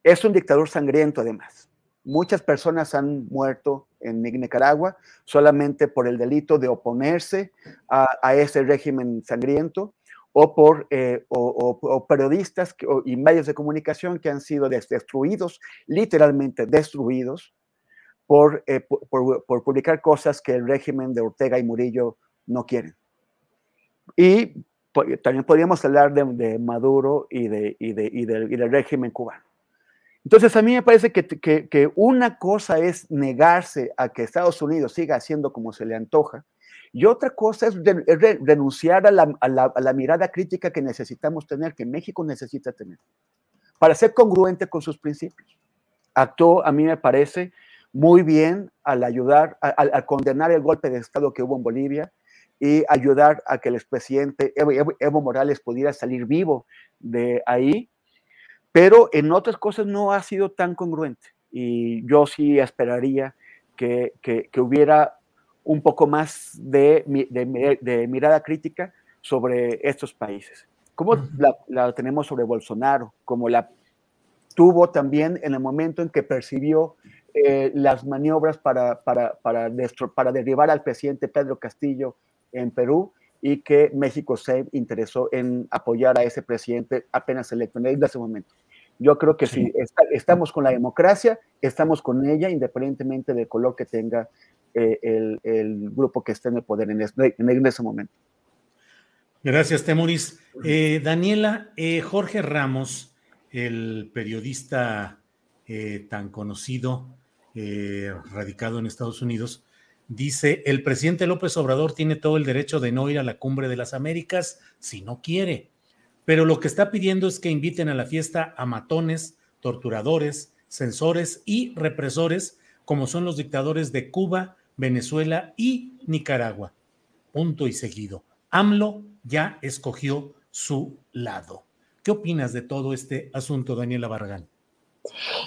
Es un dictador sangriento, además. Muchas personas han muerto en Nicaragua solamente por el delito de oponerse a, ese régimen sangriento o por eh, o, periodistas y medios de comunicación que han sido destruidos, literalmente destruidos, por, eh, por, publicar cosas que el régimen de Ortega y Murillo no quieren. Y también podríamos hablar de, Maduro y, de, y, de, y del régimen cubano. Entonces, a mí me parece que, una cosa es negarse a que Estados Unidos siga haciendo como se le antoja, y otra cosa es, renunciar a la, mirada crítica que necesitamos tener, que México necesita tener, para ser congruente con sus principios. Actuó, a mí me parece, muy bien al ayudar, al condenar el golpe de Estado que hubo en Bolivia y ayudar a que el expresidente Evo Morales pudiera salir vivo de ahí pero en otras cosas no ha sido tan congruente y yo sí esperaría que, que, hubiera un poco más de, de, mirada crítica sobre estos países, como la, tenemos sobre Bolsonaro, como la tuvo también en el momento en que percibió eh, las maniobras para, para, para, para derribar al presidente Pedro Castillo en Perú y que México se interesó en apoyar a ese presidente apenas electo en ese momento. Yo creo que si estamos con la democracia, estamos con ella independientemente del color que tenga eh, el, el, grupo que está en el poder en, en ese momento. Gracias, Temuris. Eh, Daniela, eh, Jorge Ramos, el periodista tan conocido, radicado en Estados Unidos, dice, el presidente López Obrador tiene todo el derecho de no ir a la cumbre de las Américas si no quiere, pero lo que está pidiendo es que inviten a la fiesta a matones, torturadores, censores y represores, como son los dictadores de Cuba, Venezuela y Nicaragua. Punto y seguido. AMLO ya escogió su lado. ¿Qué opinas de todo este asunto, Daniela Barragán?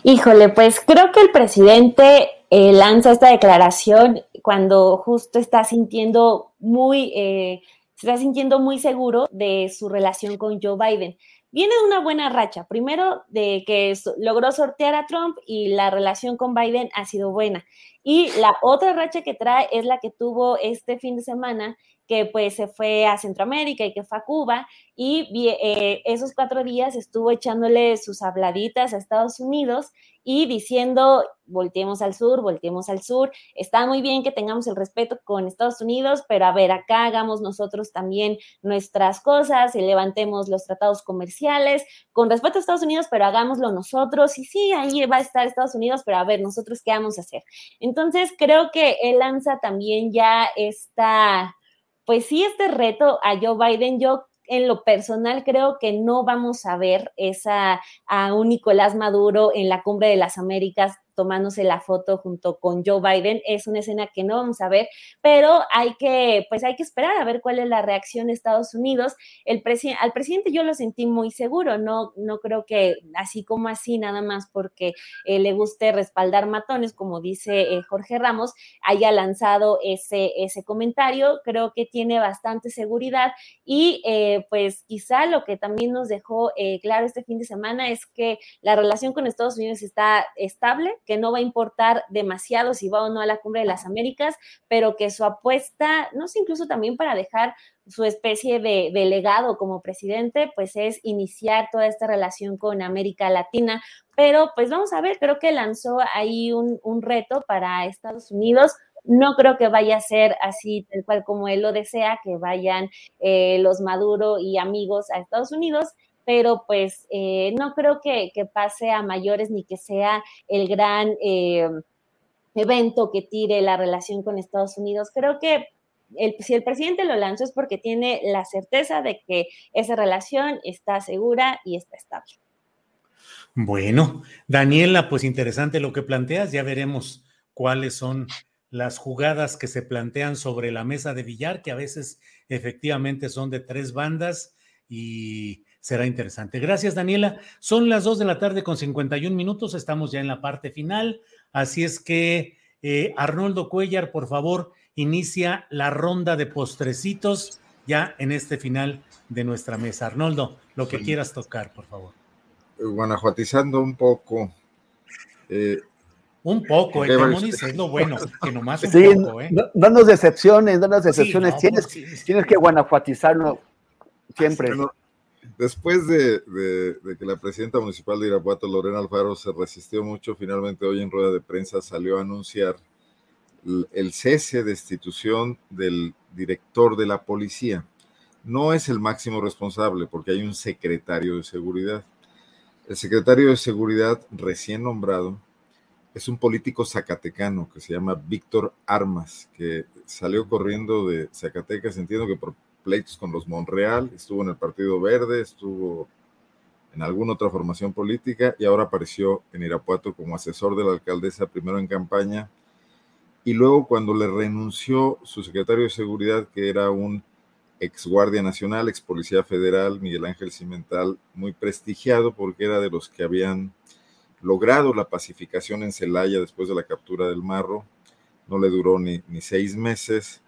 Híjole, pues creo que el presidente eh, lanza esta declaración cuando justo está sintiendo muy, eh, está sintiendo muy seguro de su relación con Joe Biden. Viene de una buena racha, primero de que logró sortear a Trump y la relación con Biden ha sido buena. Y la otra racha que trae es la que tuvo este fin de semana, que pues se fue a Centroamérica y que fue a Cuba y eh, esos cuatro días estuvo echándole sus habladitas a Estados Unidos y diciendo, volteemos al sur, volteemos al sur, está muy bien que tengamos el respeto con Estados Unidos, pero a ver, acá hagamos nosotros también nuestras cosas y levantemos los tratados comerciales con respeto a Estados Unidos, pero hagámoslo nosotros y sí, ahí va a estar Estados Unidos, pero a ver, nosotros qué vamos a hacer. Entonces, creo que él lanza también ya esta pues sí, este reto a Joe Biden, yo en lo personal creo que no vamos a ver esa a un Nicolás Maduro en la cumbre de las Américas tomándose la foto junto con Joe Biden. Es una escena que no vamos a ver, pero hay que, pues hay que esperar a ver cuál es la reacción de Estados Unidos. El al presidente yo lo sentí muy seguro, no, no creo que así como así, nada más porque eh, le guste respaldar matones, como dice eh, Jorge Ramos, haya lanzado ese, ese comentario. Creo que tiene bastante seguridad y eh, pues quizá lo que también nos dejó claro este fin de semana es que la relación con Estados Unidos está estable, que no va a importar demasiado si va o no a la cumbre de las Américas, pero que su apuesta, no sé, incluso también para dejar su especie de, legado como presidente, pues es iniciar toda esta relación con América Latina. Pero pues vamos a ver, creo que lanzó ahí un, reto para Estados Unidos. No creo que vaya a ser así, tal cual como él lo desea, que vayan eh, los Maduro y amigos a Estados Unidos, pero pues eh, no creo que, pase a mayores ni que sea el gran eh, evento que tire la relación con Estados Unidos. Creo que si el presidente lo lanzó es porque tiene la certeza de que esa relación está segura y está estable. Bueno, Daniela, pues interesante lo que planteas, ya veremos cuáles son las jugadas que se plantean sobre la mesa de billar, que a veces efectivamente son de tres bandas y será interesante. Gracias, Daniela. Son las 2 de la tarde con 51 minutos, estamos ya en la parte final, así es que eh, Arnoldo Cuellar, por favor, inicia la ronda de postrecitos ya en este final de nuestra mesa. Arnoldo, lo que quieras tocar, por favor. Eh, guanajuatizando un poco. Eh, un poco, el es lo bueno, que nomás un poco, ¿eh? No, nos decepciones, no nos decepciones. tienes, tienes que guanajuatizarlo siempre. Después de, que la presidenta municipal de Irapuato, Lorena Alfaro, se resistió mucho, finalmente hoy en rueda de prensa salió a anunciar el, cese de destitución del director de la policía. No es el máximo responsable porque hay un secretario de seguridad. El secretario de seguridad recién nombrado es un político zacatecano que se llama Víctor Armas, que salió corriendo de Zacatecas, entiendo que por pleitos con los Monreal, estuvo en el Partido Verde, estuvo en alguna otra formación política y ahora apareció en Irapuato como asesor de la alcaldesa, primero en campaña y luego cuando le renunció su secretario de seguridad, que era un ex guardia nacional, ex policía federal, Miguel Ángel Cimental, muy prestigiado porque era de los que habían logrado la pacificación en Celaya después de la captura del Marro, no le duró ni, ni seis meses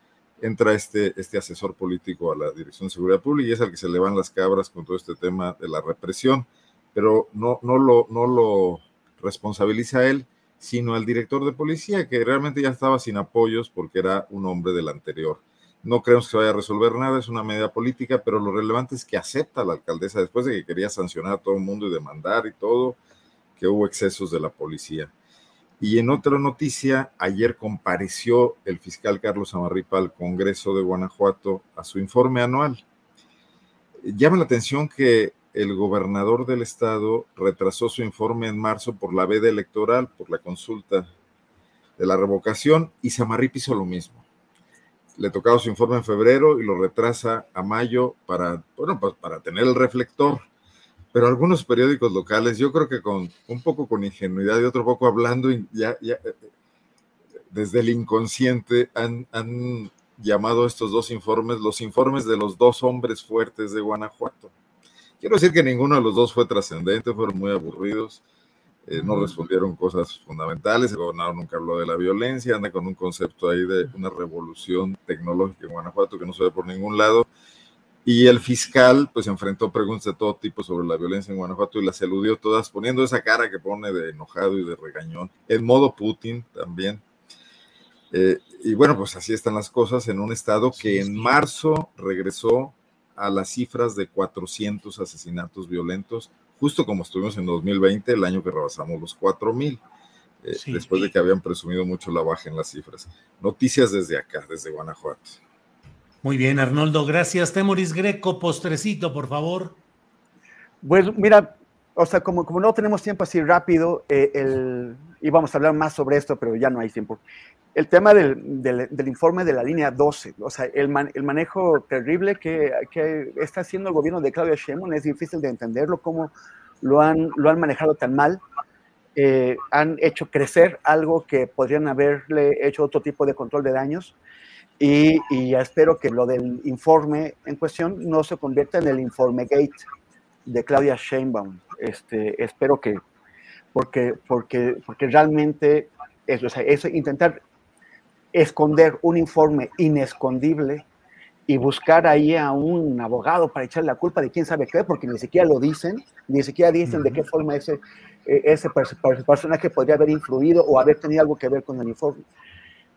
entra este, este asesor político a la Dirección de Seguridad Pública y es al que se le van las cabras con todo este tema de la represión, pero no, no, lo, no lo responsabiliza él, sino al director de policía, que realmente ya estaba sin apoyos porque era un hombre del anterior. No creemos que vaya a resolver nada, es una medida política, pero lo relevante es que acepta la alcaldesa después de que quería sancionar a todo el mundo y demandar y todo, que hubo excesos de la policía. Y en otra noticia, ayer compareció el fiscal Carlos Amarripa al Congreso de Guanajuato a su informe anual. Llama la atención que el gobernador del estado retrasó su informe en marzo por la veda electoral, por la consulta de la revocación, y Samarripa hizo lo mismo. Le tocaba su informe en febrero y lo retrasa a mayo para, bueno, pues para tener el reflector pero algunos periódicos locales, yo creo que con un poco con ingenuidad y otro poco hablando, ya, ya eh, desde el inconsciente han, han llamado estos dos informes los informes de los dos hombres fuertes de Guanajuato. Quiero decir que ninguno de los dos fue trascendente, fueron muy aburridos, eh, no respondieron cosas fundamentales, el gobernador nunca habló de la violencia, anda con un concepto ahí de una revolución tecnológica en Guanajuato que no se ve por ningún lado, y el fiscal, pues, enfrentó preguntas de todo tipo sobre la violencia en Guanajuato y las eludió todas, poniendo esa cara que pone de enojado y de regañón, en modo Putin también. Eh, y bueno, pues así están las cosas en un estado que en marzo regresó a las cifras de 400 asesinatos violentos, justo como estuvimos en 2020, el año que rebasamos los 4000, eh, después de que habían presumido mucho la baja en las cifras. Noticias desde acá, desde Guanajuato. Muy bien, Arnoldo, gracias. Temoris Greco, postrecito, por favor. Pues mira, o sea, como, como no tenemos tiempo así rápido, eh, el, íbamos a hablar más sobre esto, pero ya no hay tiempo. El tema del, del, informe de la línea 12, o sea, el, man, el manejo terrible que, que, está haciendo el gobierno de Claudia Sheinbaum es difícil de entenderlo, cómo lo han, lo han manejado tan mal. Eh, han hecho crecer algo que podrían haberle hecho otro tipo de control de daños. Y, y, espero que lo del informe en cuestión no se convierta en el informe gate de Claudia Sheinbaum. Este, espero que, porque, porque, porque realmente es, o sea, es intentar esconder un informe inescondible y buscar ahí a un abogado para echarle la culpa de quién sabe qué, porque ni siquiera lo dicen, ni siquiera dicen uh -huh. de qué forma ese, ese personaje podría haber influido o haber tenido algo que ver con el informe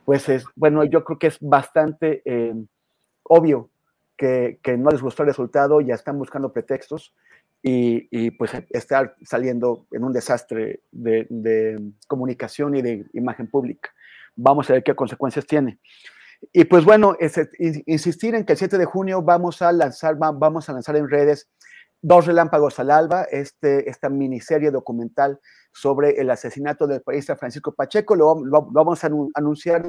pues es, bueno, yo creo que es bastante eh, obvio que, no les gustó el resultado, ya están buscando pretextos y, pues estar saliendo en un desastre de, comunicación y de imagen pública. Vamos a ver qué consecuencias tiene. Y pues bueno, insistir en que el 7 de junio vamos a lanzar, vamos a lanzar en redes Dos Relámpagos al Alba, este, esta miniserie documental sobre el asesinato del periodista Francisco Pacheco. Lo, vamos a anunciar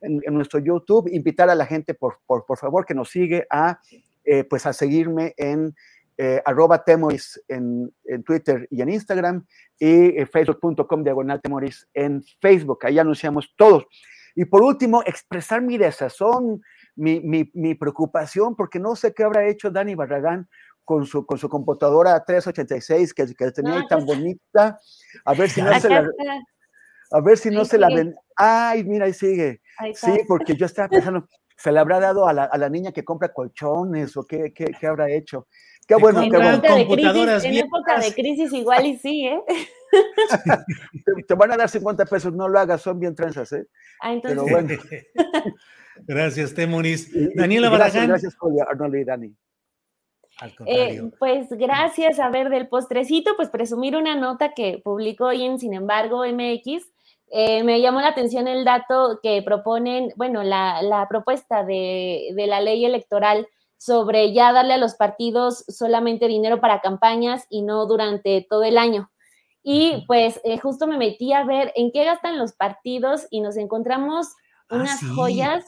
en, nuestro YouTube. Invitar a la gente, por, por, por favor, que nos sigue a, eh, pues a seguirme en eh, arroba temoris en, en, Twitter y en Instagram y eh, facebook.com diagonal temoris en Facebook. Ahí anunciamos todos. Y por último, expresar mi desazón, mi, mi, mi preocupación, porque no sé qué habrá hecho Dani Barragán con su, con su computadora 386 que, que tenía ahí tan bonita. A ver si no se la. A ver si no se la ven. Ay, mira, ahí sigue. Ahí sí, porque yo estaba pensando, ¿se le habrá dado a la, a la niña que compra colchones o qué, qué, qué habrá hecho? Qué bueno, en qué bueno. Computadoras crisis, en época de crisis igual y sí, ¿eh? te, te, van a dar 50 pesos, no lo hagas, son bien tranzas, ¿eh? Ah, entonces. Pero bueno. gracias, Temoris. Daniela Barragán. Gracias, gracias Arnold y Dani. Eh, pues gracias a ver del postrecito, pues presumir una nota que publicó hoy en Sin embargo MX. Eh, me llamó la atención el dato que proponen, bueno, la, la propuesta de, de, la ley electoral sobre ya darle a los partidos solamente dinero para campañas y no durante todo el año. Y pues eh, justo me metí a ver en qué gastan los partidos y nos encontramos unas ah, sí. joyas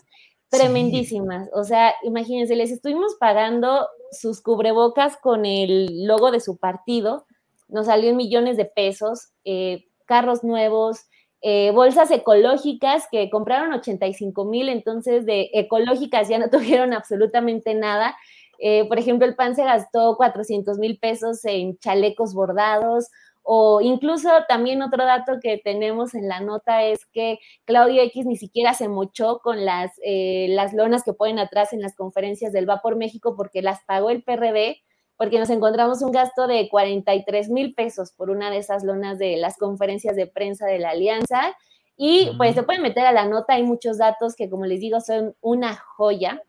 tremendísimas. O sea, imagínense, les estuvimos pagando sus cubrebocas con el logo de su partido, nos salió en millones de pesos, eh, carros nuevos, eh, bolsas ecológicas que compraron 85 mil, entonces de ecológicas ya no tuvieron absolutamente nada. Eh, por ejemplo, el PAN se gastó 400 mil pesos en chalecos bordados, o incluso también otro dato que tenemos en la nota es que Claudio X ni siquiera se mochó con las, eh, las lonas que ponen atrás en las conferencias del Va por México porque las pagó el PRD, porque nos encontramos un gasto de 43 mil pesos por una de esas lonas de las conferencias de prensa de la Alianza. Y pues se pueden meter a la nota, hay muchos datos que como les digo son una joya.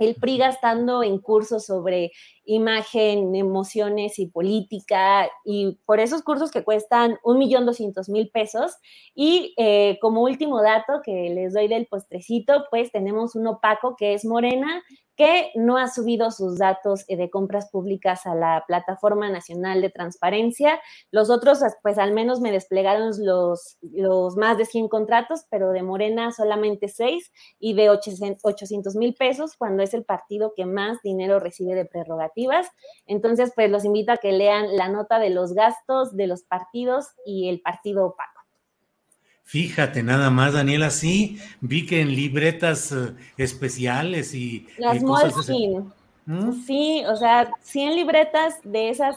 El PRI gastando en cursos sobre imagen, emociones y política, y por esos cursos que cuestan un millón doscientos mil pesos. Y eh, como último dato que les doy del postrecito, pues tenemos un opaco que es Morena, que no ha subido sus datos eh, de compras públicas a la Plataforma Nacional de Transparencia. Los otros, pues al menos me desplegaron los, los más de 100 contratos, pero de Morena solamente 6 y de 800 mil pesos, cuando es el partido que más dinero recibe de prerrogativas. Entonces, pues los invito a que lean la nota de los gastos de los partidos y el partido opaco. Fíjate, nada más, Daniela, sí, vi que en libretas uh, especiales y... Las Moleskine. ¿Mm? Sí, o sea, 100 libretas de esas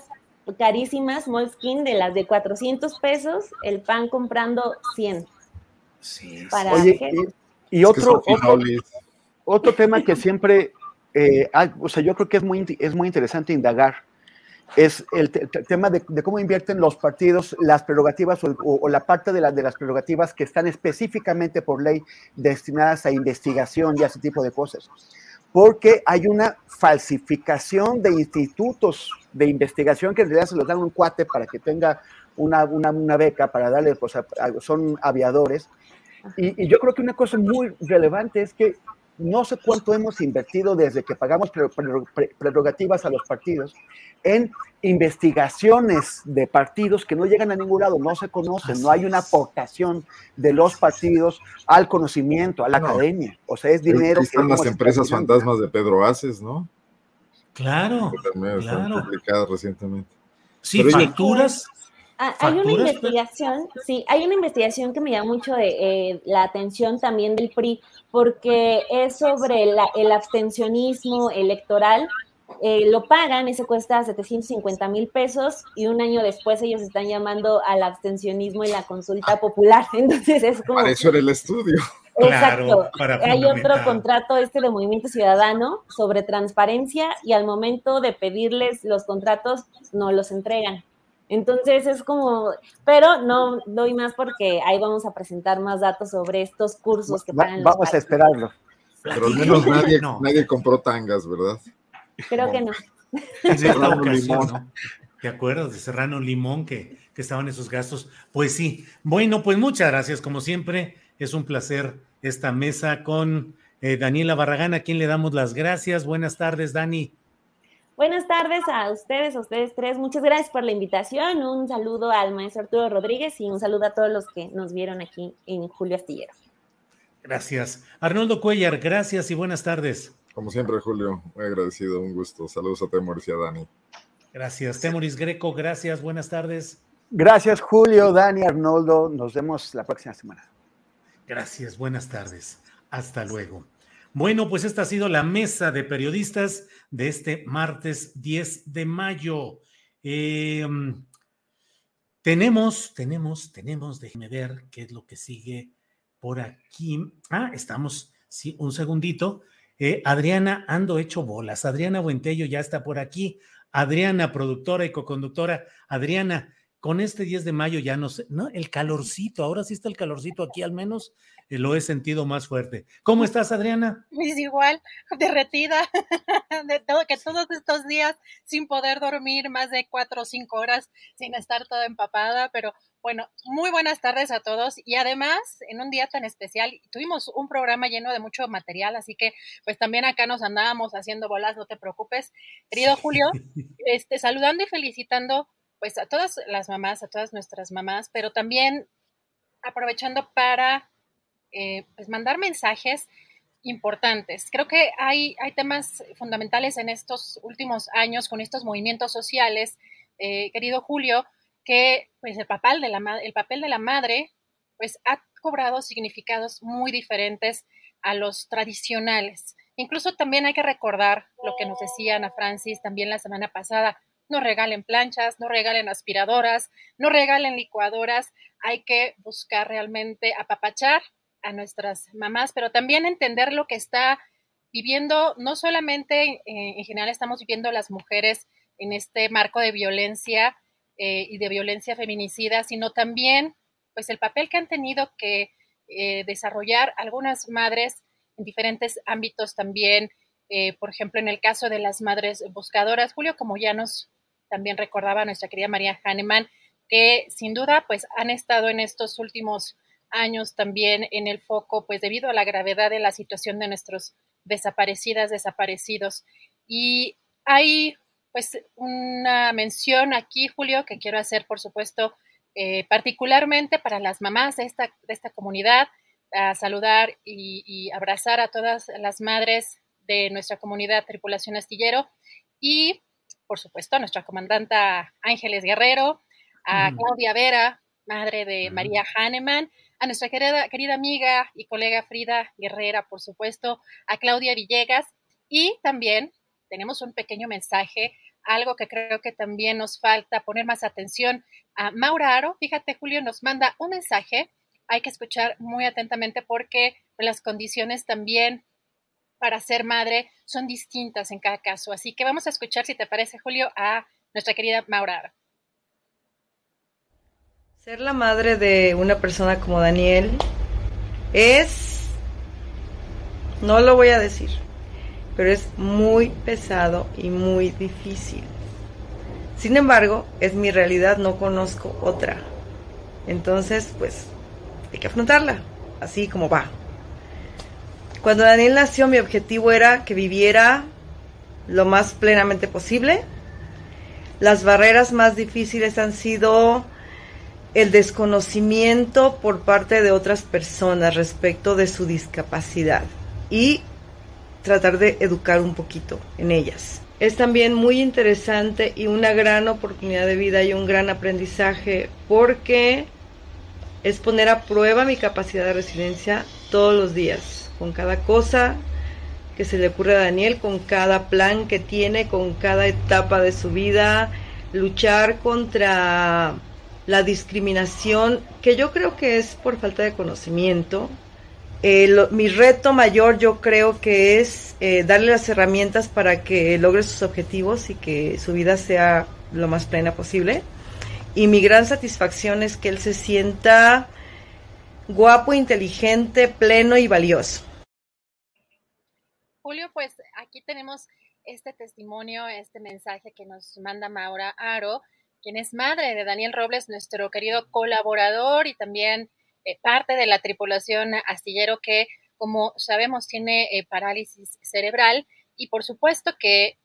carísimas Moleskine, de las de 400 pesos, el pan comprando 100. Sí. Para Oye, y, y otro, otro, otro, tema que siempre, eh, hay, o sea, yo creo que es muy, es muy interesante indagar es el, tema de, cómo invierten los partidos las prerrogativas o, la parte de, la, de, las prerrogativas que están específicamente por ley destinadas a investigación y a ese tipo de cosas. Porque hay una falsificación de institutos de investigación que en realidad se los dan un cuate para que tenga una, una, beca para darle, pues, a, son aviadores. Y yo creo que una cosa muy relevante es que no sé cuánto hemos invertido desde que pagamos prerrogativas a los partidos en investigaciones de partidos que no llegan a ningún lado, no se conocen, no hay una aportación de los partidos al conocimiento, a la no. academia. O sea, es dinero. Aquí están las empresas fantasmas de Pedro Aces, ¿no? Claro. También claro. publicadas recientemente. Sí, Pero facturas. Ah, hay una investigación, sí, hay una investigación que me llama mucho de, eh, la atención también del PRI, porque es sobre la, el abstencionismo electoral eh, lo pagan, ese cuesta 750 mil pesos y un año después ellos están llamando al abstencionismo y la consulta popular. Entonces es como... Para eso era el estudio. Exacto. Claro, Hay otro contrato este de Movimiento Ciudadano sobre transparencia y al momento de pedirles los contratos no los entregan. Entonces es como, pero no doy más porque ahí vamos a presentar más datos sobre estos cursos que pagan. Vamos a esperarlo. Pero al menos nadie, no. nadie compró tangas, ¿verdad? Creo que no. Serrano ocasión, ¿no? ¿Te acuerdas de Serrano Limón que, que estaban esos gastos? Pues sí. Bueno, pues muchas gracias. Como siempre, es un placer esta mesa con eh, Daniela Barragán, a quien le damos las gracias. Buenas tardes, Dani. Buenas tardes a ustedes, a ustedes tres. Muchas gracias por la invitación. Un saludo al maestro Arturo Rodríguez y un saludo a todos los que nos vieron aquí en Julio Astillero. Gracias. Arnoldo Cuellar, gracias y buenas tardes. Como siempre, Julio, muy agradecido, un gusto. Saludos a Temoris y a Dani. Gracias. Temoris Greco, gracias, buenas tardes. Gracias, Julio, Dani, Arnoldo. Nos vemos la próxima semana. Gracias, buenas tardes. Hasta luego. Bueno, pues esta ha sido la mesa de periodistas de este martes 10 de mayo. Eh, tenemos, tenemos, tenemos, déjeme ver qué es lo que sigue por aquí. Ah, estamos, sí, un segundito. Eh, Adriana, ando hecho bolas. Adriana Buentello ya está por aquí. Adriana, productora y coconductora. Adriana, con este 10 de mayo ya no sé, ¿no? El calorcito, ahora sí está el calorcito aquí, al menos lo he sentido más fuerte. ¿Cómo estás, Adriana? Es igual, derretida, de todo, que todos estos días sin poder dormir más de cuatro o cinco horas, sin estar toda empapada, pero bueno, muy buenas tardes a todos y además en un día tan especial tuvimos un programa lleno de mucho material, así que pues también acá nos andábamos haciendo bolas, no te preocupes. Querido Julio, este saludando y felicitando pues a todas las mamás, a todas nuestras mamás, pero también aprovechando para eh, pues mandar mensajes importantes. Creo que hay, temas fundamentales en estos últimos años con estos movimientos sociales, eh, querido Julio, que pues el papel de la, el papel de la madre pues ha cobrado significados muy diferentes a los tradicionales. Incluso también hay que recordar lo que nos decía Ana Francis también la semana pasada, no regalen planchas, no regalen aspiradoras, no regalen licuadoras, hay que buscar realmente apapachar a nuestras mamás, pero también entender lo que está viviendo, no solamente eh, en general estamos viviendo las mujeres en este marco de violencia eh, y de violencia feminicida, sino también pues el papel que han tenido que eh, desarrollar algunas madres en diferentes ámbitos también por ejemplo, en el caso de las madres buscadoras, Julio, como ya nos también recordaba nuestra querida María Hahnemann, que sin duda pues han estado en estos últimos años también en el foco, pues debido a la gravedad de la situación de nuestros desaparecidas, desaparecidos. Y hay pues una mención aquí, Julio, que quiero hacer, por supuesto, eh, particularmente para las mamás de esta, de esta comunidad, a saludar y, y, abrazar a todas las madres de nuestra comunidad Tripulación Astillero y, por supuesto, a nuestra comandanta Ángeles Guerrero, a Claudia Vera, madre de María Hahnemann, a nuestra querida, querida amiga y colega Frida Guerrera, por supuesto, a Claudia Villegas y también tenemos un pequeño mensaje, algo que creo que también nos falta poner más atención. A Maura Aro, fíjate, Julio nos manda un mensaje, hay que escuchar muy atentamente porque las condiciones también para ser madre son distintas en cada caso. Así que vamos a escuchar, si te parece, Julio, a nuestra querida Maura Aro. Ser la madre de una persona como Daniel es, no lo voy a decir, pero es muy pesado y muy difícil. Sin embargo, es mi realidad, no conozco otra. Entonces, pues, hay que afrontarla, así como va. Cuando Daniel nació, mi objetivo era que viviera lo más plenamente posible. Las barreras más difíciles han sido el desconocimiento por parte de otras personas respecto de su discapacidad y tratar de educar un poquito en ellas. Es también muy interesante y una gran oportunidad de vida y un gran aprendizaje porque es poner a prueba mi capacidad de resiliencia todos los días, con cada cosa que se le ocurre a Daniel, con cada plan que tiene, con cada etapa de su vida, luchar contra la discriminación, que yo creo que es por falta de conocimiento. Eh, mi reto mayor yo creo que es eh, darle las herramientas para que logre sus objetivos y que su vida sea lo más plena posible. Y mi gran satisfacción es que él se sienta guapo, inteligente, pleno y valioso. Julio, pues aquí tenemos este testimonio, este mensaje que nos manda Maura Aro quien es madre de Daniel Robles, nuestro querido colaborador y también eh, parte de la tripulación astillero que, como sabemos, tiene eh, parálisis cerebral y por supuesto que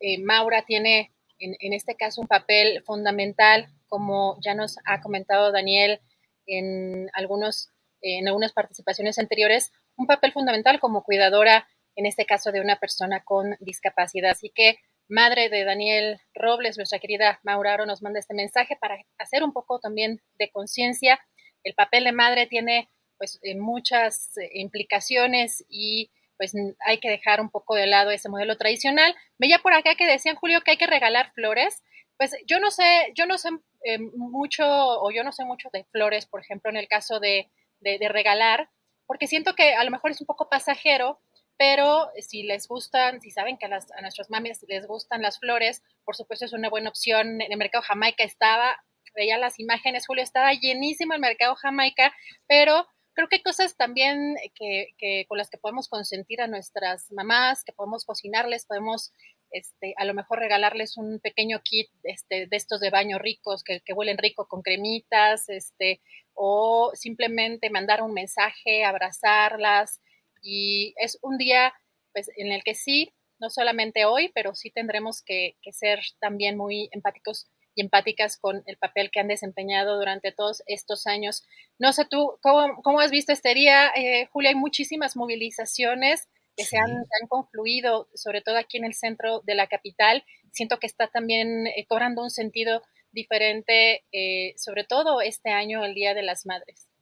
eh, Maura tiene en, en, este caso un papel fundamental, como ya nos ha comentado Daniel en, algunos, en algunas participaciones anteriores, un papel fundamental como cuidadora, en este caso de una persona con discapacidad. Así que madre de Daniel Robles, nuestra querida Mauraro, nos manda este mensaje para hacer un poco también de conciencia. El papel de madre tiene pues eh, muchas eh, implicaciones y pues hay que dejar un poco de lado ese modelo tradicional. Veía por acá que decían, Julio, que hay que regalar flores. Pues yo no sé, yo no sé eh, mucho, o yo no sé mucho de flores, por ejemplo, en el caso de, de regalar, porque siento que a lo mejor es un poco pasajero pero si les gustan, si saben que a, las, a nuestros mamis les gustan las flores, por supuesto es una buena opción. En el mercado Jamaica estaba, veía las imágenes, Julio, estaba llenísimo el mercado Jamaica, pero creo que hay cosas también que, que, con las que podemos consentir a nuestras mamás, que podemos cocinarles, podemos este, a lo mejor regalarles un pequeño kit este, de estos de baño ricos, que, que huelen rico con cremitas, este, o simplemente mandar un mensaje, abrazarlas, y es un día pues, en el que sí, no solamente hoy, pero sí tendremos que, ser también muy empáticos y empáticas con el papel que han desempeñado durante todos estos años. No sé tú, ¿cómo, has visto este día, eh, Julia? Hay muchísimas movilizaciones que se han, confluido, sobre todo aquí en el centro de la capital. Siento que está también eh, cobrando un sentido diferente, eh, sobre todo este año, el Día de las Madres.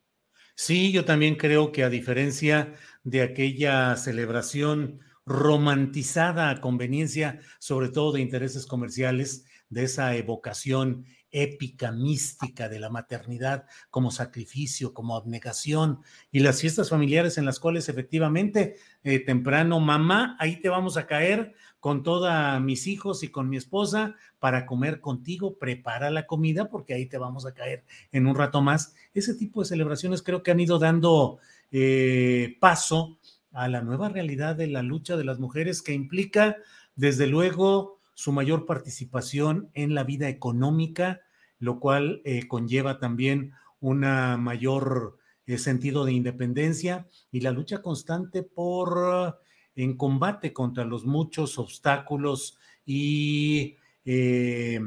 Sí, yo también creo que a diferencia de aquella celebración romantizada a conveniencia, sobre todo de intereses comerciales, de esa evocación épica, mística de la maternidad como sacrificio, como abnegación, y las fiestas familiares en las cuales efectivamente eh, temprano, mamá, ahí te vamos a caer con todos mis hijos y con mi esposa para comer contigo, prepara la comida porque ahí te vamos a caer en un rato más. Ese tipo de celebraciones creo que han ido dando eh, paso a la nueva realidad de la lucha de las mujeres que implica, desde luego, su mayor participación en la vida económica, lo cual eh, conlleva también una mayor eh, sentido de independencia y la lucha constante por en combate contra los muchos obstáculos y eh,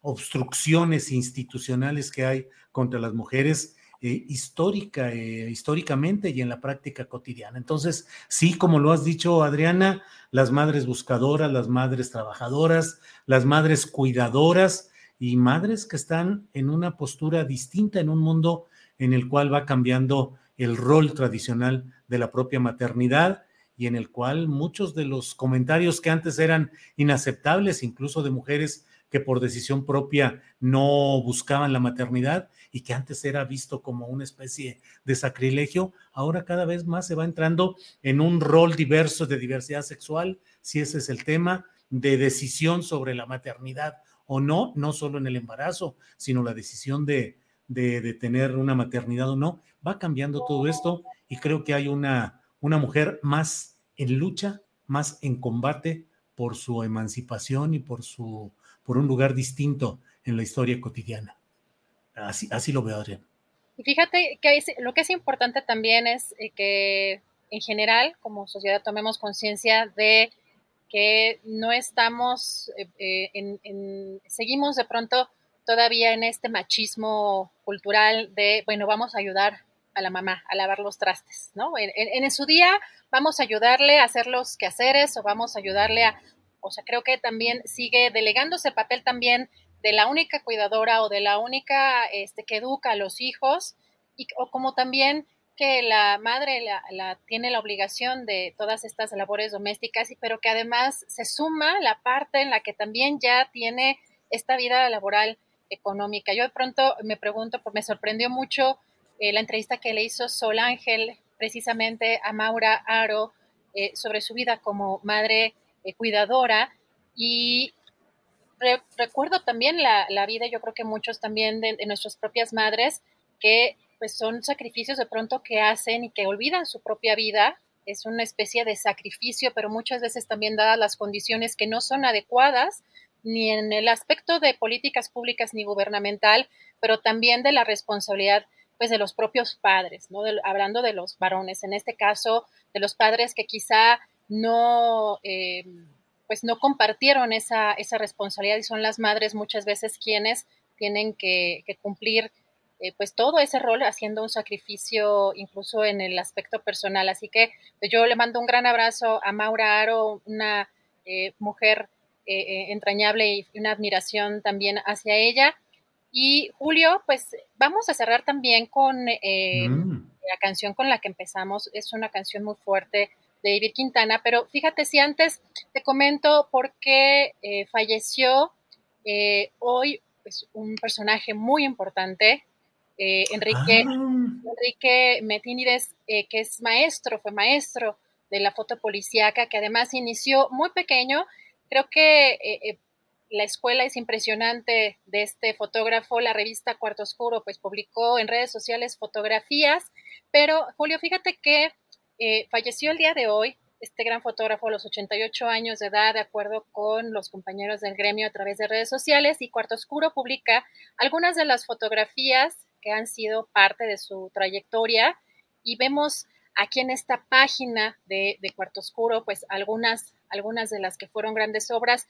obstrucciones institucionales que hay contra las mujeres eh, histórica, eh, históricamente y en la práctica cotidiana. Entonces, sí, como lo has dicho, Adriana, las madres buscadoras, las madres trabajadoras, las madres cuidadoras y madres que están en una postura distinta en un mundo en el cual va cambiando el rol tradicional de la propia maternidad y en el cual muchos de los comentarios que antes eran inaceptables, incluso de mujeres que por decisión propia no buscaban la maternidad y que antes era visto como una especie de sacrilegio, ahora cada vez más se va entrando en un rol diverso de diversidad sexual, si ese es el tema, de decisión sobre la maternidad o no, no solo en el embarazo, sino la decisión de, tener una maternidad o no. Va cambiando todo esto y creo que hay una, una mujer más en lucha, más en combate por su emancipación y por, su, por un lugar distinto en la historia cotidiana. Así, así lo veo, Adrián. Y fíjate que lo que es importante también es eh, que en general, como sociedad, tomemos conciencia de que no estamos, eh, eh, en, seguimos de pronto todavía en este machismo cultural de, bueno, vamos a ayudar a la mamá a lavar los trastes, ¿no? En, en, su día vamos a ayudarle a hacer los quehaceres o vamos a ayudarle a, o sea, creo que también sigue delegándose el papel también de la única cuidadora o de la única este, que educa a los hijos, y, o como también que la madre tiene la obligación de todas estas labores domésticas, pero que además se suma la parte en la que también ya tiene esta vida laboral económica. Yo de pronto me pregunto, pues me sorprendió mucho eh, la entrevista que le hizo Sol Ángel precisamente a Maura Aro eh, sobre su vida como madre eh, cuidadora y recuerdo también la, vida, yo creo que muchos también de, nuestras propias madres, que pues son sacrificios de pronto que hacen y que olvidan su propia vida. Es una especie de sacrificio, pero muchas veces también dadas las condiciones que no son adecuadas, ni en el aspecto de políticas públicas ni gubernamental, pero también de la responsabilidad pues de los propios padres, ¿no? hablando de los varones, en este caso de los padres que quizá no, eh, pues no compartieron esa, esa responsabilidad y son las madres muchas veces quienes tienen que, cumplir eh, pues todo ese rol haciendo un sacrificio incluso en el aspecto personal. Así que pues, yo le mando un gran abrazo a Maura Aro, una eh, mujer entrañable y una admiración también hacia ella. Y Julio, pues vamos a cerrar también con eh, mm. la canción con la que empezamos. Es una canción muy fuerte David Quintana, pero fíjate si antes te comento por qué eh, falleció eh, hoy pues, un personaje muy importante, Enrique, ah. Enrique Metínides, que es maestro, fue maestro de la foto policíaca, que además inició muy pequeño. Creo que la escuela es impresionante de este fotógrafo. La revista Cuarto Oscuro pues publicó en redes sociales fotografías, pero Julio, fíjate que eh, falleció el día de hoy este gran fotógrafo a los 88 años de edad, de acuerdo con los compañeros del gremio a través de redes sociales, y Cuarto Oscuro publica algunas de las fotografías que han sido parte de su trayectoria y vemos aquí en esta página de, de Cuarto Oscuro, pues algunas, algunas de las que fueron grandes obras.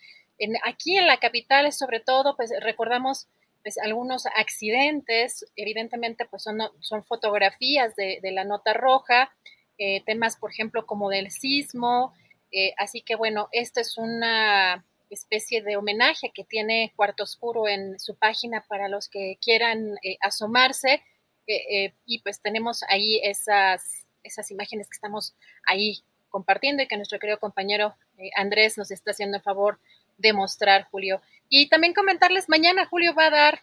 Aquí en la capital, sobre todo, pues recordamos pues, algunos accidentes, evidentemente, pues son, son fotografías de, la nota roja, eh, temas, por ejemplo, como del sismo. Eh, así que, bueno, esta es una especie de homenaje que tiene Cuarto Oscuro en su página para los que quieran eh, asomarse. y pues tenemos ahí esas, esas imágenes que estamos ahí compartiendo y que nuestro querido compañero Andrés nos está haciendo el favor demostrar, Julio. Y también comentarles, mañana Julio va a dar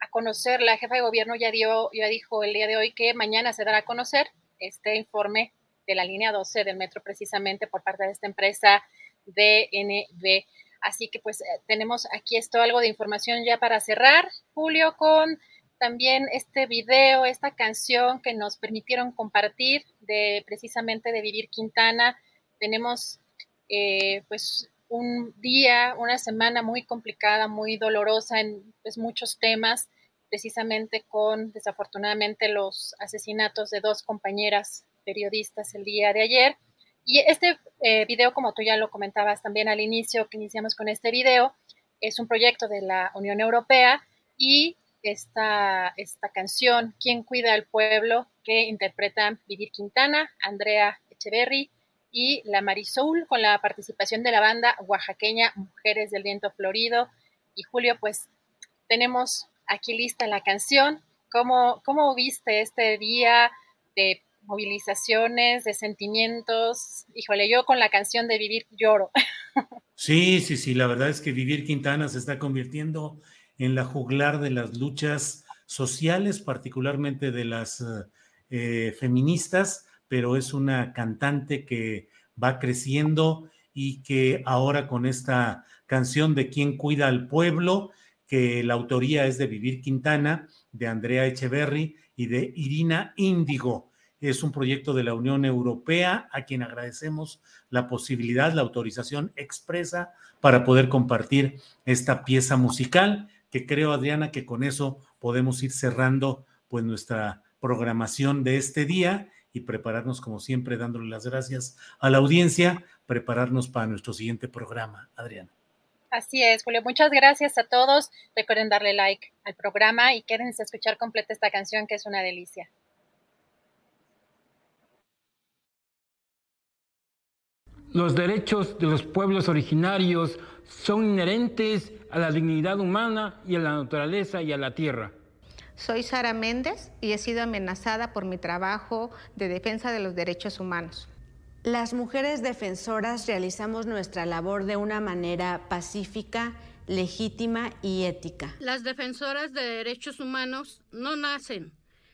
a conocer, la jefa de gobierno ya, dio, ya dijo el día de hoy que mañana se dará a conocer este informe de la línea 12 del metro precisamente por parte de esta empresa DNB. Así que pues eh, tenemos aquí esto algo de información ya para cerrar, Julio, con también este video, esta canción que nos permitieron compartir de precisamente de Vivir Quintana. Tenemos eh, pues un día, una semana muy complicada, muy dolorosa en pues, muchos temas, precisamente con desafortunadamente los asesinatos de dos compañeras periodistas el día de ayer. Y este eh, video, como tú ya lo comentabas también al inicio, que iniciamos con este video, es un proyecto de la Unión Europea y esta, esta canción, ¿Quién cuida al pueblo?, que interpretan Vivir Quintana, Andrea Echeverry y la Marisoul, con la participación de la banda oaxaqueña Mujeres del Viento Florido. Y Julio, pues tenemos aquí lista la canción. ¿Cómo, cómo viste este día de movilizaciones, de sentimientos? Híjole, yo con la canción de Vivir lloro. Sí, sí, sí, la verdad es que Vivir Quintana se está convirtiendo en la juglar de las luchas sociales, particularmente de las eh, feministas, pero es una cantante que va creciendo y que ahora con esta canción de Quién cuida al pueblo, que la autoría es de Vivir Quintana, de Andrea Echeverry y de Irina Índigo. Es un proyecto de la Unión Europea a quien agradecemos la posibilidad, la autorización expresa para poder compartir esta pieza musical que creo, Adriana, que con eso podemos ir cerrando pues nuestra programación de este día y prepararnos como siempre dándole las gracias a la audiencia, prepararnos para nuestro siguiente programa, Adriana. Así es, Julio. Muchas gracias a todos. Recuerden darle like al programa y quédense a escuchar completa esta canción que es una delicia. Los derechos de los pueblos originarios son inherentes a la dignidad humana y a la naturaleza y a la tierra. Soy Sara Méndez y he sido amenazada por mi trabajo de defensa de los derechos humanos. Las mujeres defensoras realizamos nuestra labor de una manera pacífica, legítima y ética. Las defensoras de derechos humanos no nacen,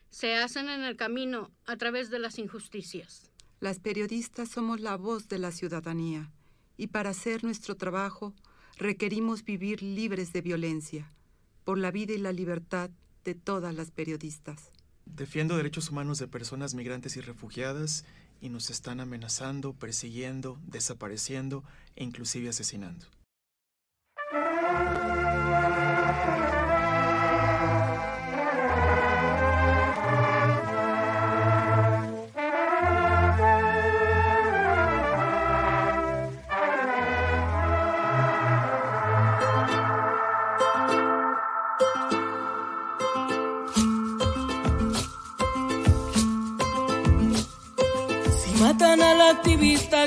se hacen en el camino a través de las injusticias. Las periodistas somos la voz de la ciudadanía y para hacer nuestro trabajo requerimos vivir libres de violencia, por la vida y la libertad de todas las periodistas. Defiendo derechos humanos de personas migrantes y refugiadas y nos están amenazando, persiguiendo, desapareciendo e inclusive asesinando.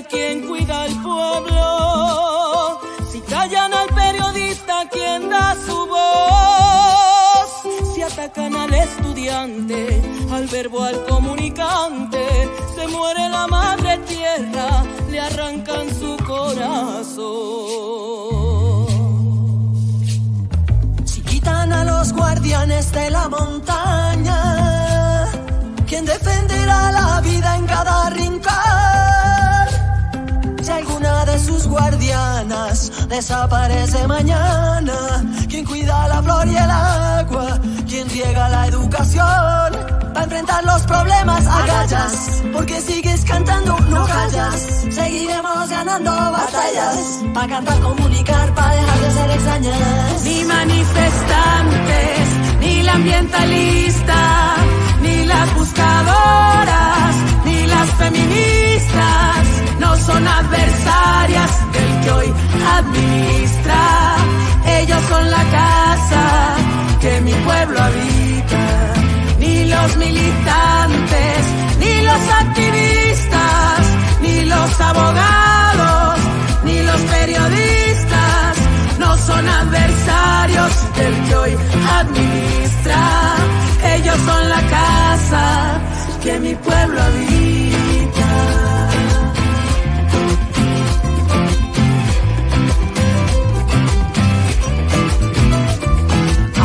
Quien cuida al pueblo. Si callan al periodista, quien da su voz. Si atacan al estudiante, al verbo, al comunicante, se muere la madre tierra, le arrancan su corazón. Si quitan a los guardianes de la montaña, ¿quién defenderá la vida en cada rincón? Guardianas desaparece mañana, ¿quién cuida la flor y el agua? ¿Quién riega la educación? Para enfrentar los problemas agallas, porque sigues cantando, no callas. Seguiremos ganando batallas, para cantar, comunicar, para dejar de ser extrañas. Ni manifestantes, ni la ambientalista, ni las buscadoras, los abogados, ni los periodistas, no son adversarios del que hoy administra. Ellos son la casa que mi pueblo habita.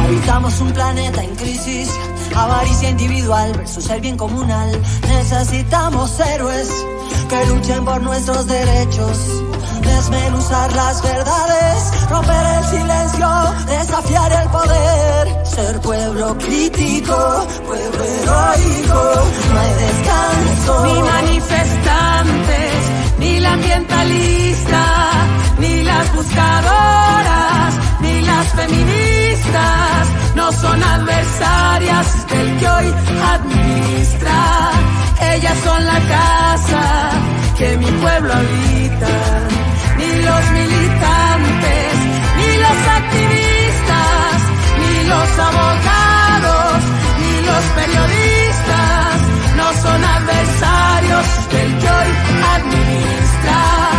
Habitamos un planeta en crisis, avaricia individual versus el bien comunal. Necesitamos héroes que luchen por nuestros derechos, desmenuzar las verdades, romper el silencio, desafiar el poder. ser pueblo crítico, pueblo heroico, no hay descanso. Ni manifestantes, ni la ambientalista, ni las buscadoras, las feministas, no son adversarias del que hoy administra. Ellas son la casa que mi pueblo habita, ni los militantes, ni los activistas, ni los abogados, ni los periodistas, no son adversarios del que hoy administra.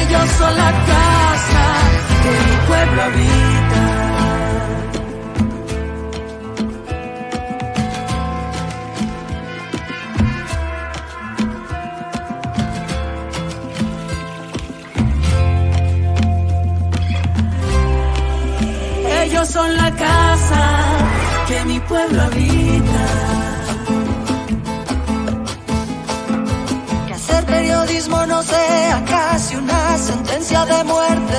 Ellos son la casa que mi pueblo habita. Ellos son la casa que mi pueblo habita. No sea casi una sentencia de muerte.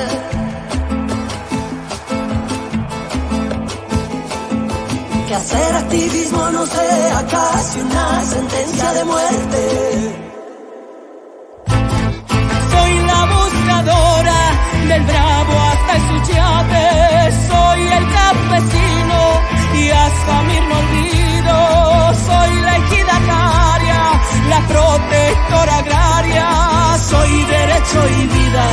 Que hacer activismo no sea casi una sentencia de muerte. Soy la buscadora del bravo hasta el suchiate. Soy el campesino y hasta mi olvido. Soy la ejidataria, la protectora agraria. Soy derecho y vida,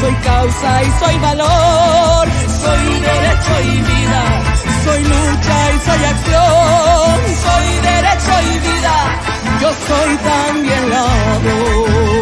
soy causa y soy valor. Soy derecho y vida, soy lucha y soy acción. Soy derecho y vida, yo soy también la